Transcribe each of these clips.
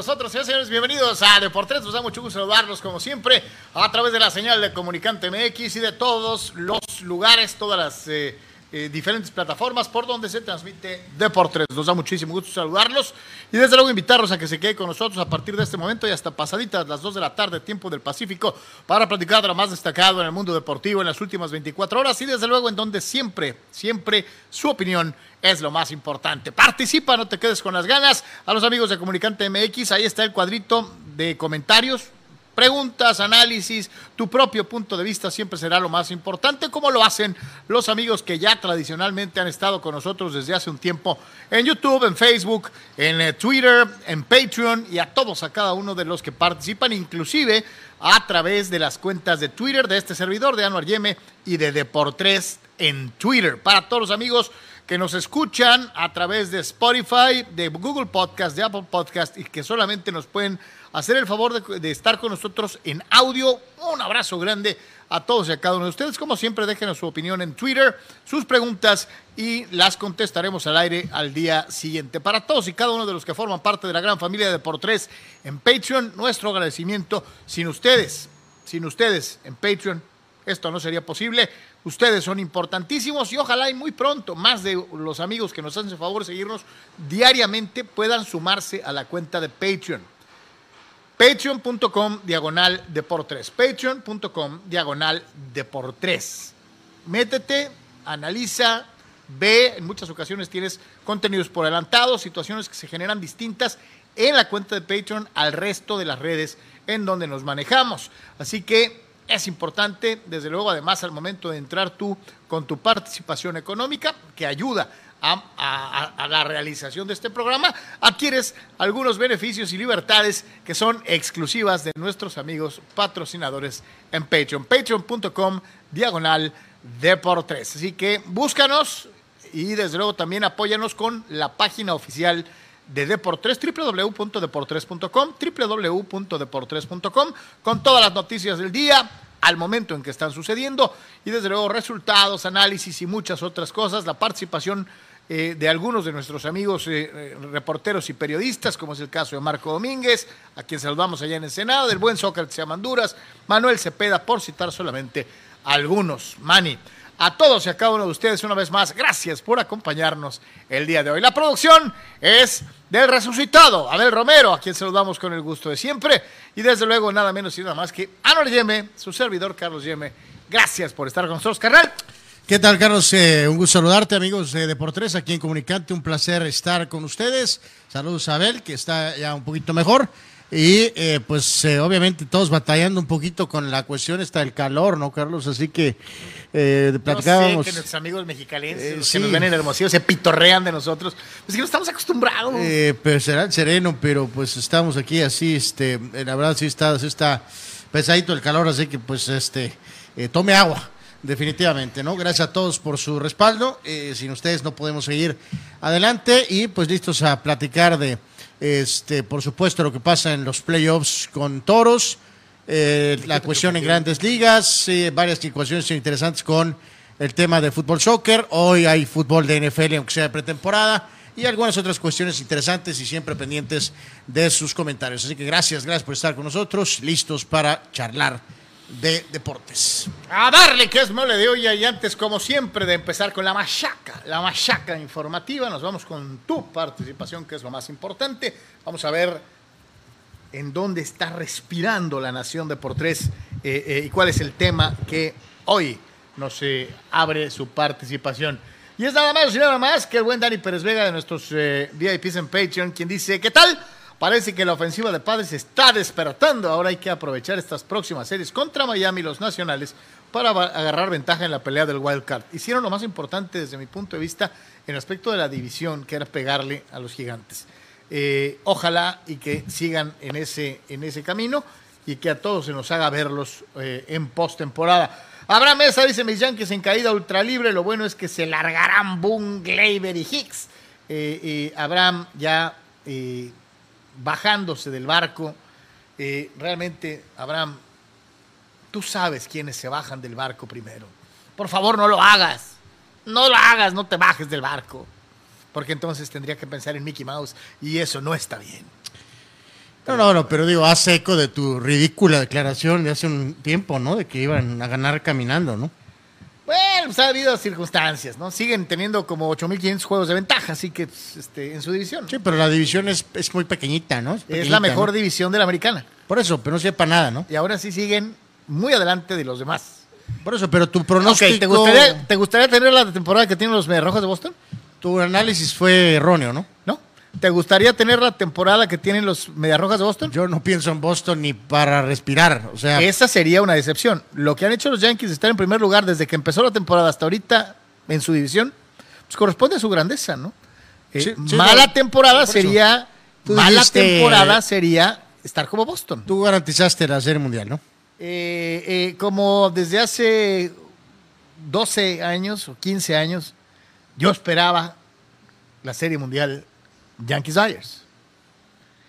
nosotros. Señores, señores, bienvenidos a Deportes. Nos da mucho gusto saludarlos, como siempre, a través de la señal de Comunicante MX y de todos los lugares, todas las eh, eh, diferentes plataformas por donde se transmite Deportes. Nos da muchísimo gusto saludarlos y desde luego invitarlos a que se quede con nosotros a partir de este momento y hasta pasaditas las 2 de la tarde, tiempo del Pacífico, para platicar de lo más destacado en el mundo deportivo en las últimas 24 horas y desde luego en donde siempre, siempre su opinión es lo más importante. Participa, no te quedes con las ganas. A los amigos de Comunicante MX, ahí está el cuadrito de comentarios preguntas, análisis, tu propio punto de vista siempre será lo más importante, como lo hacen los amigos que ya tradicionalmente han estado con nosotros desde hace un tiempo en YouTube, en Facebook, en eh, Twitter, en Patreon y a todos, a cada uno de los que participan, inclusive a través de las cuentas de Twitter de este servidor, de Anuar Yeme y de Deportres en Twitter. Para todos los amigos que nos escuchan a través de Spotify, de Google Podcast, de Apple Podcast y que solamente nos pueden hacer el favor de, estar con nosotros en audio. Un abrazo grande a todos y a cada uno de ustedes. Como siempre, déjenos su opinión en Twitter, sus preguntas y las contestaremos al aire al día siguiente. Para todos y cada uno de los que forman parte de la gran familia de Por Tres en Patreon, nuestro agradecimiento. Sin ustedes, sin ustedes en Patreon, esto no sería posible. Ustedes son importantísimos y ojalá y muy pronto más de los amigos que nos hacen el favor de seguirnos diariamente puedan sumarse a la cuenta de Patreon. Patreon.com diagonal de por tres. Patreon.com diagonal de por tres. Métete, analiza, ve. En muchas ocasiones tienes contenidos por adelantado, situaciones que se generan distintas en la cuenta de Patreon al resto de las redes en donde nos manejamos. Así que es importante, desde luego, además, al momento de entrar tú con tu participación económica, que ayuda a, la realización de este programa, adquieres algunos beneficios y libertades que son exclusivas de nuestros amigos patrocinadores en Patreon. Patreon.com diagonal Deportes. Así que búscanos y desde luego también apóyanos con la página oficial Deportes, www.deportres.com, www.deportres.com, con todas las noticias del día, al momento en que están sucediendo y desde luego resultados, análisis y muchas otras cosas, la participación eh, de algunos de nuestros amigos eh, eh, reporteros y periodistas, como es el caso de Marco Domínguez, a quien saludamos allá en el Senado, del buen Sócrates Amanduras, Manuel Cepeda, por citar solamente algunos. Mani. A todos y a cada uno de ustedes, una vez más, gracias por acompañarnos el día de hoy. La producción es del resucitado Abel Romero, a quien saludamos con el gusto de siempre. Y desde luego, nada menos y nada más que Anor Yeme, su servidor Carlos Yeme. Gracias por estar con nosotros, carnal. ¿Qué tal, Carlos? Eh, un gusto saludarte, amigos de Deportes, aquí en Comunicante. Un placer estar con ustedes. Saludos a Abel, que está ya un poquito mejor. Y eh, pues eh, obviamente todos batallando un poquito con la cuestión está el calor, ¿no, Carlos? Así que eh, platicábamos. No sé, que nuestros amigos mexicalenses que nos ven en Hermosillo se pitorrean de nosotros. Pues que no estamos acostumbrados. pero será el sereno, pero pues estamos aquí así, este, la verdad sí está, sí está pesadito el calor, así que pues este, tome agua definitivamente, ¿no? Gracias a todos por su respaldo. Eh, sin ustedes no podemos seguir adelante y pues listos a platicar de, este, por supuesto, lo que pasa en los playoffs con Toros, eh, la cuestión en grandes ligas, varias cuestiones interesantes con el tema de fútbol soccer. Hoy hay fútbol de NFL, aunque sea de pretemporada. Y algunas otras cuestiones interesantes y siempre pendientes de sus comentarios. Así que gracias, gracias por estar con nosotros, listos para charlar de deportes. A darle que es mole de olla y antes, como siempre, de empezar con la machaca, la machaca informativa, nos vamos con tu participación, que es lo más importante. Vamos a ver en dónde está respirando la nación de por tres eh, eh, y cuál es el tema que hoy nos eh, abre su participación. Y es nada más y nada más que el buen Dani Pérez Vega de nuestros VIPs en Patreon, quien dice, ¿qué tal? Parece que la ofensiva de Padres está despertando. Ahora hay que aprovechar estas próximas series contra Miami los nacionales para agarrar ventaja en la pelea del wild card. Hicieron lo más importante desde mi punto de vista en aspecto de la división, que era pegarle a los gigantes. Eh, ojalá y que sigan en ese, en ese camino y que a todos se nos haga verlos eh, en postemporada. Abraham Mesa dice mis Yankees en caída ultra libre. Lo bueno es que se largarán Boone, Gleyber y Hicks. Eh, Abraham ya bajándose del barco. Eh, realmente, Abraham, tú sabes quiénes se bajan del barco primero. Por favor, no lo hagas. No lo hagas, no te bajes del barco. Porque entonces tendría que pensar en Mickey Mouse y eso no está bien. No, no, no, pero digo, hace eco de tu ridícula declaración de hace un tiempo, ¿no? De que iban a ganar caminando, ¿no? Bueno, pues ha habido circunstancias, ¿no? Siguen teniendo como 8.500 juegos de ventaja, así que pues, este, en su división. Sí, pero la división es, es muy pequeñita, ¿no? es pequeñita, la mejor ¿no? división de la americana. Por eso, pero no sepa nada, ¿no? Y ahora sí siguen muy adelante de los demás. Por eso, pero tu pronóstico, ¿te, gustaría, ¿te gustaría tener la temporada que tienen los Mediarrojas de Boston? tu análisis fue erróneo, ¿no? ¿Te gustaría tener la temporada que tienen los Mediarrojas de Boston? Yo no pienso en Boston ni para respirar, o sea, Esa sería una decepción. Lo que han hecho los Yankees de estar en primer lugar desde que empezó la temporada hasta ahorita en su división, pues corresponde a su grandeza, ¿no? Eh, Sí, sí, mala no, temporada sería. Mala dijiste- temporada sería estar como Boston. tú garantizaste la serie mundial, ¿no? Eh, eh, como desde hace 12 años o 15 años, yo esperaba la Serie Mundial Yankees Dodgers.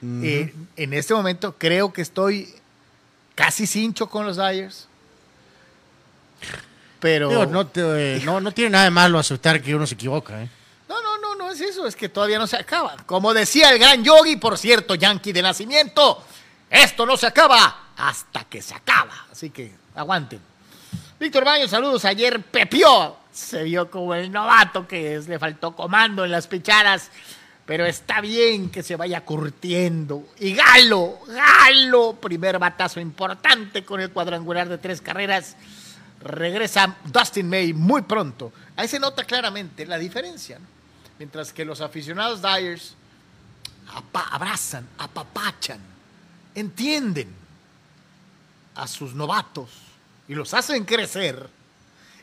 Eh, en este momento creo que estoy casi cincho con los Dodgers. Pero Digo, no, te- eh, no, no tiene nada de malo aceptar que uno se equivoca, ¿eh? no, no, no, no es eso, es que todavía no se acaba. Como decía el gran Yogi, por cierto, Yankee de nacimiento, esto no se acaba hasta que se acaba. Así que aguanten. Víctor Baños, saludos. Ayer pepió. Se vio como el novato que es, le faltó comando en las picharas. Pero está bien que se vaya curtiendo. Y Galo, Galo, primer batazo importante con el cuadrangular de tres carreras. Regresa Dustin May muy pronto. Ahí se nota claramente la diferencia. ¿no? Mientras que los aficionados Dyers abrazan, apapachan, entienden a sus novatos y los hacen crecer.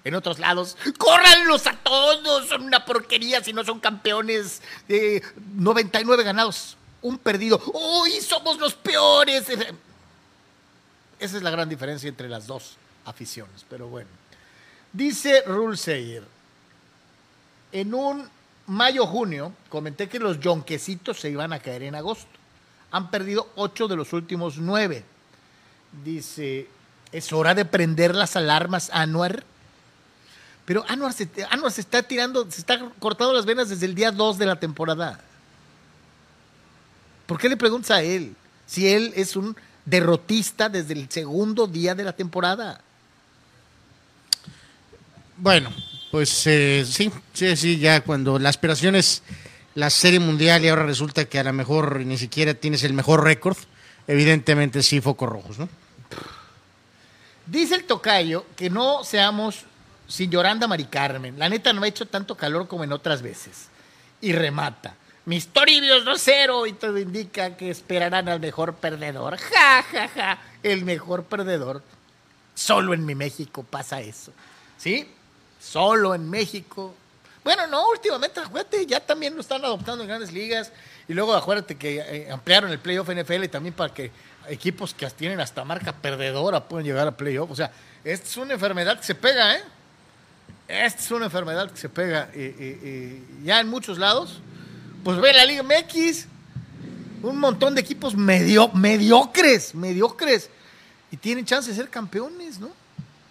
En otros lados, córranlos a todos, son una porquería si no son campeones de 99 ganados, un perdido. ¡Uy, somos los peores! Esa es la gran diferencia entre las dos aficiones, pero bueno. Dice Rulseyer, en un mayo-junio comenté que los yonquecitos se iban a caer en agosto. Han perdido ocho de los últimos nueve. Dice, es hora de prender las alarmas, Anuar. Pero Anuar se, Anuar se está tirando, se está cortando las venas desde el día 2 de la temporada. ¿Por qué le preguntas a él? Si él es un derrotista desde el segundo día de la temporada. Bueno, pues eh, sí, sí, sí, ya cuando la aspiración es la serie mundial y ahora resulta que a lo mejor ni siquiera tienes el mejor récord, evidentemente sí, focos rojos, ¿no? Dice el tocayo que no seamos sin Lloranda Mari Carmen. La neta no ha hecho tanto calor como en otras veces. Y remata. Mis toribios no cero y todo indica que esperarán al mejor perdedor. Ja, ja, ja. El mejor perdedor. Solo en mi México pasa eso. ¿Sí? Solo en México. Bueno, no, últimamente, acuérdate, ya también lo están adoptando en grandes ligas. Y luego acuérdate que eh, ampliaron el playoff NFL también para que equipos que tienen hasta marca perdedora pueden llegar a playoff. O sea, esta es una enfermedad que se pega, ¿eh? Esta es una enfermedad que se pega eh, eh, eh, ya en muchos lados. Pues ve la Liga MX, un montón de equipos medio, mediocres, mediocres, y tienen chance de ser campeones, ¿no?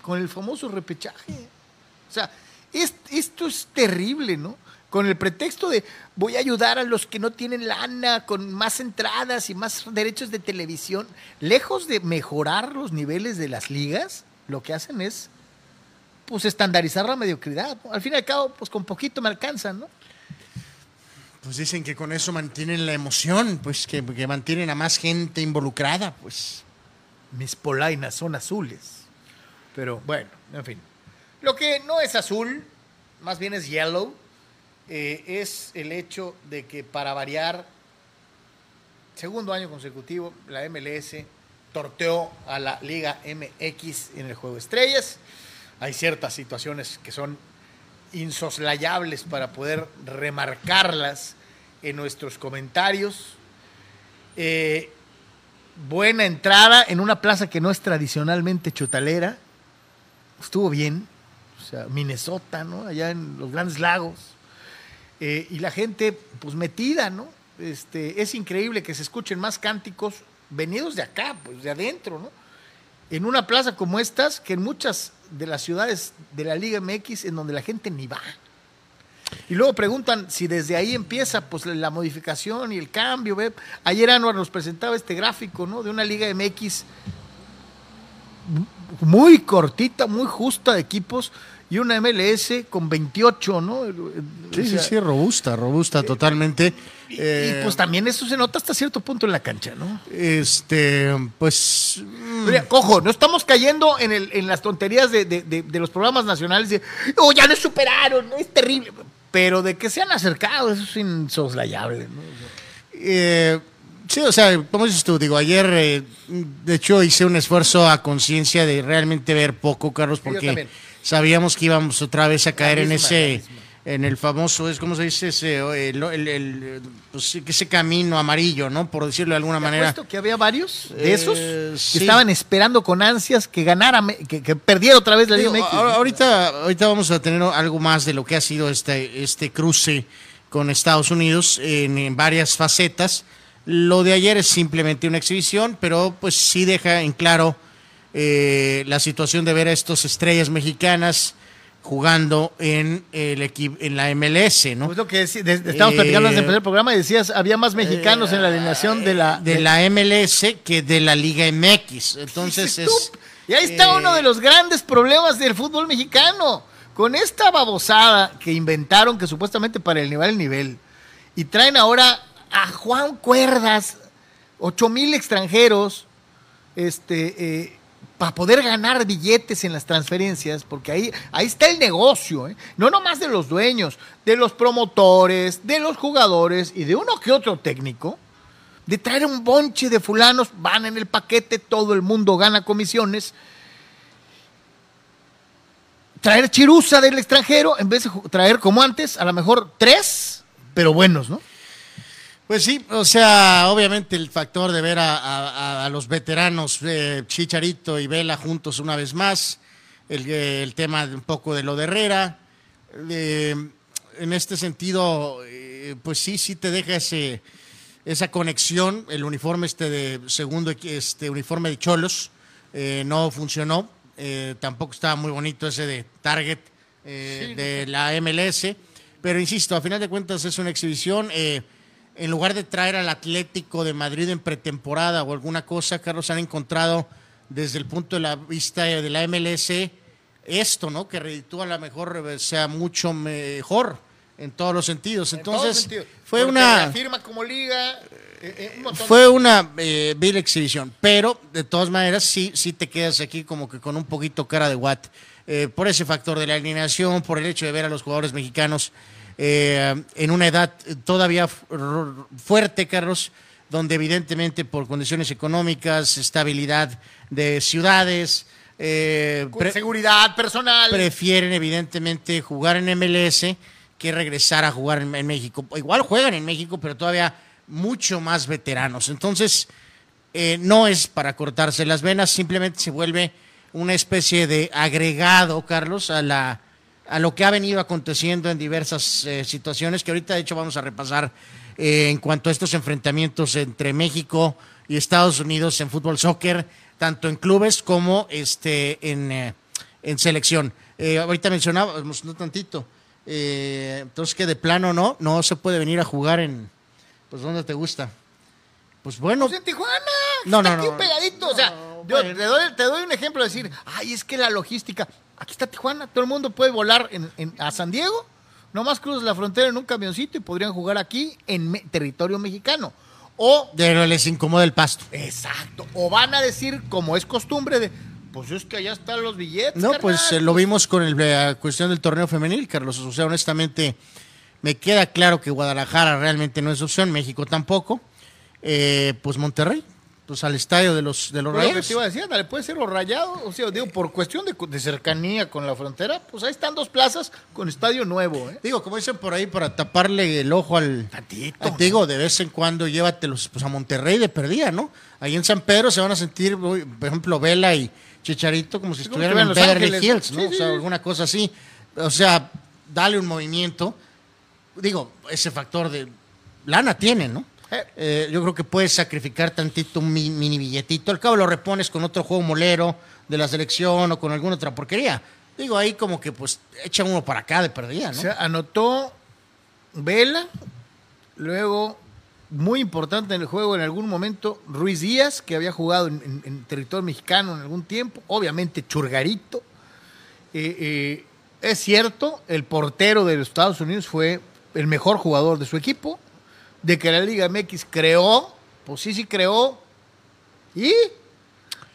Con el famoso repechaje. O sea, es- esto es terrible, ¿no? Con el pretexto de voy a ayudar a los que no tienen lana, con más entradas y más derechos de televisión, lejos de mejorar los niveles de las ligas, lo que hacen es pues estandarizar la mediocridad. ¿no? Al fin y al cabo, pues con poquito me alcanzan, ¿no? Pues dicen que con eso mantienen la emoción, pues que, que mantienen a más gente involucrada, pues. Mis polainas son azules. Pero bueno, en fin. Lo que no es azul, más bien es yellow, eh, es el hecho de que para variar, segundo año consecutivo, la MLS torteó a la Liga MX en el Juego de Estrellas. Hay ciertas situaciones que son insoslayables para poder remarcarlas en nuestros comentarios. Eh, buena entrada en una plaza que no es tradicionalmente chutalera. Estuvo bien. O sea, Minnesota, ¿no? Allá en los Grandes Lagos. Eh, y la gente, pues metida, ¿no? Este, es increíble que se escuchen más cánticos venidos de acá, pues de adentro, ¿no? En una plaza como estas, que en muchas de las ciudades de la Liga MX, en donde la gente ni va. Y luego preguntan si desde ahí empieza pues la modificación y el cambio. Ayer Anuar nos presentaba este gráfico, ¿no? De una Liga MX muy cortita, muy justa de equipos y una MLS con 28, ¿no? Sí, sí, sí, robusta, robusta totalmente. Y, eh, pues también eso se nota hasta cierto punto en la cancha, ¿no? Este, pues... Mira, cojo, no estamos cayendo en, el, en las tonterías de, de, de, los programas nacionales de, oh, ya nos superaron, es terrible. Pero de que se han acercado, eso es insoslayable, ¿no? Eh, Sí, o sea, como dices tú, digo, ayer eh, de hecho hice un esfuerzo a conciencia de realmente ver poco, Carlos, porque sabíamos que íbamos otra vez a caer en ese, en el famoso, es como se dice, ese, el, el, pues, ese camino amarillo, ¿no? Por decirlo de alguna manera. que había varios de esos eh, que estaban esperando con ansias que ganara, que, perdiera otra vez la Liga MX. Ahorita, ahorita vamos a tener algo más de lo que ha sido este, este cruce con Estados Unidos en varias facetas lo de ayer es simplemente una exhibición, pero pues sí deja en claro eh, la situación de ver a estos estrellas mexicanas jugando en el equipo en la MLS, ¿no? Pues lo que estamos platicando antes de empezar el programa y decías había más mexicanos en la alineación de la de, la MLS que de la Liga MX. Entonces es y ahí está uno de los grandes problemas del fútbol mexicano. Con esta babosada que inventaron que supuestamente para el nivel y traen ahora a Juan Cuerdas, ocho mil extranjeros, este, eh, para poder ganar billetes en las transferencias, porque ahí, ahí está el negocio, ¿eh? no nomás de los dueños, de los promotores, de los jugadores y de uno que otro técnico, de traer un bonche de fulanos, van en el paquete, todo el mundo gana comisiones. Traer chirusa del extranjero, en vez de traer como antes, a lo mejor tres, pero buenos, ¿no? Pues sí, o sea, obviamente el factor de ver a, los veteranos eh, Chicharito y Vela juntos una vez más, el, el tema de un poco de lo de Herrera, eh, en este sentido, eh, pues sí, sí te deja ese, esa conexión, el uniforme este de segundo, este uniforme de Cholos, no funcionó, tampoco estaba muy bonito ese de Target de la MLS, pero insisto, a final de cuentas es una exhibición en lugar de traer al Atlético de Madrid en pretemporada o alguna cosa, Carlos, han encontrado desde el punto de la vista de la MLS esto, ¿no? Que reditúa a lo mejor sea mucho mejor en todos los sentidos. Entonces, fue una. firma como liga. Eh, eh, fue una eh, vil exhibición, pero de todas maneras sí, sí te quedas aquí como que con un poquito cara de Watt. por ese factor de la alineación, por el hecho de ver a los jugadores mexicanos eh, en una edad todavía fuerte, Carlos, donde evidentemente por condiciones económicas, estabilidad de ciudades, eh, seguridad personal, prefieren evidentemente jugar en MLS que regresar a jugar en, México. Igual juegan en México, pero todavía mucho más veteranos. Entonces, eh, no es para cortarse las venas, simplemente se vuelve una especie de agregado, Carlos, a la a lo que ha venido aconteciendo en diversas eh, situaciones que ahorita de hecho vamos a repasar eh, en cuanto a estos enfrentamientos entre México y Estados Unidos en fútbol soccer, tanto en clubes como este en, eh, en selección. ahorita mencionábamos no tantito, entonces que de plano no, no se puede venir a jugar en, pues ¿dónde te gusta? Pues bueno. Pues en Tijuana. No, no, no. pegadito. o sea, yo te, doy, te doy un ejemplo de decir, ay, es que la logística aquí está Tijuana, todo el mundo puede volar a San Diego, nomás cruzas la frontera en un camioncito y podrían jugar aquí en territorio mexicano. O pero les incomoda el pasto. Exacto. O van a decir, como es costumbre, de pues es que allá están los billetes. No, pues eh, lo vimos con la cuestión del torneo femenil, Carlos. O sea, honestamente, me queda claro que Guadalajara realmente no es opción, México tampoco. Eh, pues Monterrey, pues al estadio de los de los pues rayados. te iba a decir, dale, puede ser los rayados, o sea, digo, por cuestión de, cercanía con la frontera, pues ahí están dos plazas con estadio nuevo, ¿eh? Digo, como dicen por ahí, para taparle el ojo al. Tantito. digo, de vez en cuando llévatelos pues, a Monterrey de perdida, ¿no? Ahí en San Pedro se van a sentir, por ejemplo, Vela y Chicharito como si estuvieran en Beverly Hills, ¿no? o sea, alguna cosa así. O sea, dale un movimiento. Digo, ese factor de lana tiene, ¿no? Eh, yo creo que puedes sacrificar tantito un mini billetito. Al cabo lo repones con otro juego molero de la selección o con alguna otra porquería. Digo, ahí como que pues echa uno para acá de perdida, ¿no? O sea, anotó Vela, luego, muy importante en el juego en algún momento, Ruiz Díaz, que había jugado en, territorio mexicano en algún tiempo, obviamente Churgarito. Eh, eh, es cierto, el portero de los Estados Unidos fue el mejor jugador de su equipo, de que la Liga MX creó, pues sí, sí creó, y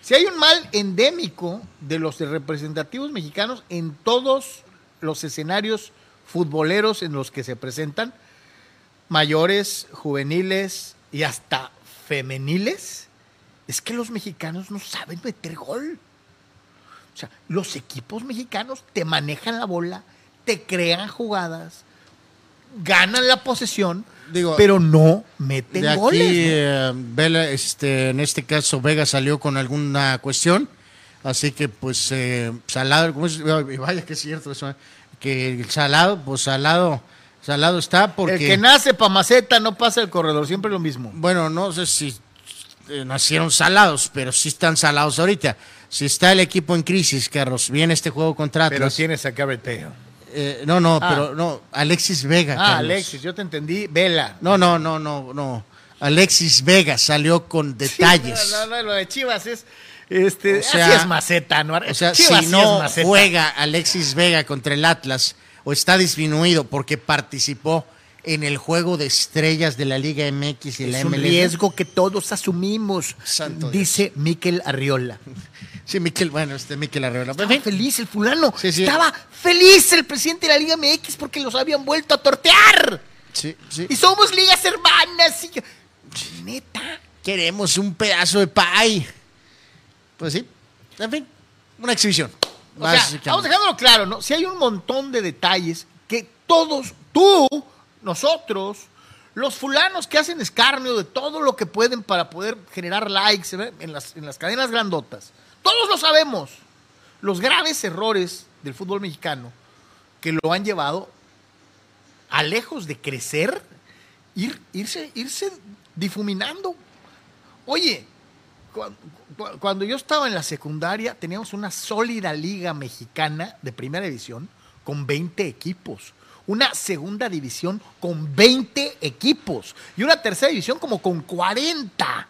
si hay un mal endémico de los representativos mexicanos en todos los escenarios futboleros en los que se presentan, mayores, juveniles y hasta femeniles, es que los mexicanos no saben meter gol. O sea, los equipos mexicanos te manejan la bola, te crean jugadas, ganan la posesión, Digo, pero no meten De aquí, goles. ¿no? eh, Vela, este, en este caso, Vega salió con alguna cuestión. Así que, pues, eh, Salado, ¿cómo es? Ay, Vaya que es cierto eso, eh, que el Salado, pues, Salado, Salado está porque... El que nace pa' maceta no pasa el corredor, siempre lo mismo. Bueno, no sé si eh, nacieron salados, pero sí están salados ahorita. Si está el equipo en crisis, Carlos, viene este juego contra Pero Atlas. tienes a Garrett Bale. Eh, no, no, Ah. pero no, Alexis Vega. Ah, Carlos. Alexis, yo te entendí. Vela. No, no, no, no, no. Alexis Vega salió con detalles. Sí, no, no, no, lo de Chivas es. Este, O sea- así es maceta, ¿no? O sea, Chivas si no juega Alexis Vega contra el Atlas o está disminuido porque participó en el juego de estrellas de la Liga MX y la Es un MLS. riesgo que todos asumimos, Santo Dios. dice Miquel Arriola. Sí, Miquel, bueno, este Miquel Arreola. Estaba feliz el fulano. Sí, sí. Estaba feliz el presidente de la Liga MX porque los habían vuelto a tortear. Sí, sí. Y somos ligas hermanas. Y yo- Neta. Queremos un pedazo de pay. Pues sí. En fin, una exhibición. O sea, Básicamente. vamos dejándolo claro, ¿no? Si hay un montón de detalles que todos, tú, nosotros, los fulanos que hacen escarnio de todo lo que pueden para poder generar likes ¿eh? en las, en las cadenas grandotas, todos lo sabemos. Los graves errores del fútbol mexicano que lo han llevado a lejos de crecer, ir- irse, irse difuminando. Oye, cu- cu- cuando yo estaba en la secundaria teníamos una sólida liga mexicana de primera división con 20 equipos. Una segunda división con 20 equipos. Y una tercera división como con 40.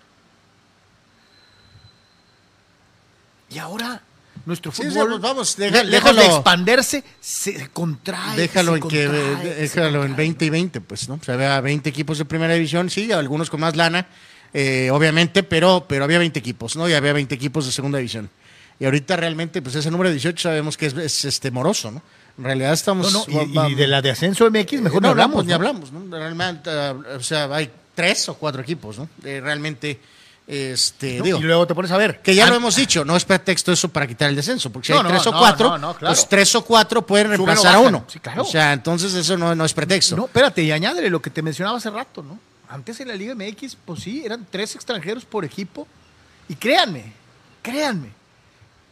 Y ahora nuestro Sí, sí, fútbol, pues vamos, deja- lejos de expandirse, se contrae. Déjalo se en que eh, se déjalo en contrae. 20 y 20, pues, ¿no? O sea, había 20 equipos de primera división, sí, algunos con más lana, eh, obviamente, pero, pero había 20 equipos, ¿no? Y había 20 equipos de segunda división. Y ahorita realmente, pues ese número de 18 sabemos que es, es, este moroso, ¿no? En realidad estamos. No, no, y, va- y de la de ascenso MX mejor no, hablamos. pues ni hablamos, ¿no? Realmente, ah, o sea, hay tres o cuatro equipos, ¿no? Eh, realmente, este, ¿no? digo. Y luego te pones a ver. Que ya lo hemos dicho, no es pretexto eso para quitar el descenso, porque si No, hay no, tres o cuatro, no, claro. pues tres o cuatro pueden reemplazar a uno. Sí, claro. O sea, entonces eso no, no es pretexto. No, espérate, y añádele lo que te mencionaba hace rato, ¿no? Antes en la Liga MX, pues sí, eran tres extranjeros por equipo. Y créanme, créanme,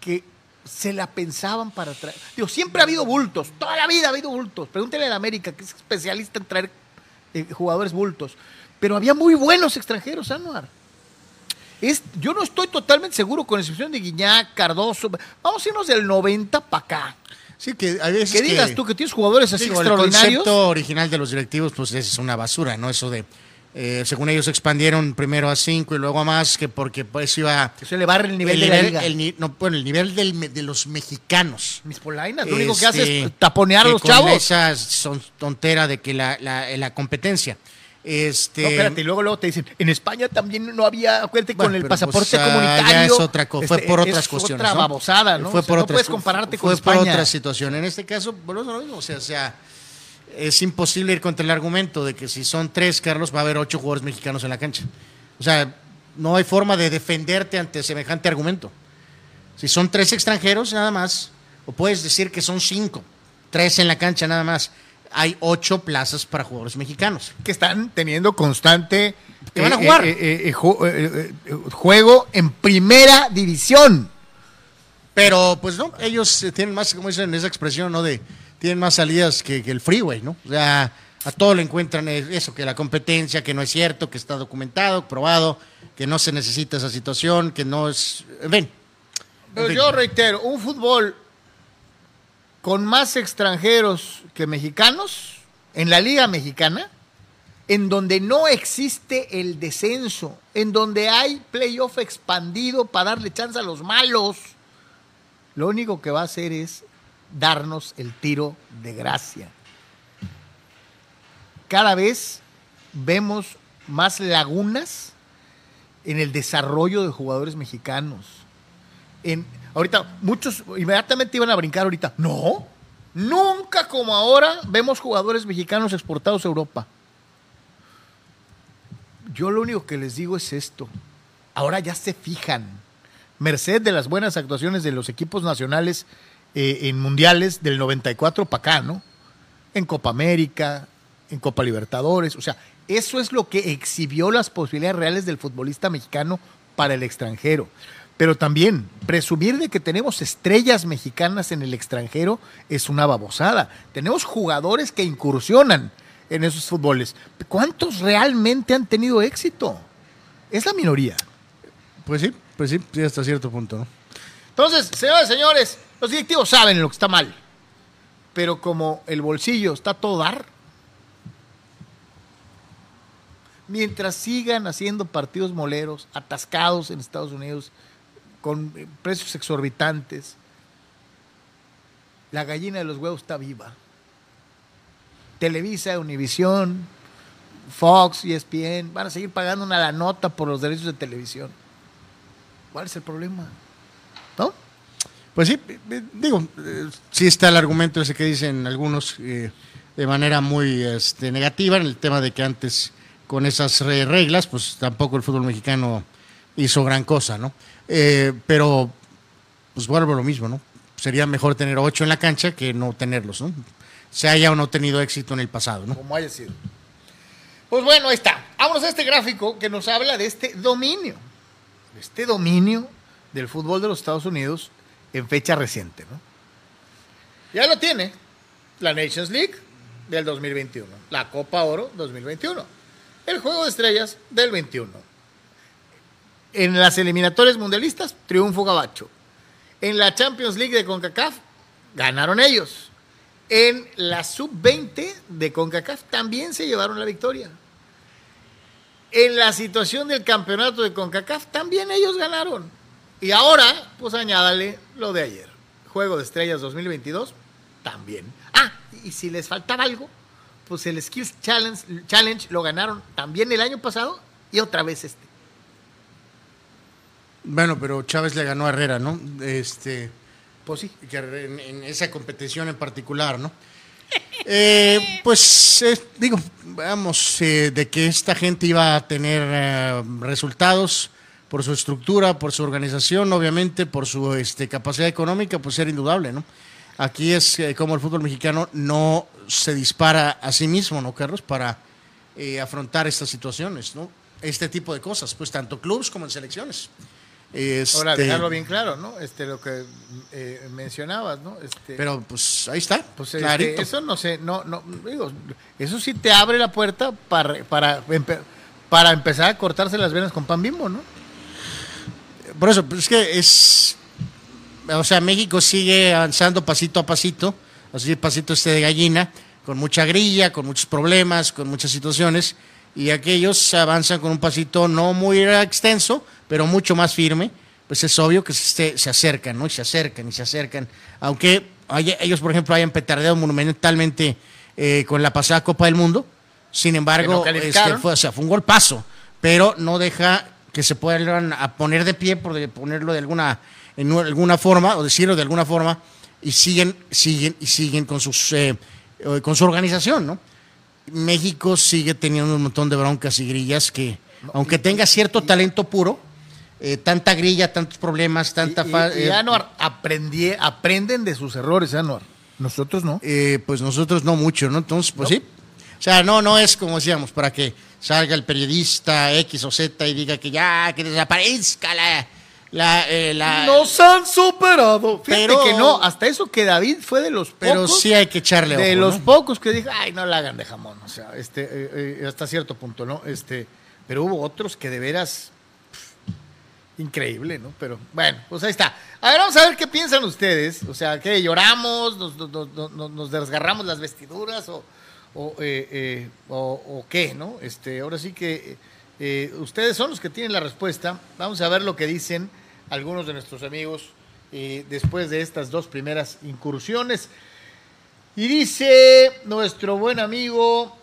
que se la pensaban para traer. Digo, siempre ha habido bultos, toda la vida ha habido bultos. Pregúntele a la América, que es especialista en traer eh, jugadores bultos. Pero había muy buenos extranjeros, Anuar. Es, yo no estoy totalmente seguro, con excepción de Guiñac, Cardoso. Vamos a irnos del 90 para acá. Sí, que hay veces Que digas tú que tienes jugadores así digo, el extraordinarios. concepto original de los directivos, pues es una basura, ¿no? Eso de, eh, según ellos expandieron primero a cinco y luego a más, que porque pues iba... Le barre el nivel el de la nivel, liga. el no, bueno, el nivel del de los mexicanos. Mis polainas, lo único que hace Este, es taponear a los con chavos. Esa son tontera de que la, la, la competencia. Este, No, espérate, y luego, luego te dicen, en España también no había, acuérdate, Bueno, con el pero, pasaporte pues, comunitario. ya es otra co- fue Este, por es otras cuestiones. otra ¿no? babosada, ¿no? Fue O sea, por no otras, puedes compararte fue con por España. otra situación. En este caso, bueno, no lo mismo. O sea, o sea, es imposible ir contra el argumento de que si son tres, Carlos, va a haber ocho jugadores mexicanos en la cancha. O sea, no hay forma de defenderte ante semejante argumento. Si son tres extranjeros, nada más, o puedes decir que son cinco, tres en la cancha, nada más. Hay ocho plazas para jugadores mexicanos. Que están teniendo constante Que van a eh, jugar. eh, eh, eh, ju- juego en primera división. Pero pues no, ellos tienen más, como dicen esa expresión, ¿no? De, tienen más salidas que, que el freeway, ¿no? O sea, a todo le encuentran eso, que la competencia, que no es cierto, que está documentado, probado, que no se necesita esa situación, que no es... Ven. Pero En fin. yo reitero, un fútbol con más extranjeros que mexicanos en la Liga Mexicana, en donde no existe el descenso, en donde hay playoff expandido para darle chance a los malos, lo único que va a hacer es darnos el tiro de gracia. Cada vez vemos más lagunas en el desarrollo de jugadores mexicanos. En, ahorita, muchos inmediatamente iban a brincar ahorita. No, nunca como ahora vemos jugadores mexicanos exportados a Europa. Yo lo único que les digo es esto. Ahora ya se fijan. Merced de las buenas actuaciones de los equipos nacionales eh, en mundiales del 94 para acá, ¿no? En Copa América, en Copa Libertadores. O sea, eso es lo que exhibió las posibilidades reales del futbolista mexicano para el extranjero. Pero también presumir de que tenemos estrellas mexicanas en el extranjero es una babosada. Tenemos jugadores que incursionan en esos fútboles. ¿Cuántos realmente han tenido éxito? Es la minoría. Pues sí, pues sí, sí hasta cierto punto. ¿no? Entonces, señores, señores, los directivos saben lo que está mal. Pero como el bolsillo está todo dar, mientras sigan haciendo partidos moleros, atascados en Estados Unidos, con precios exorbitantes, la gallina de los huevos está viva. Televisa, Univisión, Fox, ESPN, van a seguir pagando una la nota por los derechos de televisión. ¿Cuál es el problema? Pues sí, digo, eh, sí está el argumento ese que dicen algunos eh, de manera muy este, negativa en el tema de que antes con esas reglas, pues tampoco el fútbol mexicano hizo gran cosa, ¿no? Eh, pero, pues vuelvo a lo mismo, ¿no? Sería mejor tener ocho en la cancha que no tenerlos, ¿no? Se haya o no tenido éxito en el pasado, ¿no? Como haya sido. Pues bueno, ahí está. Vamos a este gráfico que nos habla de este dominio, de este dominio del fútbol de los Estados Unidos en fecha reciente, ¿no? Ya lo tiene la Nations League del 2021, la Copa Oro 2021 el Juego de Estrellas del 21. En las eliminatorias mundialistas, triunfo gabacho. En la Champions League de CONCACAF, ganaron ellos. En la Sub-20 de CONCACAF también se llevaron la victoria. En la situación del campeonato de CONCACAF también ellos ganaron. Y ahora, pues añádale lo de ayer. Juego de Estrellas 2022, también. Ah, y si les faltaba algo, pues el Skills Challenge, Challenge lo ganaron también el año pasado y otra vez este. Bueno, pero Chávez le ganó a Herrera, ¿no? Este, pues sí. En, esa competición en particular, ¿no? Eh, pues digo, vamos, eh, de que esta gente iba a tener eh, resultados por su estructura, por su organización, obviamente, por su este, capacidad económica, pues era indudable, ¿no? Aquí es como el fútbol mexicano no se dispara a sí mismo, ¿no, Carlos? Para eh, afrontar estas situaciones, ¿no? Este tipo de cosas, pues tanto clubes como en selecciones. Este... Ahora, dejarlo bien claro, ¿no? Este, lo que eh, mencionabas, ¿no? Este, Pero pues ahí está, pues, este, eso no sé, no, no, digo, eso sí te abre la puerta para, para, para empezar a cortarse las venas con pan bimbo, ¿no? Por eso, pues es que es, o sea, México sigue avanzando pasito a pasito así pasito este de gallina, con mucha grilla, con muchos problemas, con muchas situaciones, y aquellos avanzan con un pasito no muy extenso, pero mucho más firme, pues es obvio que se, se acercan, ¿no? Y se acercan y se acercan, aunque ellos, por ejemplo, hayan petardeado monumentalmente eh, con la pasada Copa del Mundo, sin embargo, este, fue, o sea, fue un golpazo, pero no deja que se puedan a poner de pie, por ponerlo de alguna, en alguna forma, o decirlo de alguna forma, y siguen, siguen y siguen con, sus, eh, eh, con su organización, ¿no? México sigue teniendo un montón de broncas y grillas que, aunque tenga cierto talento puro, eh, tanta grilla, tantos problemas, tanta... Y, Anuar, aprendí, aprenden de sus errores, Anuar. Nosotros no. pues nosotros no mucho, ¿no? Entonces, pues sí. O sea, no, no es como decíamos, para que salga el periodista X o Z y diga que ya, que desaparezca la la, eh, la, Nos han superado. Fíjate que no, hasta eso que David fue de los pocos. Pero sí hay que echarle De los pocos que dijo, ay, no la hagan de jamón. O sea, este, eh, eh, hasta cierto punto, ¿no? Este, pero hubo otros que de veras. increíble, ¿no? Pero bueno, pues ahí está. A ver, vamos a ver qué piensan ustedes. O sea, que lloramos, nos, nos, nos, desgarramos las vestiduras o, o, eh, eh, o, o qué, ¿no? Este, ahora sí que eh, ustedes son los que tienen la respuesta. Vamos a ver lo que dicen algunos de nuestros amigos después de estas dos primeras incursiones. Y dice nuestro buen amigo,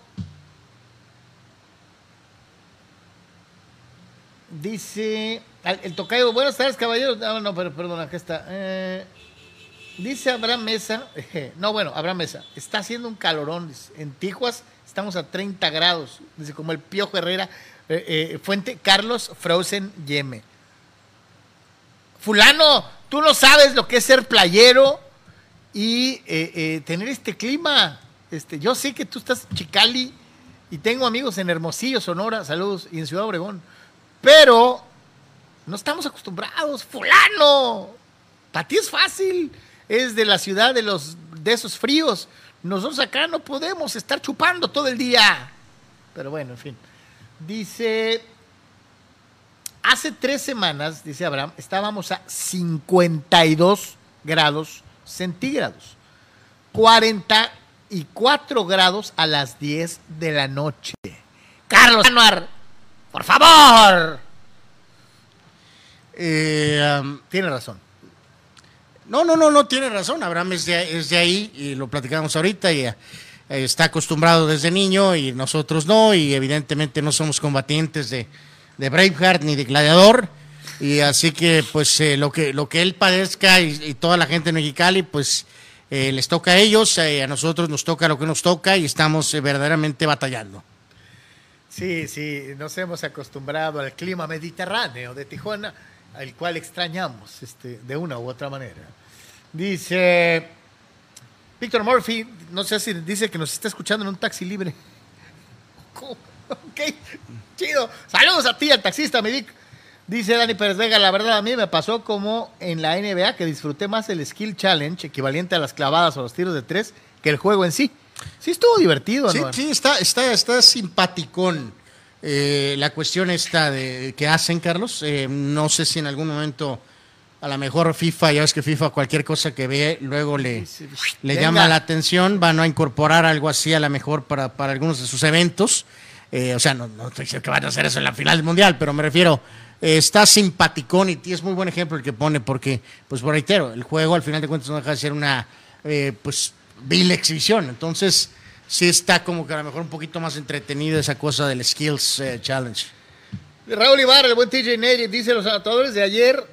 dice el tocayo, buenas tardes caballeros, ah, no, pero perdón, acá está. Dice Abraham Mesa, no, bueno, Abraham Mesa, está haciendo un calorón, en Tijuas estamos a 30 grados, dice como el Piojo Herrera, eh, eh, Fuente Carlos Frozen Yeme. Fulano, tú no sabes lo que es ser playero y eh, tener este clima. Este, yo sé que tú estás en Chicali y tengo amigos en Hermosillo, Sonora, saludos, y en Ciudad Obregón, pero no estamos acostumbrados. Fulano, para ti es fácil, es de la ciudad de los de esos fríos. Nosotros acá no podemos estar chupando todo el día. Pero bueno, en fin. Dice, hace tres semanas, dice Abraham, estábamos a 52 grados centígrados. 44 grados a las 10 de la noche. Carlos Anuar, por favor. Eh, um, Tiene razón. No, no, no, no tiene razón. Abraham es de, es de ahí y lo platicamos ahorita y eh, está acostumbrado desde niño y nosotros no y evidentemente no somos combatientes de, de Braveheart ni de Gladiador y así que pues eh, lo que lo que él padezca y, toda la gente en Mexicali pues eh, les toca a ellos, eh, a nosotros nos toca lo que nos toca y estamos verdaderamente batallando. Sí, sí, nos hemos acostumbrado al clima mediterráneo de Tijuana, al cual extrañamos este, de una u otra manera. Dice Víctor Murphy, no sé si dice que nos está escuchando en un taxi libre. Ok, chido. Saludos a ti, al taxista, mi Vic. Dice Dani Pérez Vega, la verdad a mí me pasó como en la NBA que disfruté más el Skill Challenge, equivalente a las clavadas o los tiros de tres, que el juego en sí. Sí estuvo divertido, Sí, ¿no? sí, está, está, está simpaticón eh, la cuestión esta de que hacen, Carlos. Eh, no sé si en algún momento, a lo mejor FIFA, ya ves que FIFA cualquier cosa que ve, luego le, Sí, le venga. llama la atención, van a incorporar algo así a lo mejor para, para algunos de sus eventos. Eh, o sea, no, no estoy diciendo que van a hacer eso en la final del Mundial, pero me refiero, eh, está simpaticón y es muy buen ejemplo el que pone porque, pues por reitero, el juego al final de cuentas no deja de ser una, eh, pues, vil exhibición. Entonces, sí está como que a lo mejor un poquito más entretenido esa cosa del Skills eh, Challenge. Raúl Ibarra, el buen TJ Neri, dice los anotadores de ayer,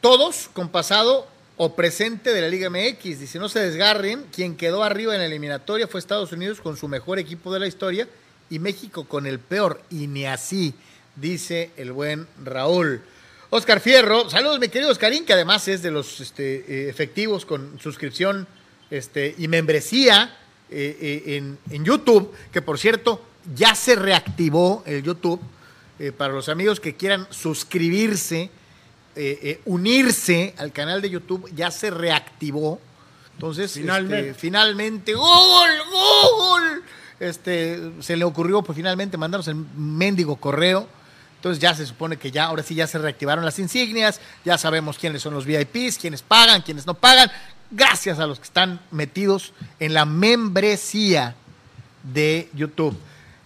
todos con pasado o presente de la Liga MX. Dice, no se desgarren, quien quedó arriba en la eliminatoria fue Estados Unidos con su mejor equipo de la historia y México con el peor, y ni así, dice el buen Raúl. Oscar Fierro, saludos mi querido Oscarín, que además es de los este, eh, efectivos con suscripción este, y membresía eh, eh, en, YouTube, que por cierto ya se reactivó el YouTube para los amigos que quieran suscribirse, eh, eh, unirse al canal de YouTube, ya se reactivó. Entonces, Finalmente. este, finalmente, Google, Google, este, se le ocurrió pues finalmente mandarnos el mendigo correo. Entonces ya se supone que ya, ahora sí ya se reactivaron las insignias, ya sabemos quiénes son los VIPs, quiénes pagan, quiénes no pagan, gracias a los que están metidos en la membresía de YouTube.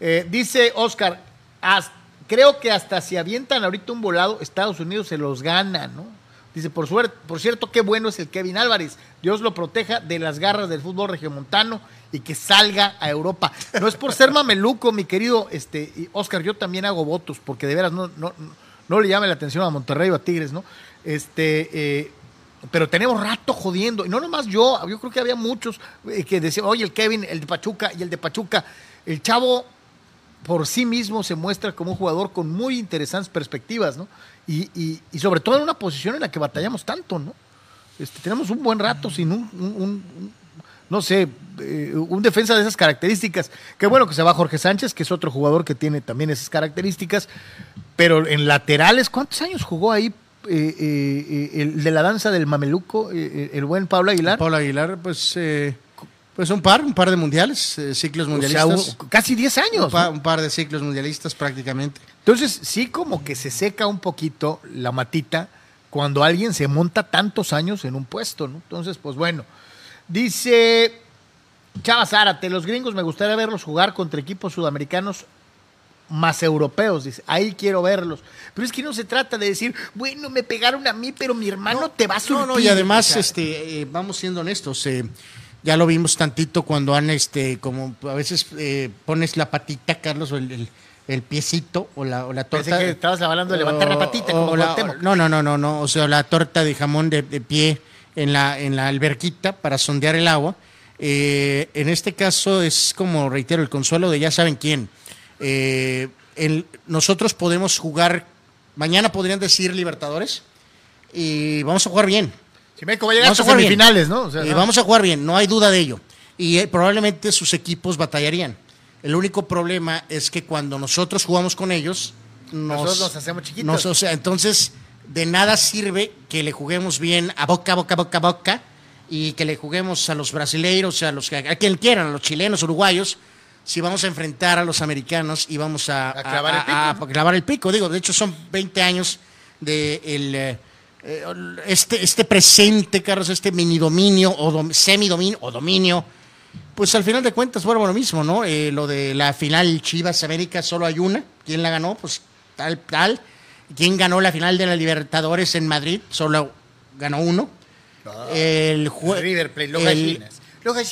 Eh, dice Oscar, "Has- creo que hasta si avientan ahorita un volado, Estados Unidos se los gana, ¿no? Dice, por, suerte, por cierto, qué bueno es el Kevin Álvarez. Dios lo proteja de las garras del fútbol regiomontano y que salga a Europa. No es por ser mameluco, mi querido este, Oscar, yo también hago votos, porque de veras no, no, no, no le llame la atención a Monterrey o a Tigres, ¿no? Este, eh, pero tenemos rato jodiendo, y no nomás yo, yo creo que había muchos eh, que decían, oye, el Kevin, el de Pachuca y el de Pachuca, el chavo por sí mismo se muestra como un jugador con muy interesantes perspectivas, ¿no? Y, y- y sobre todo en una posición en la que batallamos tanto, ¿no? Este, tenemos un buen rato sin un, un- un- no sé, eh, un defensa de esas características. Qué bueno que se va Jorge Sánchez, que es otro jugador que tiene también esas características, pero en laterales, ¿cuántos años jugó ahí eh, eh, el de la danza del mameluco, el buen Pablo Aguilar? Pablo Aguilar, pues, pues un par, un par de mundiales, eh, ciclos O sea, mundialistas. un- casi 10 años. un, pa- ¿no? un par de ciclos mundialistas prácticamente. Entonces, sí como que se seca un poquito la matita cuando alguien se monta tantos años en un puesto, ¿no? Entonces, pues bueno. Dice Chava Zárate, los gringos me gustaría verlos jugar contra equipos sudamericanos más europeos, dice, ahí quiero verlos. Pero es que no se trata de decir, bueno, me pegaron a mí, pero mi hermano te va a surtir. No, no, y además, este, eh, vamos siendo honestos, eh, ya lo vimos tantito cuando han, este, como a veces eh, pones la patita, Carlos, o el, el, el piecito, o la, o la Pensé torta. que estabas hablando de levantar la patita, como la- no, no, no, no, no, o sea, la torta de jamón de, de pie en la, en la alberquita para sondear el agua. Eh, en este caso es como, reitero, el consuelo de ya saben quién. Eh, el- nosotros podemos jugar, mañana podrían decir Libertadores, y vamos a jugar bien. Si México va a llegar Vamos a jugar bien. semifinales, ¿no? O sea, Y ¿no? vamos a jugar bien, no hay duda de ello. Y eh, probablemente sus equipos batallarían. El único problema es que cuando nosotros jugamos con ellos, nos, Nosotros nos hacemos chiquitos. nos- o sea, entonces, de nada sirve que le juguemos bien a boca, boca, boca, boca, y que le juguemos a los brasileiros, a los a quien quieran, a los chilenos, uruguayos, si vamos a enfrentar a los americanos y vamos a, A clavar el pico, a- ¿no? a clavar el pico. Digo, de hecho son 20 años de el, eh, este, este presente, Carlos, este mini dominio o dom- semidominio o dominio. Pues al final de cuentas, bueno, lo mismo, ¿no? Eh, lo de la final Chivas América solo hay una. ¿Quién la ganó? Pues tal, tal. ¿Quién ganó la final de la Libertadores en Madrid? Solo ganó uno. el jue- River Plate, los el-. Los.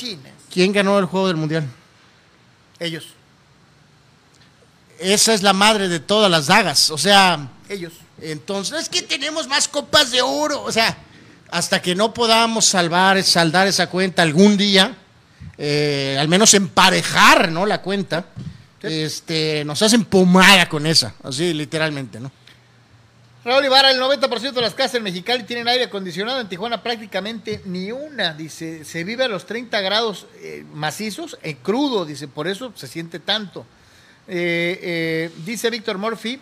¿Quién ganó el juego del mundial? Ellos. Esa es la madre de todas las dagas. O sea, Ellos. Entonces es que tenemos más copas de oro. O sea, hasta que no podamos salvar, saldar esa cuenta algún día, eh, al menos emparejar, ¿no? La cuenta. Este, nos hacen pomada con esa, así literalmente, ¿no? Raúl Ibarra, el 90% de las casas en Mexicali tienen aire acondicionado, en Tijuana prácticamente ni una, dice, se vive a los 30 grados eh, macizos, eh, crudo, dice, por eso se siente tanto. Eh, dice Víctor Murphy,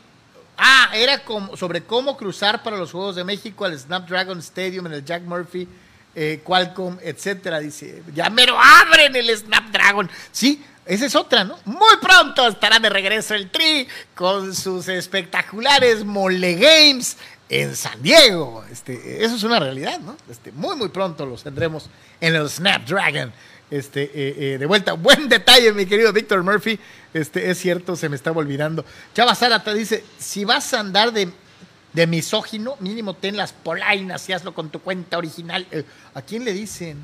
ah, era como, sobre cómo cruzar para los Juegos de México al Snapdragon Stadium en el Jack Murphy, eh, Qualcomm, etcétera, dice, ya mero abren el Snapdragon, sí, esa es otra, ¿no? Muy pronto estará de regreso el Tri con sus espectaculares Mole Games en San Diego. Este, eso es una realidad, ¿no? Este, muy, muy pronto los tendremos en el Snapdragon. Este, eh, eh, de vuelta, buen detalle, mi querido Víctor Murphy. Este, es cierto, se me estaba olvidando. Chava Zárate dice: si vas a andar de, de misógino, mínimo ten las polainas y hazlo con tu cuenta original. Eh, ¿A quién le dicen?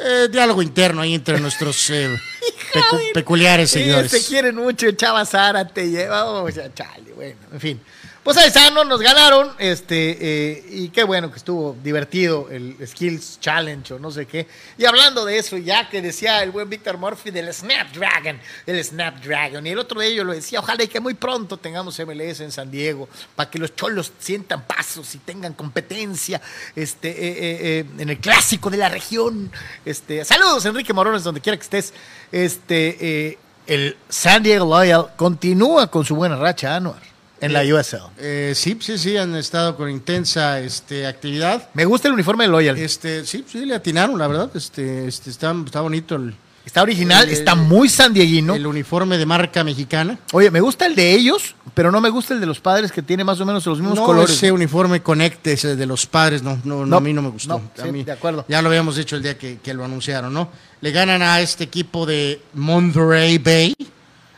Eh, diálogo interno ahí entre nuestros pecu- peculiares Sí, seguidores. se quieren mucho, Chava Zárate, lleva, o sea, chale, bueno, en fin. Pues ahí está, no nos ganaron, este, eh, y qué bueno que estuvo divertido el Skills Challenge o no sé qué. Y hablando de eso, ya que decía el buen Víctor Murphy del Snapdragon, el Snapdragon, y el otro de ellos lo decía, ojalá y que muy pronto tengamos MLS en San Diego, para que los cholos sientan pasos y tengan competencia, este, eh, eh, eh, en el clásico de la región. Este, saludos, Enrique Morones, donde quiera que estés. Este, eh, el San Diego Loyal continúa con su buena racha, Anuar, en la USL. Eh, sí, sí, sí, han estado con intensa este, actividad. Me gusta el uniforme de Loyal. Este, sí, sí, le atinaron, la verdad. Este, este, está, está bonito el, Está original, el- está muy sandieguino. el uniforme de marca mexicana. Oye, me gusta el de ellos, pero no me gusta el de los padres que tiene más o menos los mismos no colores. ese uniforme conecte ese de los padres, no, no, no, a mí no me gustó. no, A sí, mí- de acuerdo. Ya lo habíamos dicho el día que, que lo anunciaron, ¿no? Le ganan a este equipo de Monterey Bay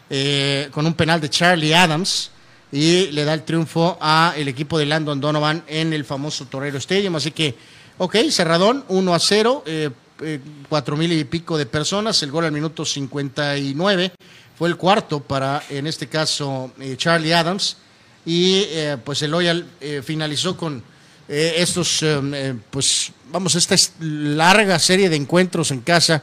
eh, con un penal de Charlie Adams y le da el triunfo a el equipo de Landon Donovan en el famoso Torero Stadium. Así que, ok, cerradón, 1 a 0, eh, eh, cuatro mil y pico de personas, el gol al minuto 59 fue el cuarto para, en este caso, eh, Charlie Adams y eh, pues el Loyal finalizó con estos, pues vamos, esta es larga serie de encuentros en casa,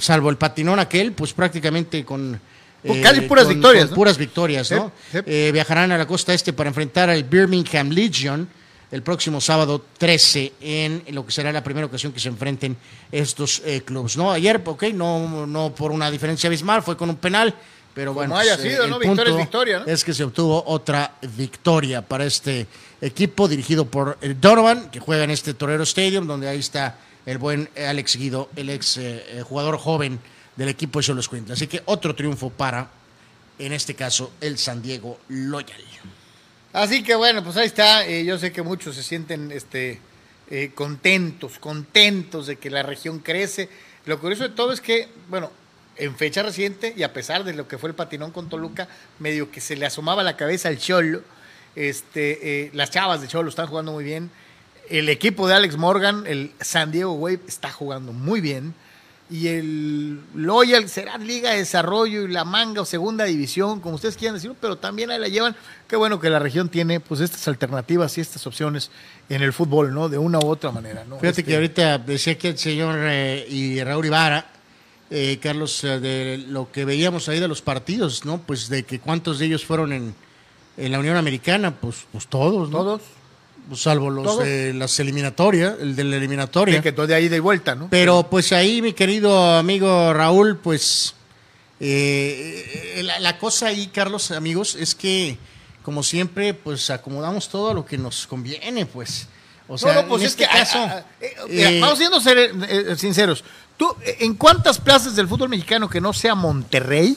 salvo el patinón aquel, pues prácticamente con... Pues casi puras victorias, con ¿no? puras victorias, ¿no? Eh, viajarán a la costa este para enfrentar al Birmingham Legion el próximo sábado 13 en lo que será la primera ocasión que se enfrenten estos eh, clubes. No, ayer, ok, no, no por una diferencia abismal, fue con un penal, pero Como bueno, haya pues, sido, ¿no? Victoria es punto victoria, ¿no? Es que se obtuvo otra victoria para este equipo dirigido por eh, Donovan, que juega en este Torero Stadium, donde ahí está el buen Alex Guido, el ex eh, eh, jugador joven del equipo de Cholos Queens. Así que otro triunfo para, en este caso, el San Diego Loyal. Así que bueno, pues ahí está. Eh, yo sé que muchos se sienten este, eh, contentos, contentos de que la región crece. Lo curioso de todo es que, bueno, en fecha reciente y a pesar de lo que fue el patinón con Toluca, medio que se le asomaba la cabeza al Cholo. Este, eh, las chavas de Cholo están jugando muy bien. El equipo de Alex Morgan, el San Diego Wave, está jugando muy bien. Y el Loyal será Liga de Desarrollo y la Manga o Segunda División, como ustedes quieran decirlo, pero también ahí la llevan. Qué bueno que la región tiene pues estas alternativas y estas opciones en el fútbol, ¿no? De una u otra manera, ¿no? Fíjate Este, que ahorita decía que el señor eh, y Raúl Ibarra, eh, Carlos, eh, de lo que veíamos ahí de los partidos, ¿no? Pues de que cuántos de ellos fueron en, en la Unión Americana, pues, pues todos, ¿no? Todos. Salvo los las eliminatorias, el de la eliminatoria. Sí, que todo de ahí de vuelta, ¿no? Pero pues ahí, mi querido amigo Raúl, pues eh, la, la cosa ahí, Carlos, amigos, es que como siempre, pues acomodamos todo a lo que nos conviene, pues. O sea, no, no, pues en es este que, caso, ah, ah, eh, eh, vamos siendo ser- sinceros. ¿Tú, en cuántas plazas del fútbol mexicano que no sea Monterrey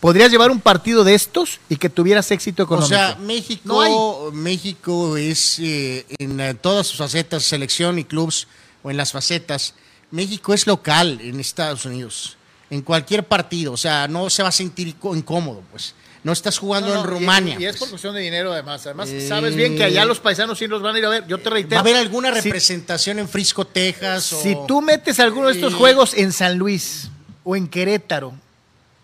podrías llevar un partido de estos y que tuvieras éxito O económico? sea, México, No hay. México es eh, en eh, todas sus facetas, selección y clubs, o en las facetas, México es local en Estados Unidos, en cualquier partido, o sea, no se va a sentir incómodo, pues. No estás jugando No, no, en Rumania. Y, es por pues. cuestión de dinero, además. Además, Eh, sabes bien que allá los paisanos sí los van a ir a ver. Yo te reitero. ¿Va a haber alguna si- representación en Frisco, Texas? o- Si tú metes alguno de estos Eh, juegos en San Luis o en Querétaro,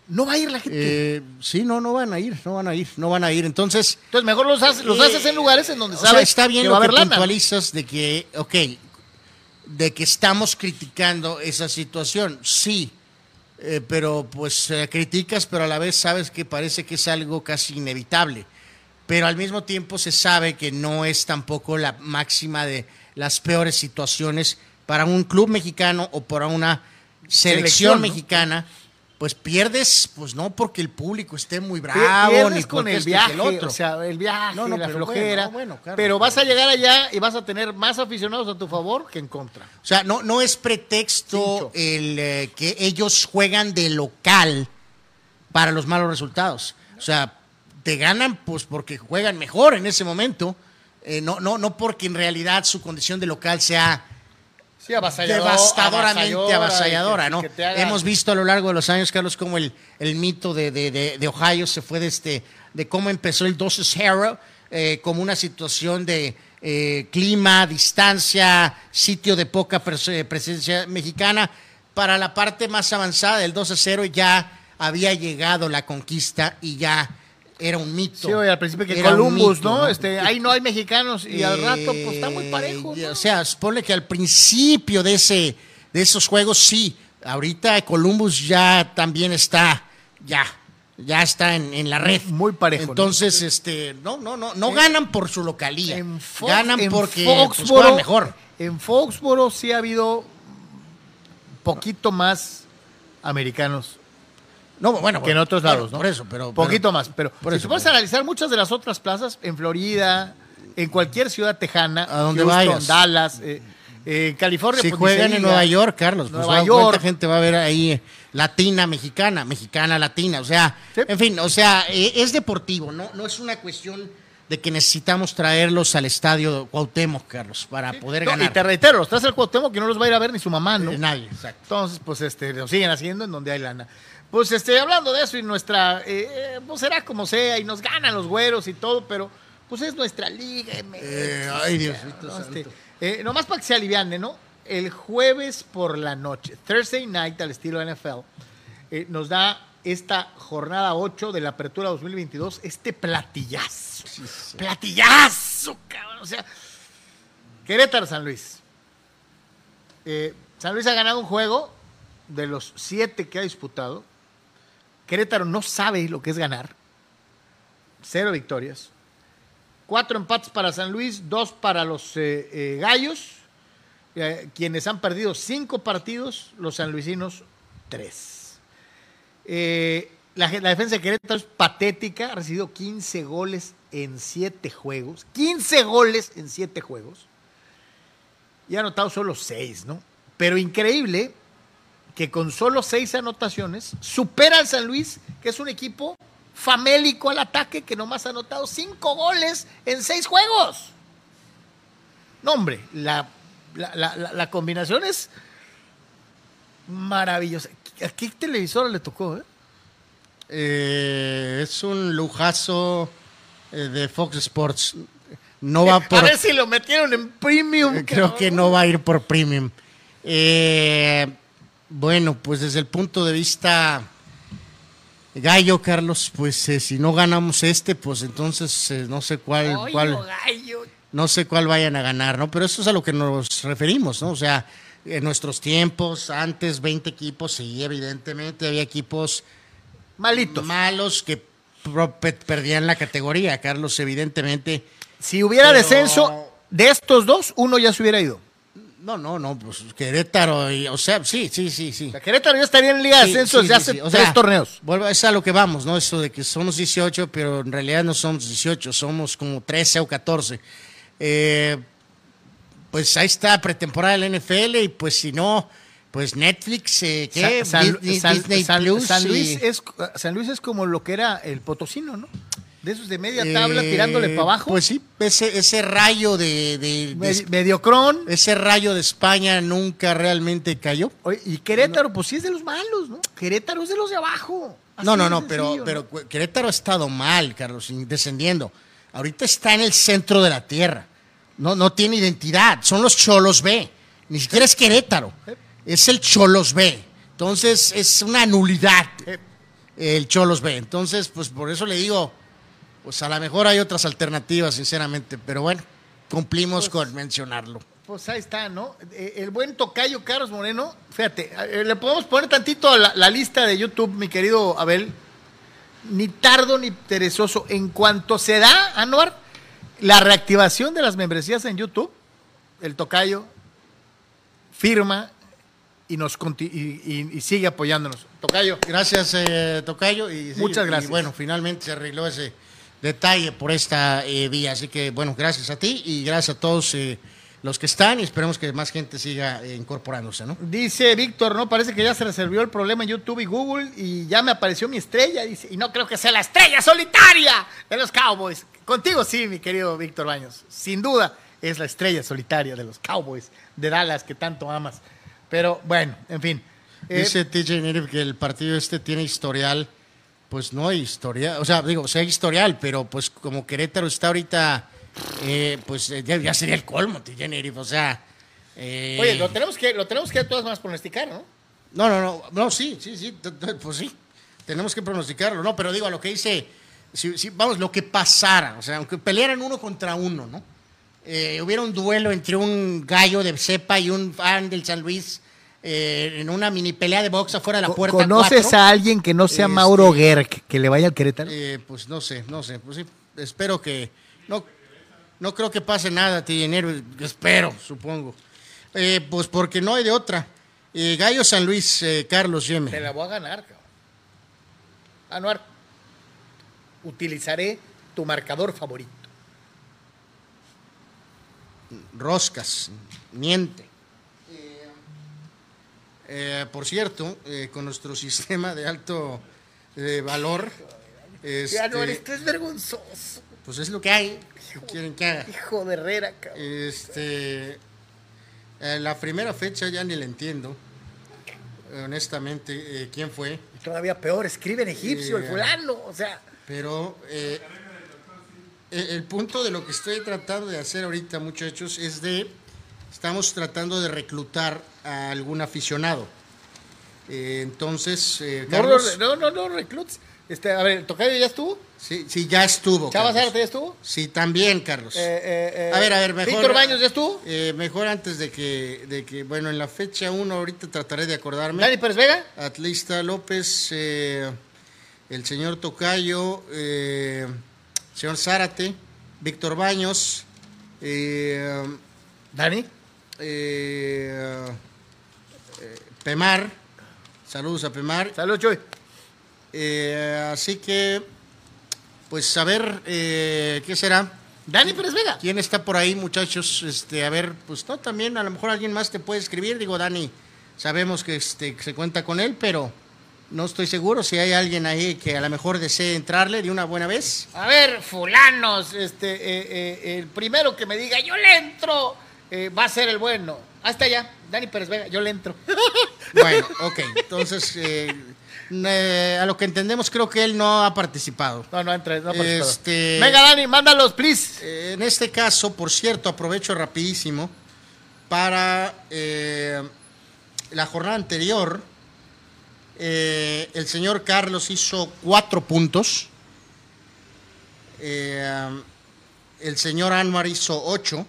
no va a ir la gente. Eh, sí, no, no van a ir, no van a ir, no van a ir. Entonces, Entonces, mejor los, haces, los eh, haces en lugares en donde o sabes sea, está bien que lo va que puntualizas de que, ok, de que estamos criticando esa situación, sí, eh, pero pues eh, criticas, pero a la vez sabes que parece que es algo casi inevitable. Pero al mismo tiempo se sabe que no es tampoco la máxima de las peores situaciones para un club mexicano o para una selección, Selección, ¿no? mexicana. Pues pierdes, pues no porque el público esté muy bravo, pierdes ni con el viaje, el otro. o sea, el viaje, No, no, la pero flojera. bueno, bueno, claro, pero vas a llegar allá y vas a tener más aficionados a tu favor que en contra. O sea, no, no es pretexto Cincho. el eh, que ellos juegan de local para los malos resultados. O sea, te ganan pues porque juegan mejor en ese momento, eh, no, no, no porque en realidad su condición de local sea Sí, avasallador, devastadoramente avasalladora, ¿no? Hemos visto a lo largo de los años, Carlos, cómo el, el mito de, de- de- de Ohio se fue de, este, de cómo empezó el 12-0 eh, como una situación de eh, clima, distancia, sitio de poca pres- eh, presencia mexicana. Para la parte más avanzada del 12-0 ya había llegado la conquista y ya era un mito. Sí, oye, al principio que Era Columbus, mito, ¿no? Este, ahí no hay mexicanos y al rato pues está muy eh, parejo. ¿no? O sea, supone que al principio de ese de esos juegos sí. Ahorita Columbus ya también está ya ya está en, en la red. Muy parejo, ¿no? Entonces, este, no, no, no, no ganan por su localía. En Fox- ganan en porque pues, Foxboro- mejor. En Foxboro sí ha habido poquito más americanos No, bueno, que en otros bueno, lados, ¿no? Por eso, pero Poquito pero- más, pero por si eso, tú puedes pero- analizar muchas de las otras plazas, en Florida, en cualquier ciudad tejana, A donde Houston, vayas. Dallas, eh, eh, en California. Si pues, juegan se en diga. Nueva York, Carlos, pues Nueva va- York. cuánta gente va a ver ahí eh, latina, mexicana, mexicana, latina, o sea, Sí. en fin, o sea, eh, es deportivo, no, no es una cuestión de que necesitamos traerlos al estadio Cuauhtémoc, Carlos, para poder No, ganar. y te reitero, los traes al Cuauhtémoc que no los va a ir a ver ni su mamá, ¿no? Nadie, exacto. Entonces, pues este, lo siguen haciendo en donde hay lana. Pues este, hablando de eso y nuestra, eh, eh, pues será como sea y nos ganan los güeros y todo, pero pues es nuestra liga. Eh, ay, Diosito ¿no? santo. Este, eh, nomás para que se aliviane, ¿no? El jueves por la noche, Thursday night al estilo NFL, eh, nos da esta jornada 8 de la apertura 2022, este platillazo. Platillazo, cabrón. O sea, Querétaro San Luis. San Luis ha ganado un juego de los siete que ha disputado. Querétaro no sabe lo que es ganar. Cero victorias. Cuatro empates para San Luis, dos para los eh, eh, Gallos, eh, quienes han perdido cinco partidos, los sanluisinos tres. La, defensa de Querétaro es patética, ha recibido 15 goles en siete juegos. 15 goles en siete juegos y ha anotado solo seis, ¿no? Pero increíble que con solo seis anotaciones supera al San Luis, que es un equipo famélico al ataque, que nomás ha anotado cinco goles en seis juegos. No, hombre, la, la, la- combinación es Maravillosa. ¿A qué televisora le tocó? Eh? Eh, es un lujazo eh, de Fox Sports. No va por. A ver si lo metieron en premium. Creo que no va a ir por premium. Eh, bueno, pues desde el punto de vista gallo, Carlos, pues eh, si no ganamos este, pues entonces eh, no sé cuál, cuál, gallo. no sé cuál vayan a ganar, ¿no? Pero eso es a lo que nos referimos, ¿no? O sea, en nuestros tiempos, antes 20 equipos, sí, evidentemente había equipos Malitos. malos que perdían la categoría, Carlos, evidentemente. Si hubiera Pero- descenso de estos dos, uno ya se hubiera ido. No, no, no, pues Querétaro, y, o sea, sí, sí, sí, sí. Querétaro ya estaría en Liga de Sí, Ascenso sí, desde hace sí. O tres torneos. Vuelvo, es a lo que vamos, ¿no? Eso de que somos 18, pero en realidad no somos 18, somos como 13 o 14. Eh, pues ahí está pretemporada del NFL y pues si no, pues Netflix, eh, ¿qué? Sa- San, San- Disney San- Plus San Luis y- es, San Luis es como lo que era el Potosino, ¿no? De esos de media tabla eh, tirándole para abajo. Pues sí, ese, ese rayo de, de- de- Medi- mediocrón. ese rayo de España nunca realmente cayó. Oye, y Querétaro, pues sí es de los malos, ¿no? Querétaro es de los de abajo. Así No, no, no, pero, sencillo, pero ¿no? Cu- Querétaro ha estado mal, Carlos, descendiendo. Ahorita está en el centro de la tierra. No, no tiene identidad. Son los Cholos B. Ni siquiera es Querétaro. Es el Cholos B. Entonces es una nulidad el Cholos B. Entonces, pues por eso le digo, pues a lo mejor hay otras alternativas, sinceramente. Pero bueno, cumplimos con mencionarlo. Pues ahí está, ¿no? Eh, El buen tocayo Carlos Moreno, fíjate, le podemos poner tantito la, la lista de YouTube, mi querido Abel. Ni tardo ni perezoso. En cuanto se da, Anuar, la reactivación de las membresías en YouTube, el tocayo firma y nos conti- y, y- y sigue apoyándonos. Tocayo. Gracias, eh, Tocayo. Y, sí, Muchas y gracias. bueno, finalmente se arregló ese detalle por esta eh, vía. Así que, bueno, gracias a ti y gracias a todos eh, los que están y esperemos que más gente siga eh, incorporándose, ¿no? Dice Víctor, ¿no? Parece que ya se resolvió el problema en YouTube y Google y ya me apareció mi estrella. Dice, y no creo que sea la estrella solitaria de los Cowboys. Contigo sí, mi querido Víctor Baños. Sin duda es la estrella solitaria de los Cowboys de Dallas que tanto amas. Pero bueno, en fin. Eh, Dice TJ Nerif que el partido este tiene historial. Pues no hay historial, o sea, digo, sí hay historial, pero pues como Querétaro está ahorita, eh, pues eh, ya, ya sería el colmo, Nerif, o sea. eh, Oye, lo tenemos que, lo tenemos que todas más pronosticar, ¿no? No, no, no, no, sí, sí, sí, pues sí, tenemos que pronosticarlo, ¿no? Pero digo, a lo que dice, si, si- vamos, lo que pasara, o sea, aunque pelearan uno contra uno, ¿no? Eh, hubiera un duelo entre un gallo de cepa y un fan del San Luis eh, en una mini pelea de box afuera de la puerta ¿Conoces cuatro, a alguien que no sea Este- Mauro Gerg que le vaya al Querétaro? eh, pues no sé, no sé, pues sí, espero que, no, no creo que pase nada, enero, espero, supongo. Eh, pues porque no hay de otra. Eh, gallo San Luis, eh, Carlos Yeme. Te la voy a ganar, cabrón. Anuar, utilizaré tu marcador favorito. roscas, miente. Eh, por cierto, eh, con nuestro sistema de alto eh, valor, este, Anuar, esto es vergonzoso. pues es lo que hay. ¿Qué quieren que haga? Hijo de Herrera, cabrón. Este, eh, la primera fecha ya ni la entiendo, honestamente, quién fue, Todavía peor, escribe en egipcio el fulano. O sea, pero eh, el punto de lo que estoy tratando de hacer ahorita, muchachos, es de, estamos tratando de reclutar a algún aficionado. Eh, entonces, eh, no, Carlos, no, no, no, reclutes. Este, a ver, ¿Tocayo ya estuvo? sí, sí, ya estuvo. ¿Chavas Carlos. Zárate ya estuvo? Sí, también, Carlos. Eh, eh, eh, A ver, a ver, mejor. ¿Víctor Baños ya estuvo? Eh, mejor antes de que, de que, bueno, en la fecha 1 ahorita trataré de acordarme. ¿Dani Pérez Vega? Atlista López, eh, el señor Tocayo, eh, señor Zárate, Víctor Baños, eh, ¿Dani? Eh, eh, Pemar, saludos a Pemar. Saludos, Chuy. Eh, así que, pues a ver, ¿qué será? ¿Dani Pérez Vega? ¿Quién está por ahí, muchachos? Este, a ver, pues no, también a lo mejor alguien más te puede escribir. Digo, Dani, sabemos que este, que se cuenta con él, pero no estoy seguro si hay alguien ahí que a lo mejor desee entrarle de una buena vez. A ver, fulanos, este, eh, eh, el primero que me diga, yo le entro, eh, va a ser el bueno. Ahí está ya, Dani Pérez Vega, yo le entro. Bueno, ok. Entonces, eh, eh, a lo que entendemos, creo que él no ha participado. No, no entra, no ha participado. Este- Venga, Dani, mándalos, please. En este caso, por cierto, aprovecho rapidísimo para la jornada anterior. el señor Carlos hizo cuatro puntos. El señor Anwar hizo ocho.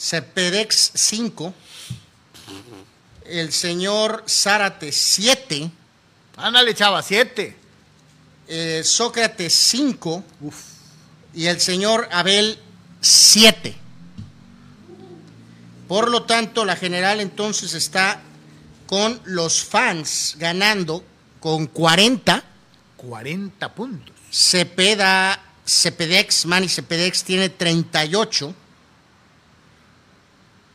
Cepedex cinco. El señor Zárate siete. Ándale, chava, siete. eh, Sócrates 5 y el señor Abel 7. Por lo tanto, la general entonces está con los fans ganando con 40. 40 puntos. Cepeda, Cepedex, Manny Cepedex tiene 38.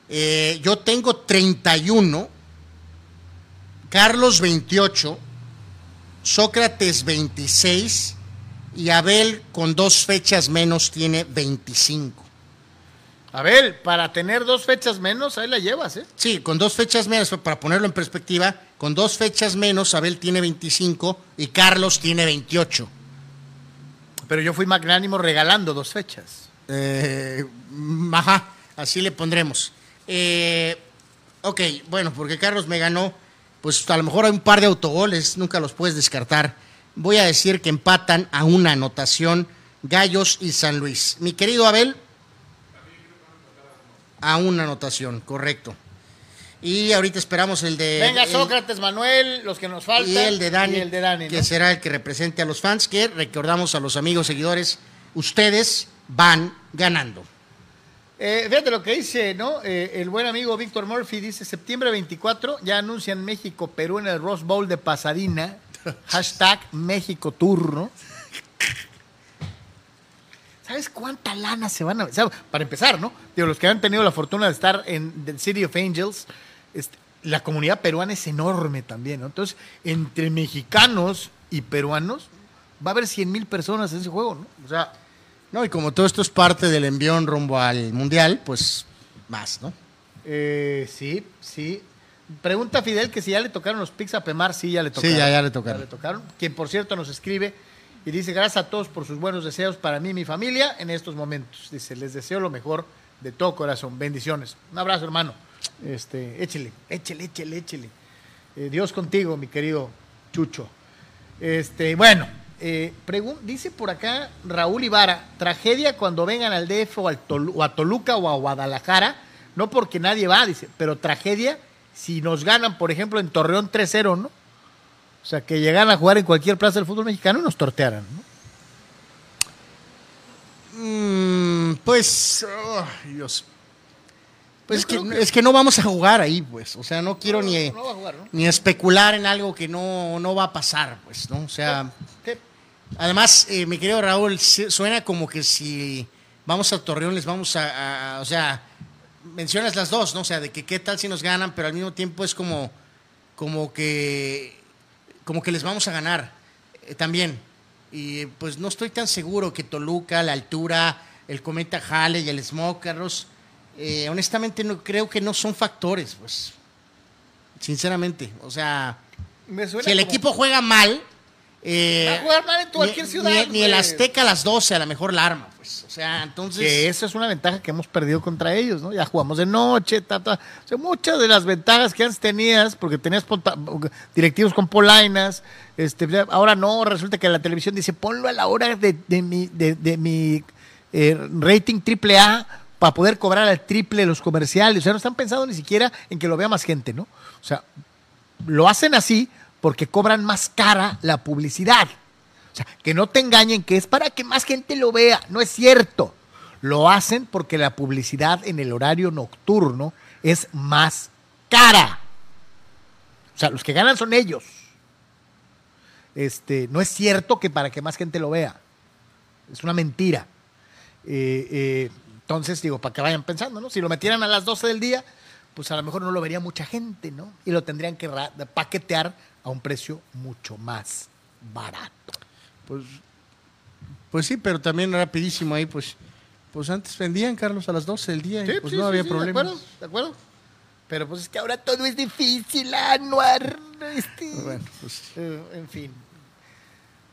Eh, yo tengo 31. Carlos 28. Sócrates 26 y Abel con dos fechas menos tiene 25. Abel, para tener dos fechas menos, ahí la llevas, ¿eh? Sí, con dos fechas menos, para ponerlo en perspectiva, con dos fechas menos Abel tiene 25 y Carlos tiene 28. Pero yo fui magnánimo regalando dos fechas. Eh, ajá, así le pondremos. Eh, ok, bueno, porque Carlos me ganó, pues a lo mejor hay un par de autogoles, nunca los puedes descartar. Voy a decir que empatan a una anotación Gallos y San Luis. Mi querido Abel, a una anotación, correcto. Y ahorita esperamos el de... Venga, el- Sócrates, Manuel, los que nos faltan. y el de Dani, Y el de Dani, que será el que represente a los fans, que recordamos a los amigos seguidores, ustedes van ganando. Eh, fíjate lo que dice, ¿no? Eh, el buen amigo Víctor Murphy dice, septiembre 24, ya anuncian México, Perú en el Rose Bowl de Pasadena. Hashtag México Tour, ¿no? ¿Sabes cuánta lana se van a... o sea, para empezar, ¿no? Digo, los que han tenido la fortuna de estar en The City of Angels, este, la comunidad peruana es enorme también, ¿no? Entonces, entre mexicanos y peruanos, va a haber 100 mil personas en ese juego, ¿no? O sea, No, y como todo esto es parte del envión rumbo al mundial, pues más, ¿no? Eh, sí, sí. Pregunta Fidel que si ya le tocaron los pics a Pemar. Sí, ya le tocaron. ya- ya le tocaron. le tocaron. Quien, por cierto, nos escribe y dice, gracias a todos por sus buenos deseos para mí y mi familia en estos momentos. Dice, les deseo lo mejor de todo corazón. Bendiciones. Un abrazo, hermano. Este, échele, échele, échele, échele. Eh, Dios contigo, mi querido Chucho. Este, bueno, eh, dice por acá Raúl Ibarra, tragedia cuando vengan al DF o, al a Toluca o a Guadalajara, no porque nadie va, dice, pero tragedia si nos ganan, por ejemplo, en Torreón 3-0, ¿no? O sea, que llegan a jugar en cualquier plaza del fútbol mexicano y nos tortearan, ¿no? Mm, pues, oh, Dios. Pues es que, es que no vamos a jugar ahí, pues. O sea, no quiero No, ni, no va a jugar, ¿no? ni especular en algo que no, no va a pasar, pues, ¿no? O sea, ¿Qué? además, eh, mi querido Raúl, suena como que si vamos a Torreón les vamos a, a- o sea, mencionas las dos, ¿no? O sea, de que qué tal si nos ganan, pero al mismo tiempo es como, como que, como que les vamos a ganar eh, también. Y pues no estoy tan seguro que Toluca, la altura, el Cometa Jale y el Smoke, Carlos, eh, honestamente no creo que no son factores, pues. Sinceramente, o sea, Me suena si el como- equipo juega mal, eh, Va a jugar mal en cualquier ni- ciudad, Ni, ni el güey. Azteca a las 12 a lo mejor la arma, pues. O sea, entonces. Que eso es una ventaja que hemos perdido contra ellos, ¿no? Ya jugamos de noche, ta, ta. O sea, muchas de las ventajas que antes tenías, porque tenías ponta- directivos con polainas, este, ya- ahora no, resulta que la televisión dice, ponlo a la hora de, de mi, de, de mi eh, rating triple A para poder cobrar al triple los comerciales. O sea, no están pensando ni siquiera en que lo vea más gente, ¿no? O sea, lo hacen así porque cobran más cara la publicidad. O sea, que no te engañen que es para que más gente lo vea. No es cierto. Lo hacen porque la publicidad en el horario nocturno es más cara. O sea, los que ganan son ellos. Este, no es cierto que para que más gente lo vea. Es una mentira. Eh, eh, entonces, digo, para que vayan pensando, ¿no? Si lo metieran a las 12 del día, pues a lo mejor no lo vería mucha gente, ¿no? Y lo tendrían que paquetear a un precio mucho más barato. Pues, pues sí, pero también rapidísimo ahí, pues, pues antes vendían, Carlos, a las 12 del día y pues sí, no sí, había sí, problema. De acuerdo, de acuerdo. Pero pues es que ahora todo es difícil, Anuar. Este, Bueno, pues eh, en fin.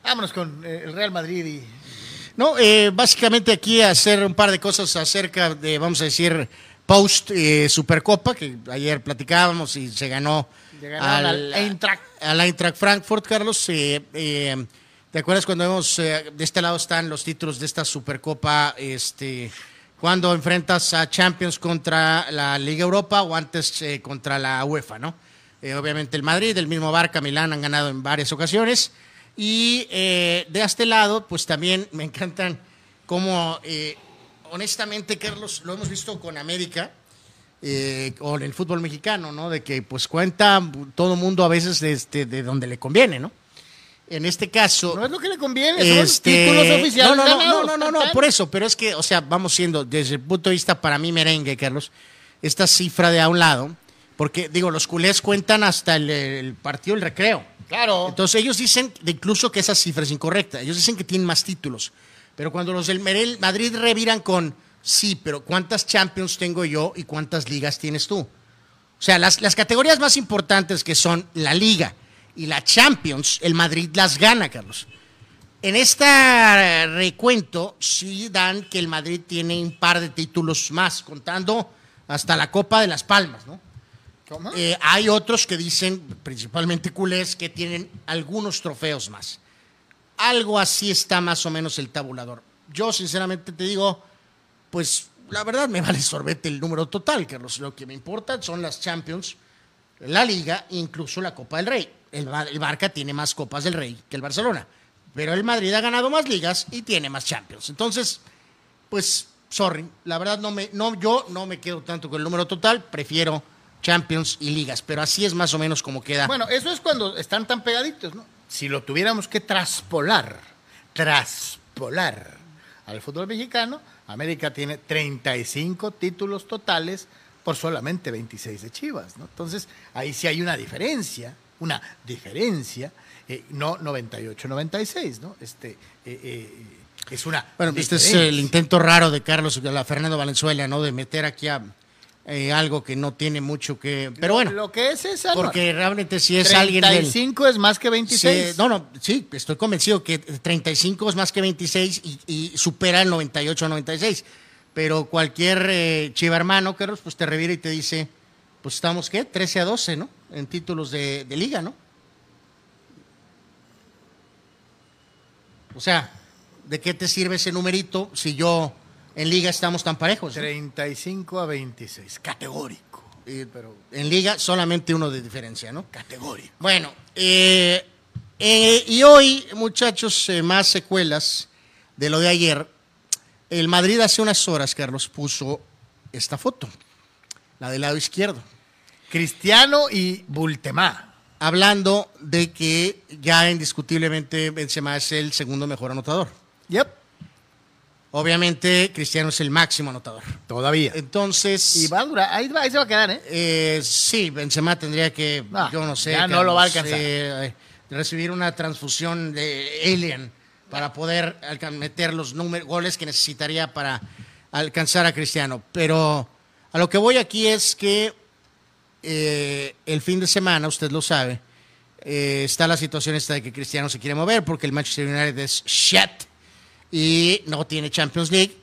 Vámonos con eh, el Real Madrid y No, eh, básicamente aquí hacer un par de cosas acerca de, vamos a decir, post eh, Supercopa, que ayer platicábamos y se ganó al Eintracht. al Eintracht Frankfurt, Carlos. eh, eh, ¿Te acuerdas cuando vemos, eh, de este lado están los títulos de esta Supercopa, este, cuando enfrentas a Champions contra la Liga Europa o antes contra la UEFA, ¿no? Obviamente el Madrid, el mismo Barca, Milán han ganado en varias ocasiones. Y eh, de este lado, pues también me encantan como, eh, honestamente, Carlos, lo hemos visto con América eh, o en el fútbol mexicano, ¿no? De que pues cuenta todo mundo a veces de, este, de donde le conviene, ¿no? En este caso... no es lo que le conviene, son Este, títulos oficiales. No, no, no, no, no, no, tan. por eso, pero es que, o sea, vamos siendo, desde el punto de vista para mí merengue, Carlos, esta cifra de a un lado, porque digo, los culés cuentan hasta el, el partido del recreo. Claro. Entonces ellos dicen incluso que esa cifra es incorrecta. Ellos dicen que tienen más títulos. Pero cuando los del Merel- Madrid reviran con, sí, pero ¿cuántas Champions tengo yo y cuántas ligas tienes tú? O sea, las, las categorías más importantes que son la Liga y la Champions, el Madrid las gana, Carlos. En este recuento sí dan que el Madrid tiene un par de títulos más, contando hasta la Copa de las Palmas, ¿no? Eh, hay otros que dicen, principalmente culés, que tienen algunos trofeos más. Algo así está más o menos el tabulador. Yo sinceramente te digo, pues la verdad me vale sorbete el número total, Carlos. Lo que me importa son las Champions, la Liga incluso la Copa del Rey. El, el Barca tiene más Copas del Rey que el Barcelona, pero el Madrid ha ganado más ligas y tiene más Champions. Entonces, pues, sorry, la verdad no me, no, yo no me quedo tanto con el número total, prefiero Champions y ligas, pero así es más o menos como queda. Bueno, eso es cuando están tan pegaditos, ¿no? Si lo tuviéramos que traspolar, traspolar al fútbol mexicano, América tiene 35 títulos totales por solamente 26 de Chivas, ¿no? Entonces, ahí sí hay una diferencia, una diferencia, eh, no 98-96, ¿no? Este, eh, eh, es una Bueno, este es el intento raro de Carlos, de la Fernando Valenzuela, ¿no? De meter aquí a, eh, algo que no tiene mucho que. Pero bueno, Lo que es esa, porque realmente si es alguien del. 35 es más que 26. Sí, no, no, sí, estoy convencido que 35 es más que 26 y, y supera el 98 o 96. Pero cualquier eh, chiva hermano, Carlos, pues te revira y te dice, pues estamos, ¿qué? 13 a 12, ¿no? En títulos de, de liga, ¿no? O sea, ¿de qué te sirve ese numerito si yo en liga estamos tan parejos? ¿no? 35 a 26, categórico. Pero en liga solamente uno de diferencia, ¿no? Categórico. Bueno, eh, eh, y hoy, muchachos, eh, más secuelas de lo de ayer. El Madrid hace unas horas, Carlos, puso esta foto, la del lado izquierdo, Cristiano y Bultemá. hablando de que ya indiscutiblemente Benzema es el segundo mejor anotador. Yep. Obviamente, Cristiano es el máximo anotador. Todavía. Entonces, Y va a durar, ahí, va- ahí se va a quedar, ¿eh? Eh, sí, Benzema tendría que, Ah, yo no sé, ya no lo va a alcanzar. eh, recibir una transfusión de Alien para poder meter los números, goles que necesitaría para alcanzar a Cristiano. Pero a lo que voy aquí es que eh, el fin de semana, usted lo sabe, eh, está la situación esta de que Cristiano se quiere mover porque el Manchester United es shit y no tiene Champions League.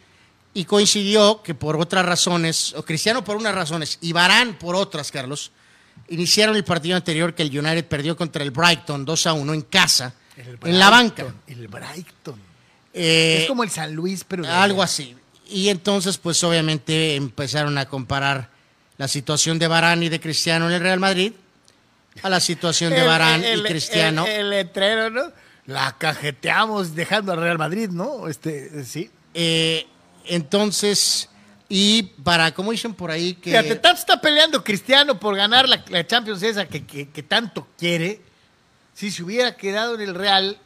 Y coincidió que por otras razones, o Cristiano por unas razones y Barán por otras, Carlos, iniciaron el partido anterior que el United perdió contra el Brighton 2 a 1 en casa, en la banca. El Brighton. Eh, es como el San Luis, pero. algo así. Y entonces, pues obviamente empezaron a comparar la situación de Barán y de Cristiano en el Real Madrid a la situación de Barán y Cristiano. El, el letrero, ¿no? La cajeteamos dejando al Real Madrid, ¿no? Este, sí. Eh, entonces, y para, como dicen por ahí, que... Fíjate, tanto está peleando Cristiano por ganar la, la Champions esa que, que- que tanto quiere. Si se hubiera quedado en el Real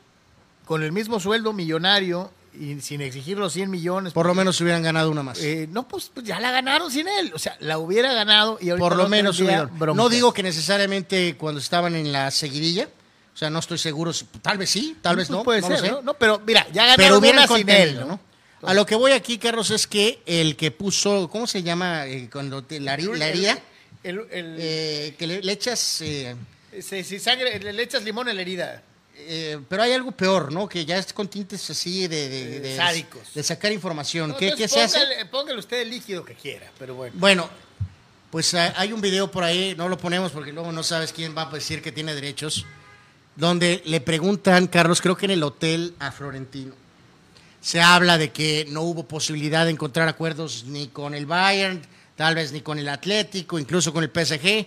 con el mismo sueldo millonario y sin exigir los 100 millones. por lo menos hubieran ganado una más. eh, no, pues, pues ya la ganaron sin él. O sea, la hubiera ganado y ahorita por lo no menos hubieran. No digo que necesariamente cuando estaban en la seguidilla, o sea, no estoy seguro, tal vez sí, tal vez Pues no, Puede no lo ser, sé. ¿no? No, pero mira, ya pero ganaron hubieran una sin él, ¿no? A lo que voy aquí, Carlos, es que el que puso, ¿cómo se llama? Eh, cuando te- la, heri- la herida, El, el- eh, que le, le echas, eh, si, si sangre, le, le echas limón en la herida. eh, pero hay algo peor, ¿no? Que ya es con tintes así de, de, Eh, de- sádicos. de sacar información. No, ¿Qué, se hace? póngale- usted el líquido que quiera, pero bueno. Bueno, pues ah, hay un video por ahí, no lo ponemos porque luego no sabes quién va a decir que tiene derechos, donde le preguntan, Carlos, creo que en el hotel a Florentino, se habla de que no hubo posibilidad de encontrar acuerdos ni con el Bayern, tal vez ni con el Atlético, incluso con el PSG.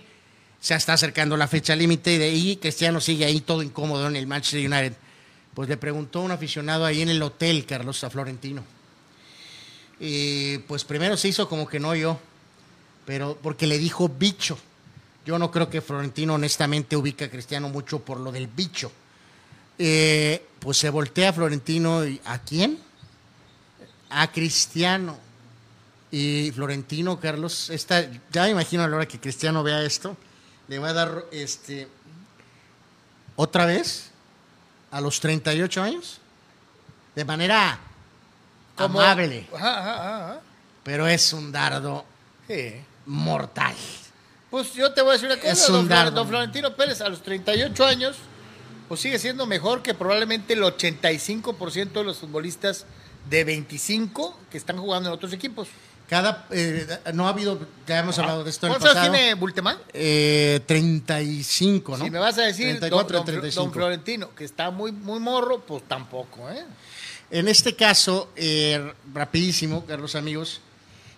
Se está acercando la fecha límite y de ahí Cristiano sigue ahí todo incómodo en el Manchester United. Pues le preguntó un aficionado ahí en el hotel, Carlos, a Florentino. Y pues primero se hizo como que no yo, pero porque le dijo bicho. Yo no creo que Florentino honestamente ubica a Cristiano mucho por lo del bicho. Eh, pues se voltea Florentino y ¿a quién? A Cristiano. Y Florentino, Carlos, esta, ya me imagino a la hora que Cristiano vea esto, le va a dar este otra vez a los 38 años de manera Como- amable, Ajá, ajá, ajá. pero es un dardo Sí. mortal. Pues yo te voy a decir una cosa, Es un don, Florentino Pérez a los 38 años, pues sigue siendo mejor que probablemente el 85% de los futbolistas de 25 que están jugando en otros equipos. Cada, eh, no ha habido, ya hemos hablado de esto en el ¿Cuántos pasado. años tiene Bultemán? Eh, 35, ¿no? Si me vas a decir, don, 34, don- 35. don Florentino, que está muy, muy morro, pues tampoco, ¿eh? En este caso, eh, rapidísimo, Carlos amigos,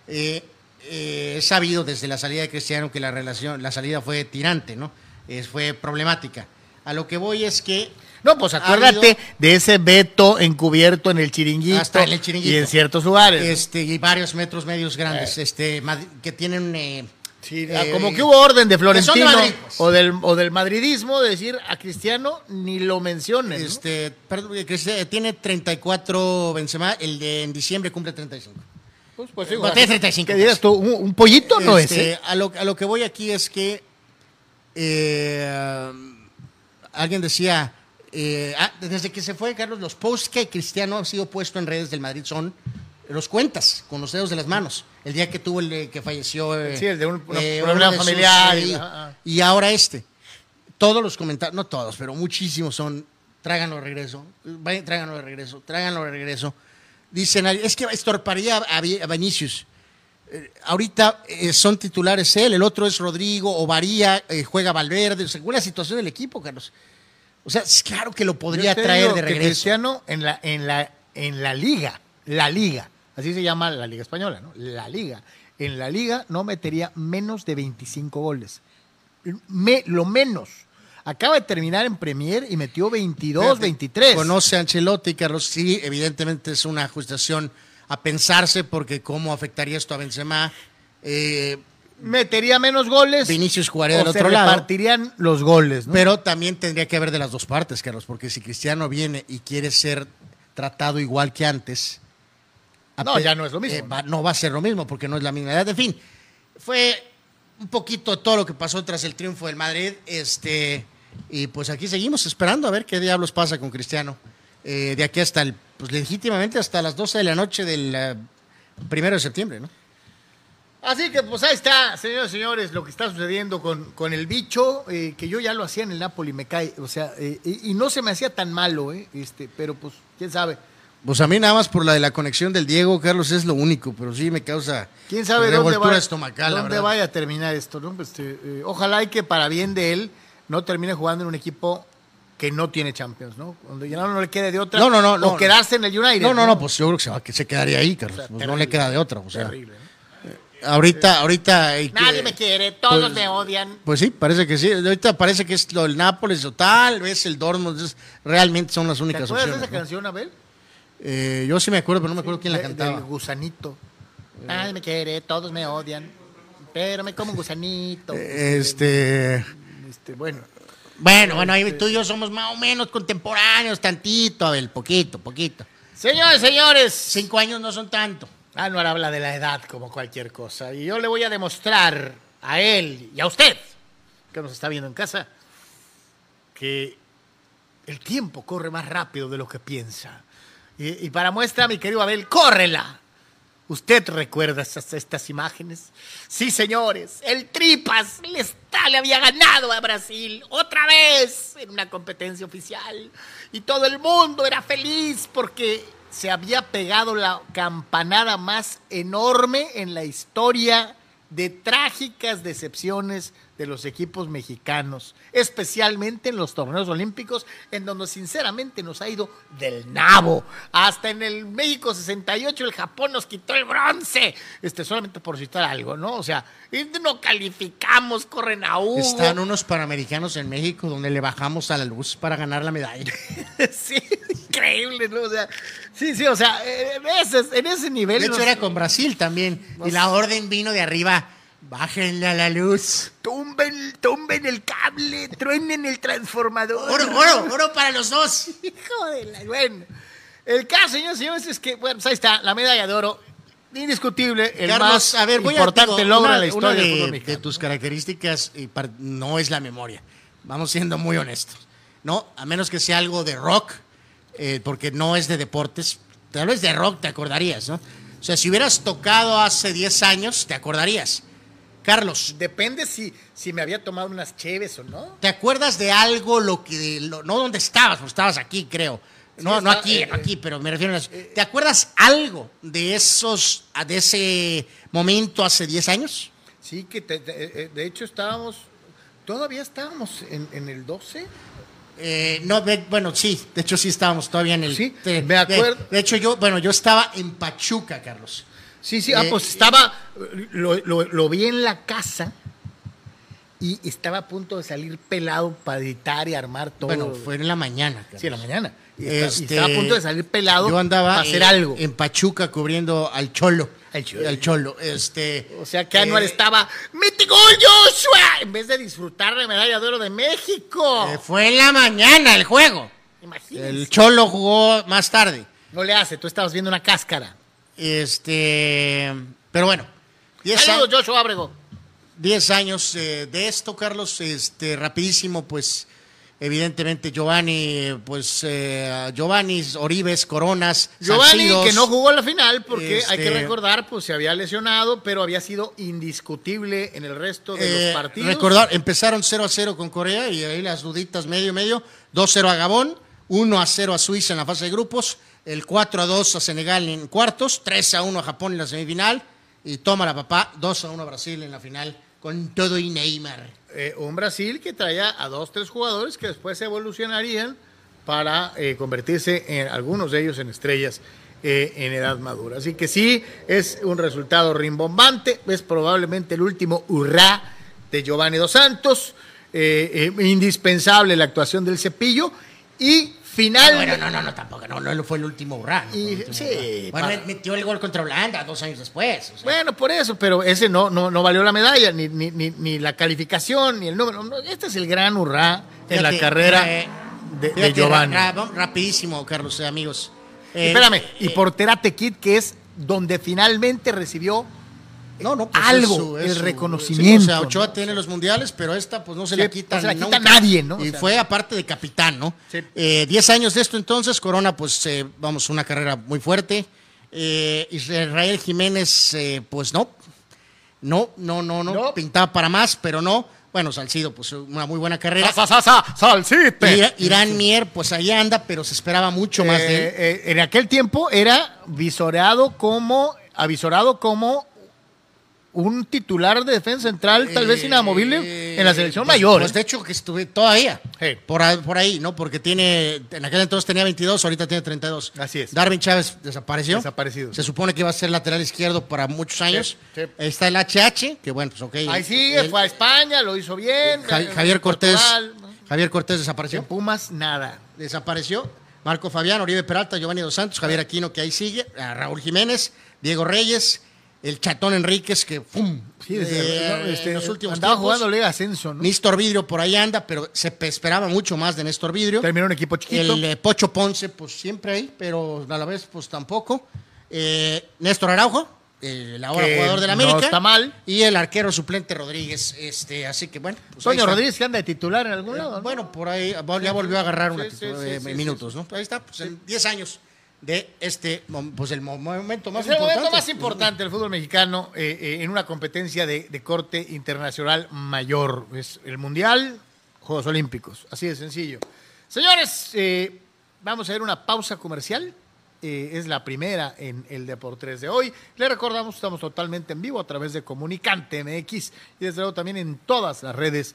eh, eh, he sabido desde la salida de Cristiano que la relación, la salida fue tirante, ¿no? Eh, fue problemática. A lo que voy es que No, pues acuérdate de ese veto encubierto en el chiringuito, Hasta en el chiringuito. y en ciertos lugares. ¿no? este y varios metros medios grandes, este mad- que tienen eh, Sí, eh, ah, como que hubo orden de Florentino Madrid, pues. o, del, o del madridismo de decir a Cristiano ni lo menciones. ¿no? este perdón, eh, Cristi- tiene 34 Benzema, el de en diciembre cumple 35. Pues, pues, Bueno, tiene 35 ¿Qué digas tú? ¿Un, un pollito no es? Este, eh? a, lo, a lo que voy aquí es que eh, alguien decía, eh, ah, desde que se fue Carlos, los posts que Cristiano ha sido puesto en redes del Madrid son los cuentas con los dedos de las manos. El día que tuvo el que falleció, Sí, el de un- una- eh, problema de familiar y- ahora este. Todos los comentarios, no todos, pero muchísimos son, tráiganlo de regreso, tráiganlo de regreso, tráiganlo de regreso. Dicen, es que estorparía a, Vi- a Vinicius. Eh, ahorita eh, son titulares él, el otro es Rodrigo, o varía, eh, juega Valverde, según la situación del equipo, Carlos. O sea, es claro que lo podría traer de que regreso. Cristiano en la, en, la, en la liga, la liga, así se llama la liga española, ¿no? La liga. En la liga no metería menos de 25 goles. Me- lo menos. Acaba de terminar en Premier y metió 22, Fíjate, 23. Conoce a Ancelotti, Carlos. Sí, evidentemente es una ajustación a pensarse porque cómo afectaría esto a Benzema. Eh, Metería menos goles. Vinicius jugaría del o se otro lado. repartirían los goles, ¿no? Pero también tendría que haber de las dos partes, Carlos, porque si Cristiano viene y quiere ser tratado igual que antes. No, ya no es lo mismo. eh, va- no va a ser lo mismo porque no es la misma edad. En fin, fue un poquito todo lo que pasó tras el triunfo del Madrid. Este, y pues aquí seguimos esperando a ver qué diablos pasa con Cristiano. Eh, de aquí hasta el, pues legítimamente hasta las 12 de la noche del eh, primero de septiembre, ¿no? Así que pues ahí está, señores y señores, lo que está sucediendo con, con el bicho, eh, que yo ya lo hacía en el Napoli, me cae, o sea, eh, y, y no se me hacía tan malo, eh, este, pero pues, quién sabe. Pues a mí nada más por la de la conexión del Diego, Carlos, es lo único, pero sí me causa ¿Quién sabe dónde, va, estomacal, dónde vaya a terminar esto? ¿no? Pues, este, ojalá y que para bien de él no termine jugando en un equipo que no tiene Champions, ¿no? Donde ya no, no le quede de otra. No, no, no, O no. quedarse en el United. No, no, no, pues yo creo que se, va, que se quedaría ahí, Carlos. O sea, Pues no le queda de otra. O sea, Terrible. ¿no? ahorita, ahorita. eh, Nadie que- me quiere, todos pues- me odian. Pues sí, parece que sí. Ahorita parece que es lo del Nápoles o tal vez el Dortmund. es- realmente son las ¿Te únicas acuerdas de opciones. esa ¿no? canción, Abel? Eh, yo sí me acuerdo, pero no me acuerdo quién la De- cantaba. Del gusanito. Nadie me quiere, todos me odian, pero me como un gusanito. Eh, Este. Este, bueno, Bueno, bueno, ahí tú y yo somos más o menos contemporáneos, tantito, Abel, poquito, poquito. señores, señores. Cinco años no son tanto. Anuar habla de la edad como cualquier cosa. Y yo le voy a demostrar a él y a usted, que nos está viendo en casa, que el tiempo corre más rápido de lo que piensa. Y, y para muestra, mi querido Abel, córrela. ¿Usted recuerda estas, estas imágenes? Sí, señores, el Tripas le, le había ganado a Brasil otra vez en una competencia oficial. Y todo el mundo era feliz porque se había pegado la campanada más enorme en la historia de trágicas decepciones de los equipos mexicanos, especialmente en los torneos olímpicos, en donde sinceramente nos ha ido del nabo. Hasta en el México 68 el Japón nos quitó el bronce, este, solamente por citar algo, ¿no? O sea, no calificamos, corren a Hugo. Están unos panamericanos en México donde le bajamos a la luz para ganar la medalla. sí, increíble, ¿no? O sea, sí, sí, o sea, en ese, en ese nivel. De hecho, nos- era con Brasil también. Y la orden vino de arriba. Bájenle a la luz. Tumben, tumben el cable, truenen el transformador. Oro, oro, oro para los dos. Hijo de la... Bueno, el caso, señores y señores, es que, bueno, pues ahí está, la medalla de oro, indiscutible, el Carlos, más a ver, voy importante a digo, logro una- en la historia del de, de tus características y par- no es la memoria. Vamos siendo muy honestos. No, a menos que sea algo de rock, eh, porque no es de deportes. Tal vez de rock te acordarías, ¿no? O sea, si hubieras tocado hace 10 años, te acordarías. Carlos, Depende si, si me había tomado unas cheves o no. ¿te acuerdas de algo lo que lo- no dónde estabas? Pues estabas aquí, creo. No, Sí, no está- aquí, eh, aquí, pero me refiero a las- ¿Te acuerdas algo de esos de ese momento hace 10 años? Sí, que te- te- eh, de hecho estábamos, todavía estábamos en, en el 12. Eh, no, de- bueno, sí, de hecho sí estábamos todavía en el... Sí, de, me acuerdo. De, de hecho yo, bueno, yo estaba en Pachuca, Carlos. Sí, sí, ah, Eh, pues estaba, lo, lo- lo vi en la casa y estaba a punto de salir pelado para editar y armar todo. Bueno, fue en la mañana. Carlos. Sí, en la mañana. Y, está- y Este, estaba a punto de salir pelado Yo andaba para hacer algo. en Pachuca cubriendo al Cholo. Al Cholo. Al Cholo. Este, O sea que Anuar eh, estaba, ¡mete gol Joshua! En vez de disfrutar la medalla de oro de México. eh, fue en la mañana el juego. Imagínese. El Cholo jugó más tarde. No le hace, tú estabas viendo una cáscara. Este, pero bueno, 10 Saludos, años, Joshua Ábrego. 10 años eh, de esto, Carlos, este, rapidísimo, pues, evidentemente Giovanni, pues, eh, Giovanni, Oribes, Coronas, Giovanni, Salcidos, que no jugó la final porque hay que Este- recordar, pues se había lesionado, pero había sido indiscutible en el resto de eh, los partidos. Recordar, empezaron 0 a 0 con Corea y ahí las duditas medio medio, 2-0 a Gabón, 1 a 0 a Suiza en la fase de grupos, el 4 a 2 a Senegal en cuartos, 3 a 1 a Japón en la semifinal y toma la papá, 2 a 1 a Brasil en la final con todo y Neymar. Eh, un Brasil que traía a dos, tres jugadores que después evolucionarían para eh, convertirse en algunos de ellos en estrellas eh, en edad madura. Así que sí, es un resultado rimbombante, es probablemente el último hurra de Giovanni Dos Santos, indispensable la actuación del cepillo y final... Bueno, no, no, no, tampoco, no, no fue el último hurra. no fue el Y- último sí, hurra. Bueno, metió el gol contra Holanda dos años después. o sea. Bueno, por eso, pero ese no, no, no valió la medalla, ni, ni, ni, ni la calificación, ni el número. No, este es el gran hurra en la carrera eh, de, Giovanni. ra- ra- rapidísimo, Carlos, eh, amigos. Eh, Espérame, y por Terate Kid, que es donde finalmente recibió No, no, pues algo, el reconocimiento, sí, o sea, Ochoa tiene los mundiales, pero esta pues no se Sí, la quita no se la quita nunca. nadie, ¿no? O Y sea, fue aparte de capitán, ¿no? Sí. Eh, diez años de esto entonces, Corona pues eh, vamos, una carrera muy fuerte. Eh, Israel Jiménez pues no, no, no, no, no, No. pintaba para más, pero no. Bueno, Salcido pues una muy buena carrera. ¡Sa, sa, sa, salsite! Ira- Irán Mier pues ahí anda, pero se esperaba mucho más de él. Eh, en aquel tiempo era visoreado como, avisorado como un titular de defensa central, tal vez inamovible, en la selección Pues- mayor. Pues ¿eh? de hecho que estuve todavía. Sí. Por, ahí- por ahí, ¿no? Porque tiene, en aquel entonces tenía 22, ahorita tiene 32. Así es. Darwin Chávez desapareció. Desaparecido. Se supone que va a ser lateral izquierdo para muchos años. sí. Ahí está el HH, que bueno, pues ok. Ahí sigue, Él- fue a España, lo hizo bien. Ja- en Javier Cortés. Portugal. Javier Cortés En desapareció. Pumas, nada. Desapareció. Marco Fabián, Oribe Peralta, Giovanni Dos Santos, Javier Aquino, que ahí sigue. a Raúl Jiménez, Diego Reyes, el Chatón Enríquez, que ¡pum! Sí, desde- Eh, no, este, en los últimos andaba tiempos. jugando Liga Ascenso, ¿no? Néstor Vidrio por ahí anda, pero se pe- esperaba mucho más de Néstor Vidrio. Terminó un equipo chiquito. El eh, Pocho Ponce, pues siempre ahí, pero a la vez, pues tampoco. Eh, Néstor Araujo, el ahora Que jugador de la no América. está mal. Y el arquero suplente Rodríguez. Este, así que bueno. pues Toño. Rodríguez que anda de titular en algún lado. ¿no? Bueno, por ahí ya volvió a agarrar una Sí, sí, titu- sí, eh, sí, minutos, ¿no? Ahí está, pues en 10 años de este, pues el mo- momento más Es el importante. momento más importante del fútbol mexicano eh, eh, en una competencia de, de corte internacional mayor. Es el Mundial, Juegos Olímpicos. Así de sencillo. Señores, eh, vamos a ver una pausa comercial. Es la primera en el Deportes de hoy. Le recordamos, estamos totalmente en vivo a través de Comunicante MX y desde luego también en todas las redes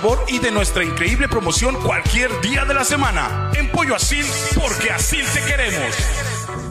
y de nuestra increíble promoción cualquier día de la semana. En Pollo Asil, porque así te queremos.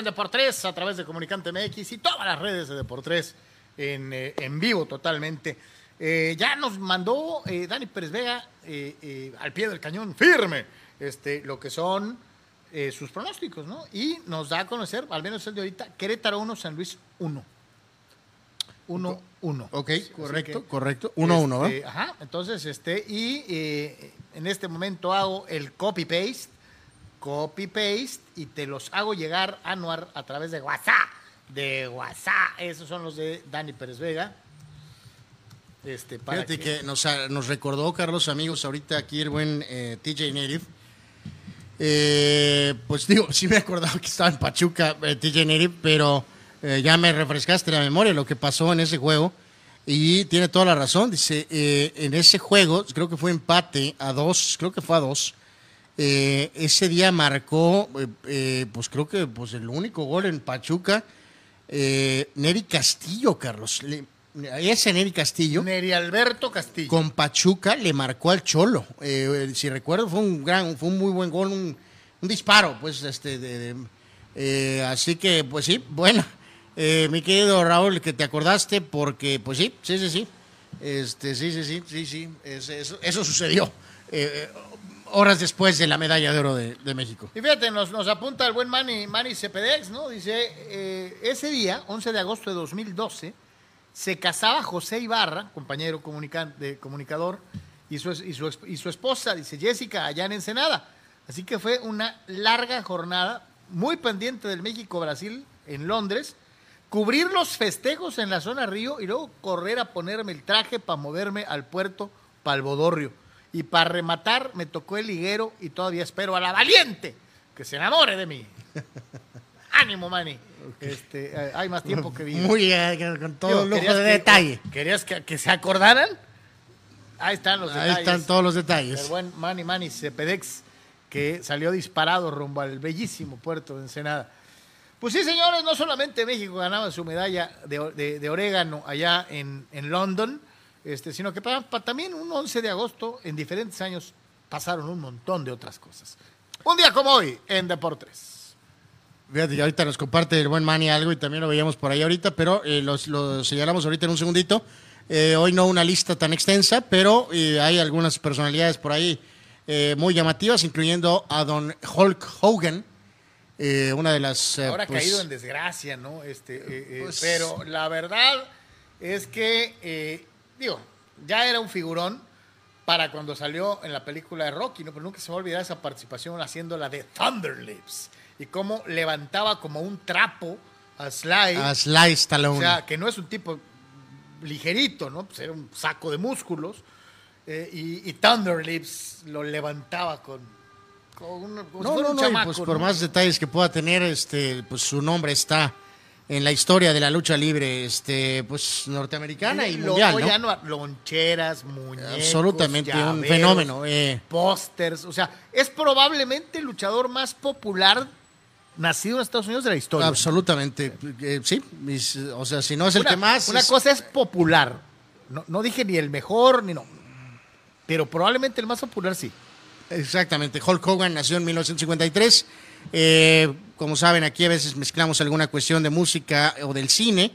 En Deportes a través de Comunicante MX y todas las redes de Deportes en, eh, en vivo totalmente. Eh, ya nos mandó eh, Dani Pérez Vega eh, eh, al pie del cañón firme este, lo que son eh, sus pronósticos, ¿no? Y nos da a conocer, al menos el de ahorita, Querétaro 1, San Luis 1. 1, 1. Ok, Así correcto, que, correcto. 1-1, este, Ajá, entonces, este, y en este momento hago el copy-paste, copy-paste, y te los hago llegar a Anuar a través de WhatsApp. De WhatsApp. Esos son los de Dani Pérez Vega. Este, para Fíjate que, nos, nos recordó, Carlos, amigos, ahorita aquí el buen eh, TJ Native. Eh, pues digo, sí me acordaba que estaba en Pachuca eh, TJ Native, pero ya me refrescaste la memoria lo que pasó en ese juego. Y tiene toda la razón. Dice, en ese juego, creo que fue empate a dos, creo que fue a dos. Eh, ese día marcó, eh, eh, pues creo que pues el único gol en Pachuca, eh, Neri Castillo, Carlos. Le- ese Neri Castillo Neri Alberto Castillo. con Pachuca le marcó al Cholo. Eh, si recuerdo, fue un gran, fue un muy buen gol, un, un disparo, pues, este, de, de- eh, así que, pues sí, bueno, eh, mi querido Raúl, que te acordaste, porque, pues sí, sí, sí, sí, este, sí, sí, sí, sí, sí, es- eso, eso sucedió horas después de la medalla de oro de, México. Y fíjate, nos, nos apunta el buen Manny, Manny Cepedex, ¿no? Dice, eh, ese día, 11 de agosto de 2012, se casaba José Ibarra, compañero de comunicador, y su, y, su, y su esposa, dice Jessica, allá en Ensenada. Así que fue una larga jornada, muy pendiente del México-Brasil en Londres, cubrir los festejos en la zona Río y luego correr a ponerme el traje para moverme al puerto Palvodorrio. Y para rematar me tocó el liguero y todavía espero a la valiente que se enamore de mí. Ánimo, Manny. Este, eh, hay más tiempo que vida. Muy eh, con todo lujo ¿querías de que- detalle. ¿Querías que, que se acordaran? Ahí están los Ahí detalles. están todos los El detalles. buen Manny Manny Cepedex, que salió disparado rumbo al bellísimo puerto de Ensenada. Pues sí, señores, no solamente México ganaba su medalla de, de- de orégano allá en, en London, este, sino que pa- pa- también un 11 de agosto, en diferentes años, pasaron un montón de otras cosas. Un día como hoy, en Deportes. Fíjate ahorita nos comparte el buen Manny algo y también lo veíamos por ahí ahorita, pero eh, los- lo señalamos ahorita en un segundito. Eh, hoy no una lista tan extensa, pero eh, hay algunas personalidades por ahí eh, muy llamativas, incluyendo a don Hulk Hogan, eh, una de las... eh, Ahora ha pues, caído en desgracia, ¿no? Este, eh, eh, Pues- pero la verdad es que, eh, digo, ya era un figurón para cuando salió en la película de Rocky, ¿no? Pero nunca se me va a olvidar esa participación haciendo la de Thunder Lips y cómo levantaba como un trapo a Sly. a Sly Stallone. O sea, que no es un tipo ligerito, ¿no? Pues era un saco de músculos. eh, y, y Thunder Lips lo levantaba con, con un, como si no, fuera no, un no, y chamaco, pues por ¿no? más detalles que pueda tener, este, pues su nombre está en la historia de la lucha libre, este, pues norteamericana y Lo- mundial, ya ¿no? no- loncheras, muñecos, Absolutamente un fenómeno. eh. Pósters, o sea, es probablemente el luchador más popular nacido en Estados Unidos de la historia. Absolutamente, eh, sí. mis- o sea, si no es el que más. una es- cosa es popular. No, no dije ni el mejor, ni no. Pero probablemente el más popular sí. Exactamente. Hulk Hogan nació en 1953. Eh, como saben, aquí a veces mezclamos alguna cuestión de música o del cine.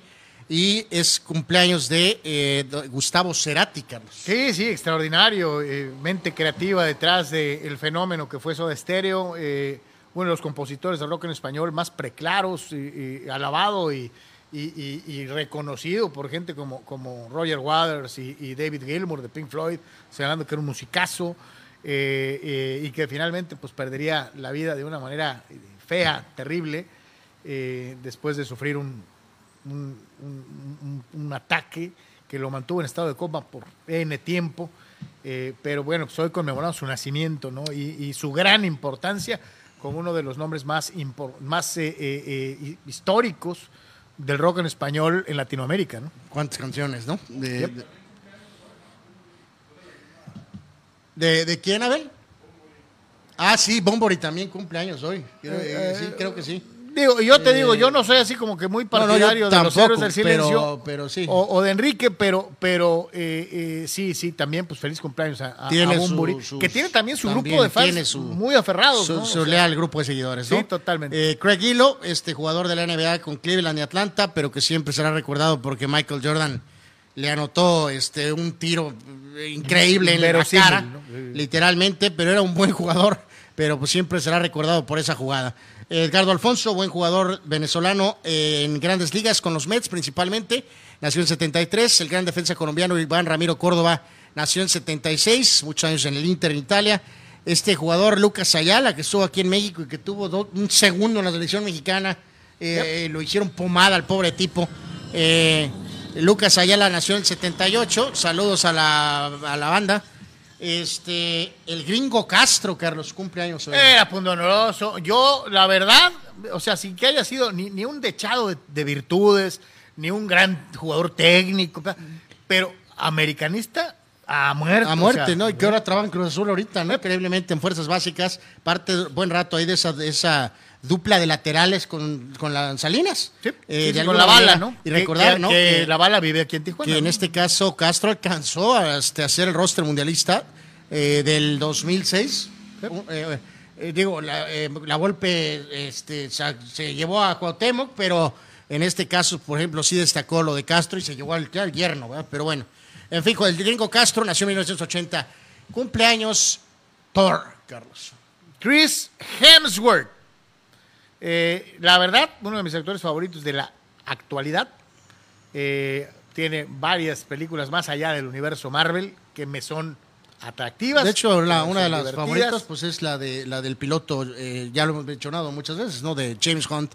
Y es cumpleaños de eh, Gustavo Cerati, Carlos. Sí, sí, extraordinario. eh, mente creativa detrás del fenómeno que fue Soda Stereo. eh, uno de los compositores de rock en español más preclaros, y, alabado y, y- reconocido por gente como, como Roger Waters y, y David Gilmour de Pink Floyd, señalando que era un musicazo eh, eh, y que finalmente pues perdería la vida de una manera fea, terrible, eh, después de sufrir un, un, un- un- un ataque que lo mantuvo en estado de coma por N tiempo. eh, pero bueno, pues hoy conmemoramos su nacimiento ¿no? y, y su gran importancia como uno de los nombres más, más eh, eh, eh, históricos del rock en español en Latinoamérica. ¿no? ¿Cuántas canciones, no? De, Yep. de- de- ¿de quién, Abel? Ah, sí, Bombori también cumpleaños hoy. Creo, eh, sí, creo que sí. Digo, yo te Eh, digo, yo no soy así como que muy no, partidario de los héroes del silencio pero- pero sí. o, o de Enrique, pero, pero eh, eh, sí, sí, también, pues feliz cumpleaños a, Tiene a su- Bunbury, sus- que tiene también su también grupo de fans tiene su- muy aferrados. Su, su sea, leal grupo de seguidores, ¿no? Sí, totalmente. Eh, Craig Hilo, este jugador de la NBA con Cleveland y Atlanta, pero que siempre será recordado porque Michael Jordan le anotó este un tiro eh, increíble en la cara, literalmente, pero era un buen jugador, pero pues siempre será recordado por esa jugada. Edgardo Alfonso, buen jugador venezolano eh, en grandes ligas con los Mets principalmente, nació en 73. El gran defensa colombiano Iván Ramiro Córdoba nació en 76, muchos años en el Inter en Italia. Este jugador Lucas Ayala, que estuvo aquí en México y que tuvo do- un segundo en la selección mexicana, eh, lo hicieron pomada al pobre tipo. Eh, Lucas Ayala nació en el 78, saludos a la, a la banda. Este, el gringo Castro, Carlos, cumpleaños hoy. Era pundonoroso. Yo, la verdad, o sea, sin que haya sido ni, ni un dechado de, de virtudes, ni un gran jugador técnico, pero americanista a muerte. A o muerte, sea, ¿no? Y que ahora trabaja en Cruz Azul ahorita, ¿no? Increíblemente en fuerzas básicas. Parte buen rato ahí de esa, de esa dupla de laterales con, con las Salinas. Sí, Eh, de con la bala. ¿no? Y recordar, que- ¿no? Que Que- la bala vive aquí en Tijuana. que en este caso Castro alcanzó a este, hacer el roster mundialista eh, del 2006. Uh, eh, digo, la, la Volpe este, se, se llevó a Cuauhtémoc, pero en este caso, por ejemplo, sí destacó lo de Castro y se llevó al, al yerno, ¿verdad? Pero bueno, en fin, el gringo Castro nació en 1980. Cumpleaños Thor, Carlos. Chris Hemsworth. Eh, la verdad, uno de mis actores favoritos de la actualidad. Eh, tiene varias películas más allá del universo Marvel que me son atractivas. De hecho, la- una de las divertidas. favoritas pues es la de la del piloto, eh, ya lo hemos mencionado muchas veces, ¿no? De James Hunt,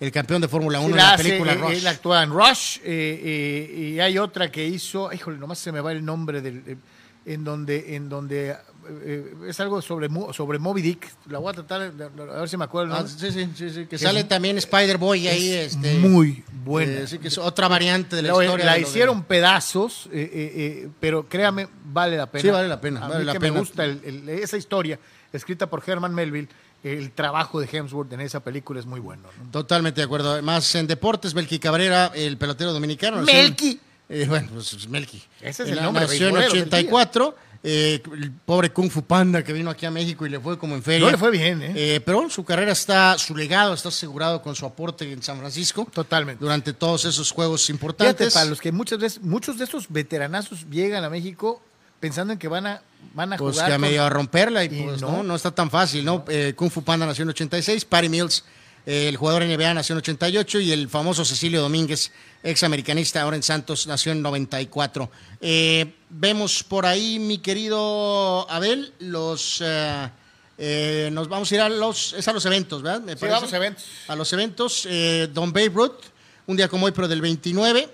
el campeón de Fórmula 1 Sí, en la la hace, película eh, Rush. Él actúa en Rush eh, eh, y hay otra que hizo, híjole, nomás se me va el nombre del, en donde, en donde eh, es algo sobre sobre Moby Dick. La voy a tratar de, a ver si me acuerdo. el Ah, sí, sí, sí, sí, que Es sale también Spider-Boy ahí. Es este, muy buena. eh, sí, que es otra variante de la, La, historia. la de- hicieron pedazos, eh, pero créame, vale la pena. Sí, vale la pena, A vale mí la que pena. me gusta el- el- esa historia, escrita por Herman Melville, el trabajo de Hemsworth en esa película es muy bueno. ¿no? Totalmente de acuerdo. Además, en deportes, Melqui Cabrera, el pelotero dominicano. Melqui. Eh, bueno, pues es Melqui. Ese es el na- nombre Nació en beisbolero del 84. Eh, el pobre Kung Fu Panda que vino aquí a México y le fue como en feria. No le fue bien, ¿eh? Eh, pero su carrera está, su legado está asegurado con su aporte en San Francisco. Totalmente. Durante todos esos juegos Fíjate, importantes. para los que muchas veces, muchos de estos veteranazos llegan a México pensando en que van a, van a Pues jugar. que a medio a romperla y, Y pues no. no, no está tan fácil, ¿no? Eh, Kung Fu Panda nació en 86, Patty Mills el jugador NBA nació en 88 y el famoso Cecilio Domínguez, ex americanista, ahora en Santos, nació en 94. Eh, vemos por ahí, mi querido Abel, los... eh, eh, nos vamos a ir a los, es a los eventos, ¿verdad? Me Sí, parece. vamos a eventos. A los eventos. eh, Don Babe Ruth, un día como hoy, pero del 29,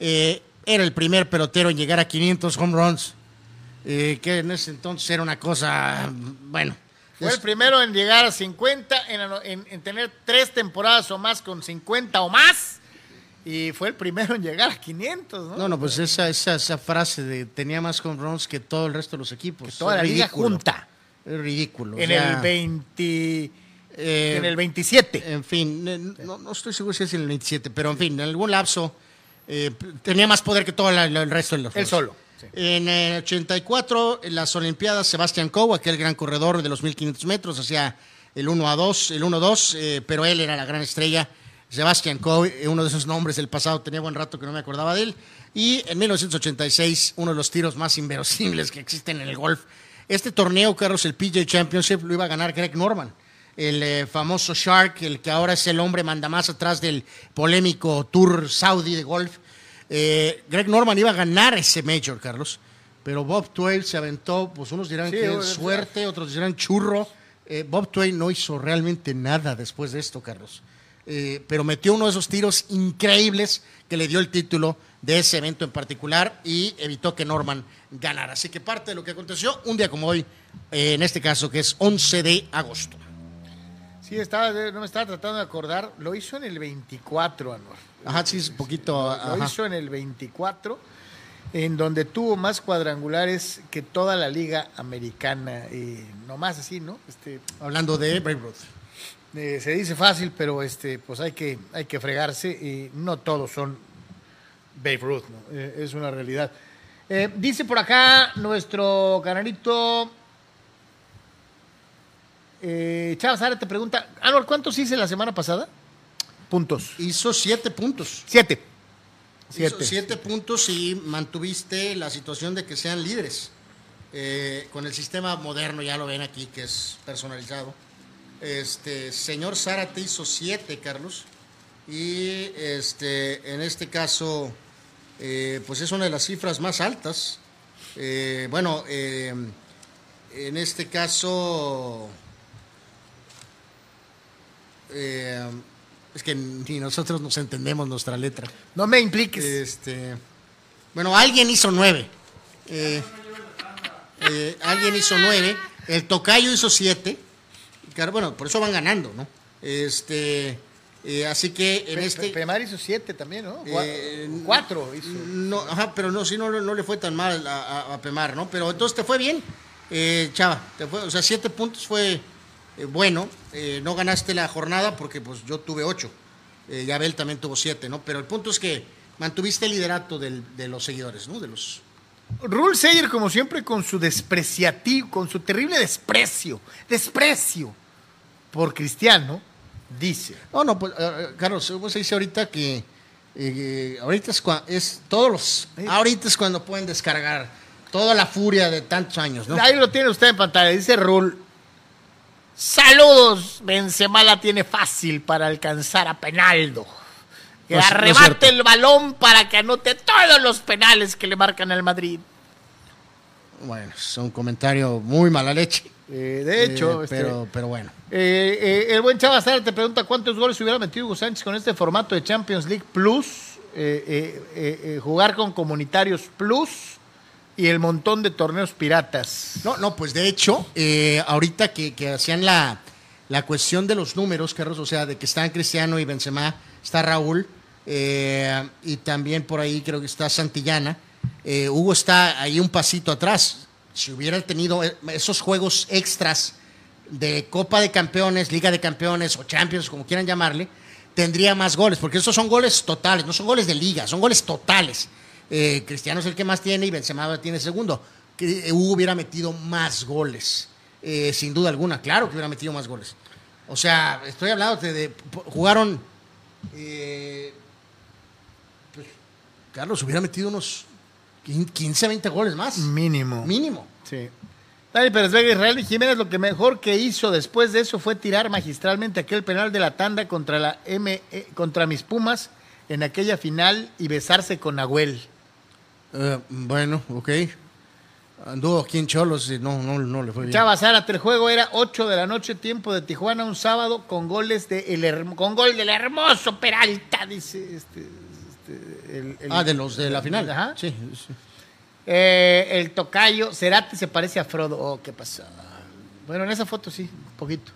eh, era el primer pelotero en llegar a 500 home runs, que en ese entonces era una cosa, bueno. Fue es- el primero en llegar a 50, en, ano- en- en tener tres temporadas o más con 50 o más. Y fue el primero en llegar a 500, ¿no? no, no, pues esa, esa, esa frase de tenía más home runs que todo el resto de los equipos. Toda Es la liga ridículo. junta. Es ridículo. o En sea, el 20, eh, en el 27. En fin, eh, no, no estoy seguro si es en el 27, pero en fin, en algún lapso eh, tenía más poder que todo la- la- el resto de los Él solo, En el 84, en las Olimpiadas, Sebastián Coe, aquel gran corredor de los 1500 metros, hacía el 1 a 2, el 1-2, eh, pero él era la gran estrella. Sebastián Coe, eh, uno de esos nombres del pasado, tenía buen rato que no me acordaba de él. Y en 1986, uno de los tiros más inverosímiles que existen en el golf. Este torneo, Carlos, el PJ Championship, lo iba a ganar Greg Norman, el eh, famoso Shark, el que ahora es el hombre mandamás atrás del polémico Tour Saudi de golf. Eh, Greg Norman iba a ganar ese Major, Carlos, pero Bob Twain se aventó, pues unos dirán Sí, que es suerte, otros dirán churro. Eh, Bob Twain no hizo realmente nada después de esto, Carlos. Eh, pero metió uno de esos tiros increíbles que le dio el título de ese evento en particular y evitó que Norman ganara. Así que parte de lo que aconteció un día como hoy, eh, en este caso que es 11 de agosto. Sí, estaba, no me estaba tratando de acordar. Lo hizo en el 24, Anor. Ajá, sí, un poquito... Lo hizo en el 24, en donde tuvo más cuadrangulares que toda la liga americana. Eh, nomás así, ¿no? Este, Hablando de Babe Ruth. eh, se dice fácil, pero este, pues hay que, hay que fregarse. Y no todos son Babe Ruth, ¿no? Eh, es una realidad. Eh, dice por acá nuestro canalito. Chávez Ara te pregunta, Anor, ¿cuántos hice la semana pasada? Puntos. Hizo siete puntos. Siete. Hizo Siete. siete puntos y mantuviste la situación de que sean líderes. Eh, con el sistema moderno, ya lo ven aquí, que es personalizado. Este señor Zárate hizo siete, Carlos. Y este, en este caso, eh, pues es una de las cifras más altas. Eh, bueno, en este caso, es que ni nosotros nos entendemos nuestra letra. No me impliques. Este, bueno, alguien hizo nueve. Eh, eh, alguien hizo nueve. El tocayo hizo siete. Claro, bueno, por eso van ganando, ¿no? Este, eh, así que en Pe- este. Pe- Pemar hizo siete también, ¿no? Eh, Cuatro hizo. No, ajá, pero no, sí, no, no le fue tan mal a, a- a Pemar, ¿no? Pero entonces te fue bien, eh, Chava. Te fue, o sea, siete puntos fue eh, bueno. Eh, no ganaste la jornada porque pues yo tuve ocho. Eh, y Abel también tuvo siete, ¿no? Pero el punto es que mantuviste el liderato del- de los seguidores, ¿no? De los. Rule Sayer, como siempre, con su despreciativo, con su terrible desprecio, desprecio por Cristiano, dice. No, no, pues, eh, eh, Carlos, vos dice ahorita que eh, ahorita es, es todos los, ahorita es cuando pueden descargar toda la furia de tantos años, ¿no? Ahí lo tiene usted en pantalla, dice Rule. Saludos, Benzema la tiene fácil para alcanzar a Penaldo. Que No arrebate el balón para que anote todos los penales que le marcan al Madrid. Bueno, es un comentario muy mala leche. Eh, de hecho, Eh, este, pero, pero bueno. Eh, eh, el buen Chavazar te pregunta cuántos goles hubiera metido Hugo Sánchez con este formato de Champions League Plus, eh, eh, eh, eh, jugar con comunitarios Plus y el montón de torneos piratas. No, no, pues de hecho, eh, ahorita que, que hacían la, la cuestión de los números, Carlos, o sea, de que están Cristiano y Benzema, está Raúl, eh, y también por ahí creo que está Santillana. Eh, Hugo está ahí un pasito atrás. Si hubiera tenido eh, esos juegos extras de Copa de Campeones, Liga de Campeones o Champions, como quieran llamarle, tendría más goles, porque esos son goles totales, no son goles de liga, son goles totales. Eh, Cristiano es el que más tiene y Benzema tiene segundo. Que, eh, Hugo hubiera metido más goles, eh, sin duda alguna, claro que hubiera metido más goles. O sea, estoy hablando de, jugaron, eh, pues, Carlos hubiera metido unos 15, 20 goles más, Mínimo. mínimo. Sí. Dani Pérez Vega Israel y Jiménez lo que mejor que hizo después de eso fue tirar magistralmente aquel penal de la tanda contra la M contra mis Pumas en aquella final y besarse con Nahuel. Eh, bueno, ok. Anduvo aquí en Cholos y no, no, no le fue bien. Chava Zárate, el juego era 8 de la noche, tiempo de Tijuana, un sábado, con goles de el con gol del hermoso Peralta, dice este, este, el- el- Ah, de los de la final. Ajá. Sí, sí. Eh, el tocayo, Cerati se parece a Frodo. Oh, ¿qué pasa? Bueno, en esa foto sí, un poquito.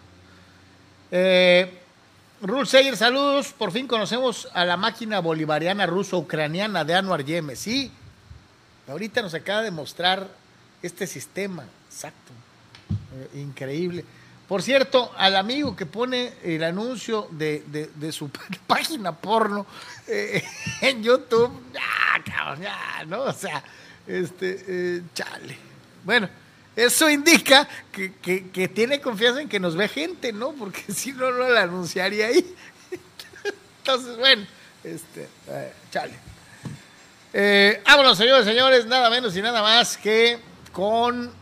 Eh, Rul Seyer, saludos. Por fin conocemos a la máquina bolivariana ruso-ucraniana de Anwar Yemes. Sí, ahorita nos acaba de mostrar este sistema. Exacto. Eh, increíble. Por cierto, al amigo que pone el anuncio de, de- su página porno eh, en YouTube, ya, cabrón, ya, ¿no? O sea, este, eh, chale. Bueno, eso indica que, que- tiene confianza en que nos ve gente, ¿no? Porque si no, no la anunciaría ahí. Entonces, bueno, este, chale. Eh, vámonos, señores, señores, nada menos y nada más que con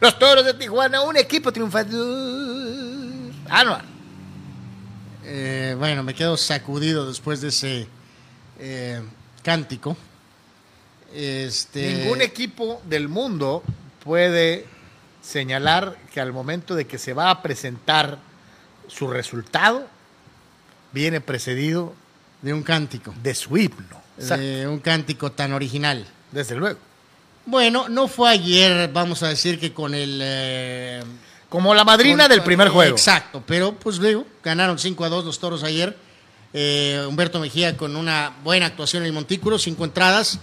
los Toros de Tijuana, un equipo triunfador. Anual. Eh, bueno, me quedo sacudido después de ese eh, cántico. Este, Ningún equipo del mundo puede señalar que al momento de que se va a presentar su resultado, viene precedido de un cántico. de su himno. Exacto, De un cántico tan original. desde luego. Bueno, no fue ayer, vamos a decir que con el... eh, Como la madrina con- del primer juego. Exacto, pero pues luego ganaron 5 a 2 los toros ayer. Eh, Humberto Mejía con una buena actuación en el Montículo, cinco entradas.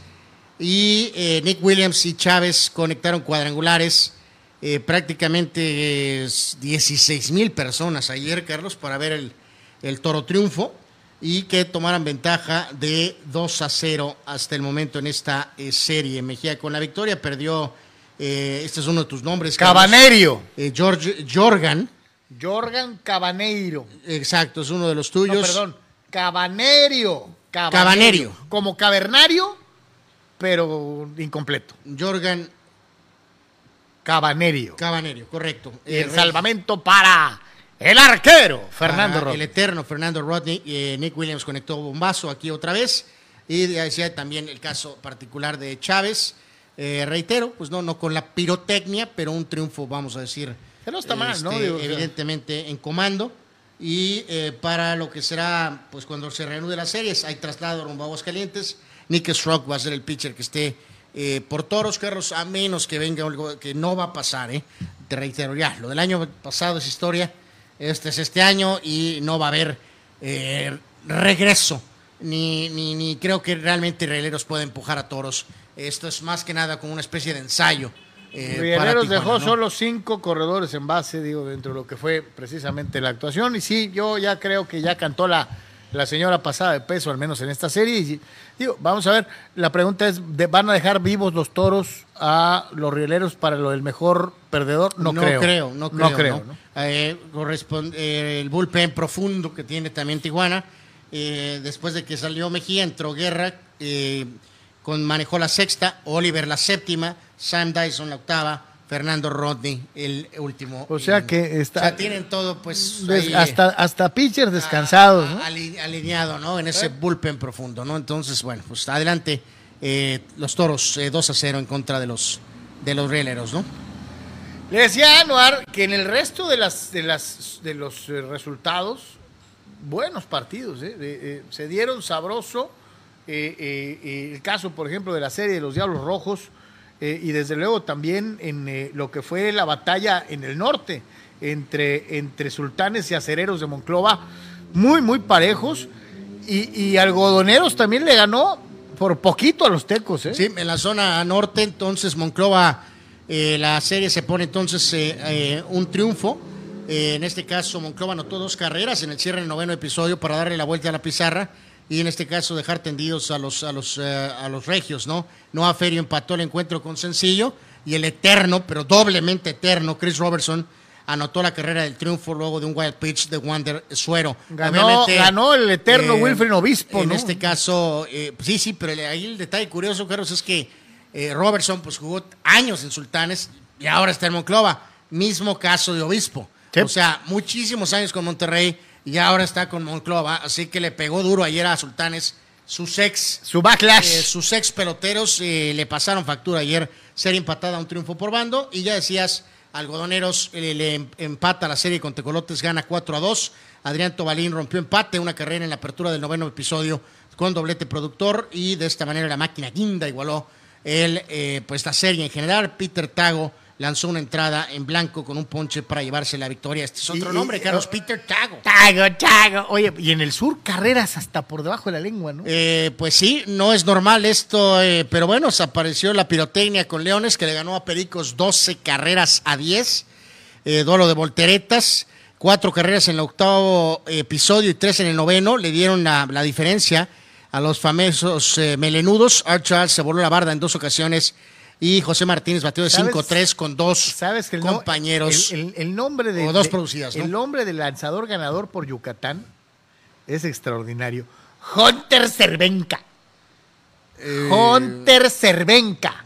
Y eh, Nick Williams y Chávez conectaron cuadrangulares. Eh, prácticamente 16 mil personas ayer, Carlos, para ver el, el toro triunfo y que tomaran ventaja de 2 a 0 hasta el momento en esta eh, serie. Mejía con la victoria perdió, eh, este es uno de tus nombres. Cabanerio. Eh, George Jorgan, Jorgan Cabaneiro. exacto, es uno de los No, tuyos. perdón. Cabanerio. Cabanerio. Como cavernario, pero incompleto. Jorgan Cabanerio. Cabanerio, correcto. Y el salvamento para el arquero, Fernando El Rodríguez. eterno Fernando Rodney. eh, Nick Williams conectó bombazo aquí otra vez. Y ya decía también el caso particular de Chávez. Eh, reitero, pues no, no con la pirotecnia, pero un triunfo, vamos a decir. Que no está mal, ¿no? este, Digo, evidentemente en comando. Y eh, para lo que será, pues cuando se reanude las series, hay traslado rumbo a Aguascalientes. Nick Strock va a ser el pitcher que esté eh, por toros, Carlos, a menos que venga algo que no va a pasar, ¿eh? Te reitero, ya, lo del año pasado es historia, este es este año y no va a haber eh, regreso. Ni, ni, ni creo que realmente Rieleros pueda empujar a toros. Esto es más que nada como una especie de ensayo. eh, Rieleros Tijuana, dejó ¿no? solo cinco corredores en base, digo, dentro de lo que fue precisamente la actuación. Y sí, yo ya creo que ya cantó la, la señora pasada de peso, al menos en esta serie. Y digo, vamos a ver, la pregunta es, ¿de- ¿van a dejar vivos los toros a los rieleros para lo del mejor perdedor? No, creo. no creo. No creo, ¿no? ¿no? Eh, corresponde- eh, el bullpen profundo que tiene también Tijuana. eh, después de que salió Mejía, entró Guerra, eh, con, manejó la sexta, Oliver la séptima, Sam Dyson la octava, Fernando Rodney el último. O sea que está- o sea, tienen todo, pues. Ahí, hasta, hasta pitchers descansados, a- ¿no? ali- alineado, ¿no? En ese bullpen profundo, ¿no? Entonces, bueno, pues adelante eh, los toros eh, 2 a 0 en contra de los, de los rieleros, ¿no? Le decía a Anuar que en el resto de las de las de los eh, resultados, buenos partidos, ¿eh? Eh, se dieron sabroso. eh, el caso, por ejemplo, de la serie de los Diablos Rojos, y desde luego también en lo que fue la batalla en el norte entre, entre sultanes y acereros de Monclova, muy, muy parejos. Y, algodoneros también le ganó por poquito a los tecos. Sí, en la zona norte, entonces Monclova, eh, la serie se pone entonces eh, eh, un triunfo. Eh, en este caso, Monclova anotó dos carreras en el cierre del noveno episodio para darle la vuelta a la pizarra y en este caso dejar tendidos a los, a los, a los regios, ¿no? Noah Ferio empató el encuentro con sencillo y el eterno, pero doblemente eterno, Chris Robertson anotó la carrera del triunfo luego de un wild pitch de Wander Suero. Ganó, ganó el eterno eh, Wilfred Obispo, En ¿no? este caso, eh, sí, sí, pero ahí el detalle curioso, Carlos, es que eh, Robertson pues jugó años en Sultanes, y ahora está en Monclova. Mismo caso de Obispo. Sí. O sea, muchísimos años con Monterrey y ahora está con Monclova. Así que le pegó duro ayer a Sultanes. Sus ex, Su backlash. eh, sus ex peloteros eh, le pasaron factura ayer. Ser empatada a un triunfo por bando. Y ya decías, Algodoneros eh, le em- empata la serie con Tecolotes, gana 4 a 2. Adrián Tobalín rompió empate, una carrera en la apertura del noveno episodio con doblete productor. Y de esta manera la máquina guinda igualó el, eh, pues la serie en general. Peter Tago lanzó una entrada en blanco con un ponche para llevarse la victoria. Este es otro Y- nombre, y- Carlos. oh. Peter Tago. Tago, tago. Oye, y en el sur, carreras hasta por debajo de la lengua, ¿no? Eh, pues sí, no es normal esto, eh, pero bueno, se apareció la pirotecnia con Leones, que le ganó a Pericos 12 carreras a 10. Eh, duelo de volteretas, cuatro carreras en el octavo episodio y tres en el noveno. Le dieron la, la diferencia a los famosos eh, melenudos. Archard se voló la barda en dos ocasiones y José Martínez batió de ¿Sabes? 5-3 con dos ¿Sabes que el, no- compañeros. el, el- el nombre de. O dos de- producidas, ¿no? El nombre del lanzador ganador por Yucatán es extraordinario. Hunter Cervenka. Eh, Hunter Cervenka.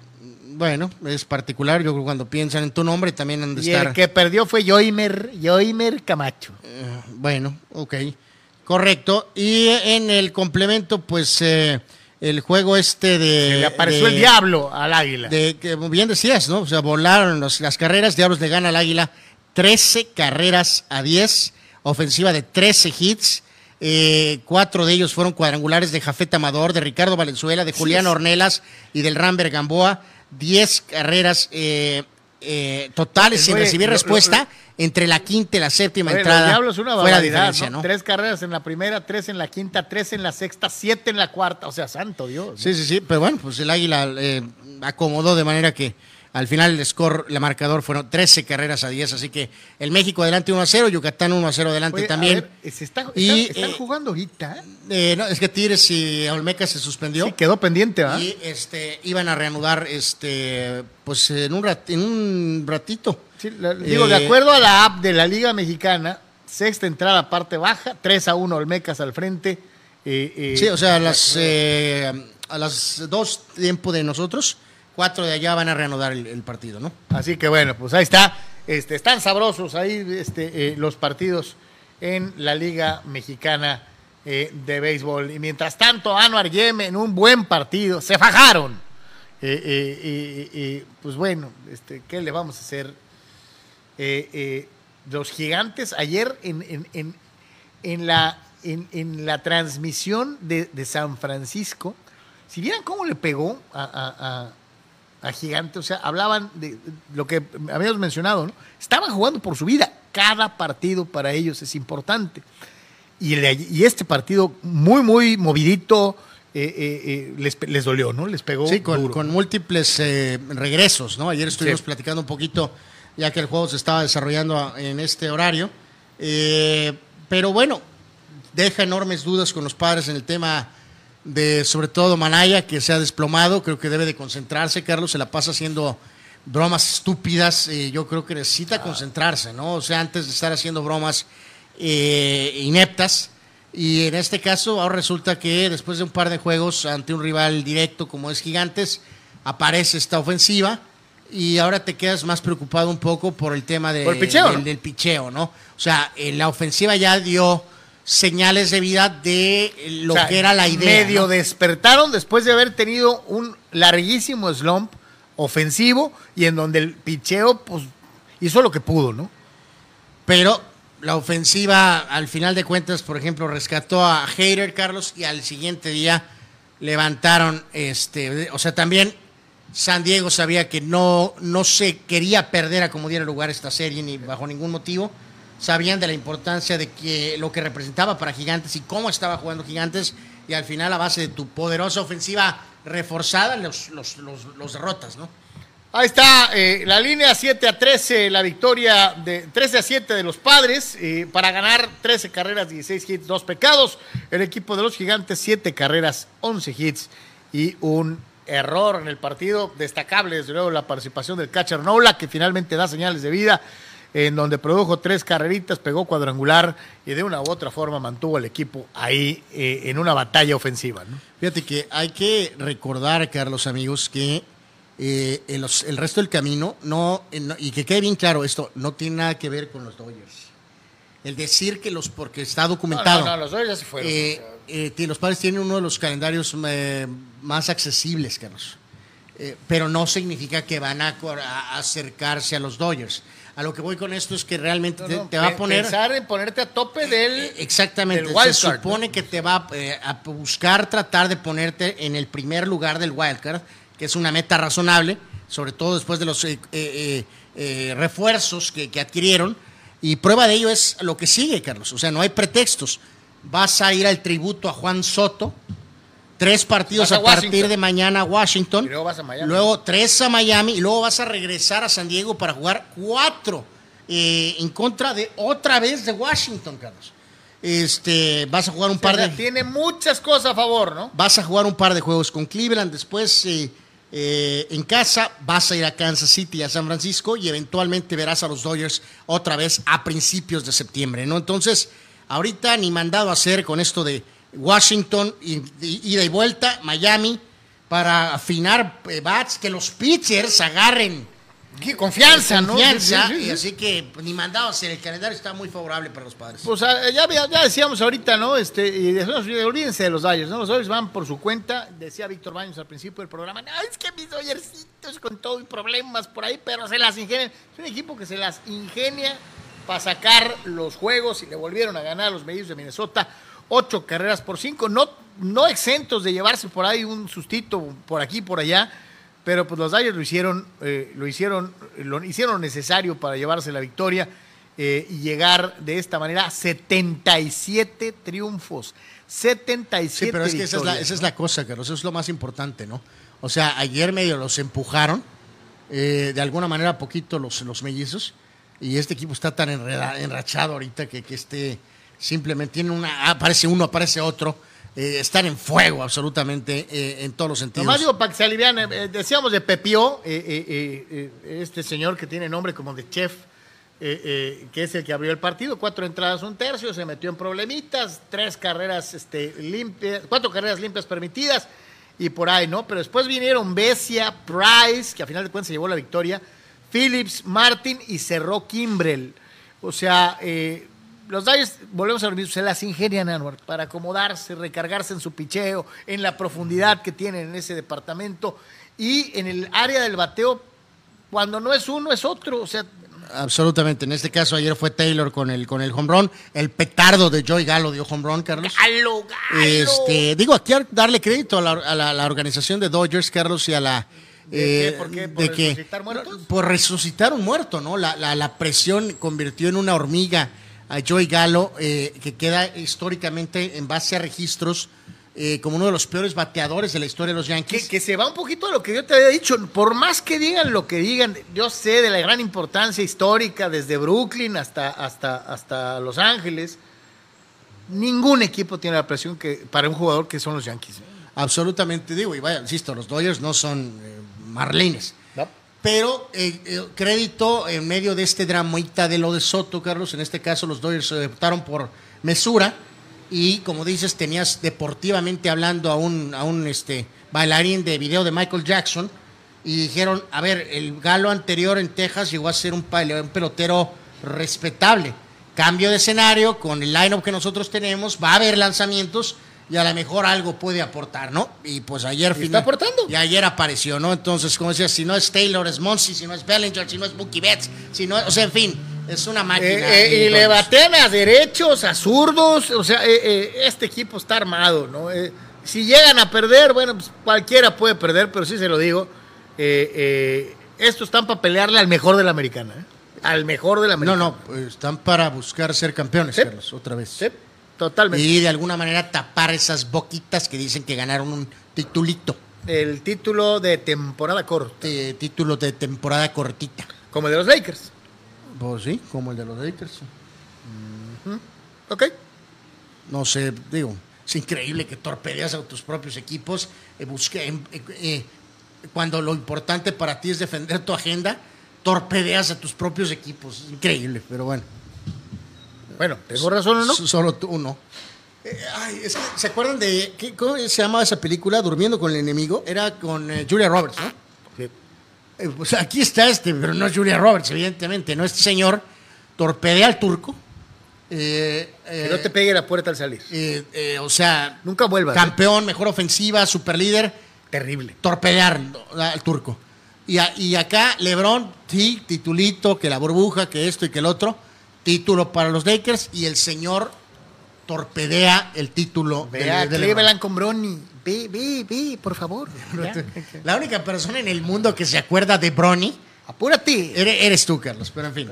Bueno, es particular. Yo creo que cuando piensan en tu nombre también han de Y estar. el que perdió fue Joimer, Joimer Camacho. Bueno, ok. Correcto. Y en el complemento, pues eh, el juego este de. Le apareció de- el diablo al águila. De, que bien decías, ¿no? O sea, volaron los- las carreras. Diablos le gana al Águila 13 carreras a 10. Ofensiva de 13 hits. Eh, cuatro de ellos fueron cuadrangulares de Jafet Amador, de Ricardo Valenzuela, de Julián es. Ornelas y del Ramber Gamboa. 10 carreras eh, eh, totales sin Oye, recibir lo- lo- respuesta entre la quinta y la séptima Oye, entrada. Los es una fue la diferencia, ¿no? ¿no? Tres carreras en la primera, tres en la quinta, tres en la sexta, siete en la cuarta. O sea, santo Dios. ¿no? Sí, sí, sí, pero bueno, pues el Águila eh, acomodó de manera que al final el score, el marcador fueron 13 carreras a 10, así que el México adelante 1 a 0, Yucatán 1 a 0 adelante Oye, a también. ver, eh, se está- Y, están, eh, jugando ahorita. Eh, no, es que Tigres y Olmeca se suspendió Sí, quedó pendiente, ¿ah? y este iban a reanudar este pues en un rat- en un ratito. Sí, la- digo, de Eh, acuerdo a la app de la Liga Mexicana, sexta entrada, parte baja, 3 a 1 Olmecas al frente. eh, eh, Sí, o sea, a las eh, a las dos tiempo de nosotros, cuatro de allá van a reanudar el, partido, ¿no? Así que bueno, pues ahí está. Este, están sabrosos ahí este, eh, los partidos en la Liga Mexicana eh, de Béisbol. Y mientras tanto, Anuar Yem en un buen partido, se fajaron. Eh, eh, pues bueno, este, ¿qué le vamos a hacer? Los gigantes ayer en, en- en- en la, en, la transmisión de, de San Francisco, si vieran cómo le pegó a- a Gigante, o sea, hablaban de lo que habíamos mencionado, ¿no? Estaban jugando por su vida. Cada partido para ellos es importante. Y, el este partido muy, muy movidito, eh, eh, eh, les, les dolió, ¿no? Les pegó Sí, con, duro. con múltiples regresos, ¿no? Ayer estuvimos Sí. platicando un poquito, ya que el juego se estaba desarrollando en este horario. Pero bueno, deja enormes dudas con los padres en el tema de, sobre todo, Manaya, que se ha desplomado. Creo que debe de concentrarse. Carlos se la pasa haciendo bromas estúpidas. eh, yo creo que necesita concentrarse, ¿no? O sea, antes de estar haciendo bromas eh, ineptas. Y en este caso, ahora resulta que después de un par de juegos ante un rival directo como es Gigantes, aparece esta ofensiva y ahora te quedas más preocupado un poco por el tema de- Por el picheo, del, ¿no? del picheo, ¿no? O sea, eh, la ofensiva ya dio señales de vida de lo O sea, que era la idea. Medio ¿no? despertaron después de haber tenido un larguísimo slump ofensivo y en donde el picheo pues hizo lo que pudo, ¿no? Pero la ofensiva, al final de cuentas, por ejemplo, rescató a Hater, Carlos, y al siguiente día levantaron, este, o sea, también San Diego sabía que no, no se quería perder a como diera lugar esta serie ni bajo ningún motivo. Sabían de la importancia de que lo que representaba para Gigantes y cómo estaba jugando Gigantes, y al final, a base de tu poderosa ofensiva reforzada, los, los, los, derrotas, ¿no? Ahí está eh, la línea 7 a 13, la victoria de 13 a 7 de los padres eh, para ganar 13 carreras, 16 hits, 2 pecados. El equipo de los gigantes, 7 carreras, 11 hits y un error en el partido. Destacable, desde luego, la participación del catcher Nola, que finalmente da señales de vida, en donde produjo tres carreritas, pegó cuadrangular y de una u otra forma mantuvo al equipo ahí eh, en una batalla ofensiva. ¿no? Fíjate que hay que recordar, Carlos, amigos, que eh, el, resto del camino, no, eh, no- y que quede bien claro esto, no tiene nada que ver con los Dodgers. El decir que los, porque está documentado. No, no, no, los Dodgers ya se fueron. Eh, los padres tienen uno de los calendarios más accesibles, Carlos. Pero no significa que van a, a acercarse a los Dodgers. A lo que voy con esto es que realmente No, te, no, te va a poner... Pensar en ponerte a tope del. Eh, Exactamente. del Se supone que te va eh, a buscar tratar de ponerte en el primer lugar del wildcard, que es una meta razonable, sobre todo después de los eh, eh, eh, eh, refuerzos que, que adquirieron. Y prueba de ello es lo que sigue, Carlos. O sea, no hay pretextos. Vas a ir al tributo a Juan Soto. Tres partidos Vas a a, partir de mañana a Washington. Y luego vas a Miami. Luego tres a Miami y luego vas a regresar a San Diego para jugar cuatro eh, en contra de otra vez de Washington, Carlos. Este, vas a jugar un O par de Tiene muchas cosas a favor, ¿no? vas a jugar un par de juegos con Cleveland, después eh, eh, en casa vas a ir a Kansas City a San Francisco y eventualmente verás a los Dodgers otra vez a principios de septiembre, ¿no? Entonces, ahorita ni mandado a hacer con esto de Washington, ida y vuelta, Miami, para afinar eh, bats, que los pitchers agarren Qué confianza, ¿no? confianza, Sí, sí, sí, y sí. así que pues, ni mandado a hacer, el calendario está muy favorable para los padres. Pues ah, ya, ya, decíamos ahorita, ¿no? Este, y olvídense de los Dodgers, ¿no? Los Dodgers van por su cuenta, decía Víctor Baños al principio del programa, no, es que mis Dodgercitos con todo y problemas por ahí, pero se las ingenian. Es un equipo que se las ingenia para sacar los juegos y le volvieron a ganar a los Mellizos de Minnesota ocho carreras por cinco, no, no exentos de llevarse por ahí un sustito por aquí por allá, pero pues los Dodgers lo hicieron, eh, lo hicieron, lo hicieron necesario para llevarse la victoria eh, y llegar de esta manera a 77 triunfos. 77 Sí, pero es que esa es, la, esa es la cosa, Carlos, eso es lo más importante, ¿no? O sea, ayer medio los empujaron, eh, de alguna manera poquito los, los mellizos, y este equipo está tan enreda- enrachado ahorita que, que este simplemente tiene una, aparece uno, aparece otro, eh, están en fuego absolutamente eh, en todos los sentidos. Nomás digo, para que se eh, decíamos de Pepio, eh, este señor que tiene nombre como de chef, que es el que abrió el partido, cuatro entradas, un tercio, se metió en problemitas, tres carreras este, limpias, cuatro carreras limpias permitidas y por ahí, ¿no? Pero después vinieron Becia, Price, que a final de cuentas se llevó la victoria, Phillips, Martin y cerró Kimbrel. O sea, eh, los Dodgers, volvemos a lo mismo, se las ingenian, Anwar, para acomodarse, recargarse en su picheo, en la profundidad que tienen en ese departamento y en el área del bateo, cuando no es uno, es otro. O sea, Absolutamente, en este caso ayer fue Taylor con el, con el home run, el petardo de Joey Galo dio home run, Carlos. ¡Galo, galo! Este, digo, aquí darle crédito a la, a la- la organización de Dodgers, Carlos, y a la... ¿De eh, qué? ¿Por qué? ¿Por resucitar muertos? Por resucitar un muerto, ¿no? La- la presión convirtió en una hormiga a Joey Galo, eh, que queda históricamente en base a registros eh, como uno de los peores bateadores de la historia de los Yankees. Que, que se va un poquito a lo que yo te había dicho. Por más que digan lo que digan, yo sé de la gran importancia histórica desde Brooklyn hasta, hasta, hasta Los Ángeles. Ningún equipo tiene la presión que para un jugador que son los Yankees. Absolutamente, digo, y vaya, insisto, los Dodgers no son eh, Marlines. Pero eh, eh, crédito en medio de este dramita de lo de Soto, Carlos. En este caso, los Dodgers optaron por mesura. Y como dices, tenías deportivamente hablando a un, a un este, bailarín de video de Michael Jackson. Y dijeron: A ver, el galo anterior en Texas llegó a ser un, un pelotero respetable. Cambio de escenario con el lineup que nosotros tenemos. Va a haber lanzamientos y a lo mejor algo puede aportar, ¿no? Y pues ayer Y está final- aportando. y ayer apareció, ¿no? Entonces, como decía, si no es Taylor, es Monsi, si no es Bellinger, si no es Mookie Betts, si no, o sea, en fin, es una máquina. Eh, eh, y le batean a derechos, a zurdos. O sea, eh, este equipo está armado, ¿no? Si llegan a perder, bueno, pues cualquiera puede perder, pero sí se lo digo. estos están para pelearle al mejor de la americana, ¿eh? Al mejor de la No, americana. no, pues, están para buscar ser campeones, Sí. Carlos, otra vez. Sí, totalmente. Y de alguna manera tapar esas boquitas que dicen que ganaron un titulito, El título de temporada corta, título de temporada cortita. como el de los Lakers. Pues sí, como el de los Lakers. ¿Ok? no sé, digo, es increíble que torpedeas a tus propios equipos, eh, busque- eh, eh, cuando lo importante para ti es defender tu agenda, torpedeas a tus propios equipos, es increíble, pero bueno, Bueno, ¿tengo razón o no? solo tú no. Eh, ay, es que, ¿se acuerdan de qué, cómo se llamaba esa película, Durmiendo con el enemigo? Era con eh, Julia Roberts, ¿no? Sí. Eh, pues aquí está este, pero no es Julia Roberts, evidentemente, ¿no? Este señor torpedea al turco. Que no te pegue la puerta al salir. o sea, Nunca vuelvas. campeón, mejor ofensiva, super líder, Terrible. torpedear al turco. Y, a- y acá, Lebron, sí, titulito, que la burbuja, que esto y que el otro, título para los Lakers, y el señor torpedea el título de- de Cleveland con Bronny. Ve, ve, ve, por favor. La única persona en el mundo que se acuerda de Bronny Apúrate. eres, eres tú, Carlos, pero en fin.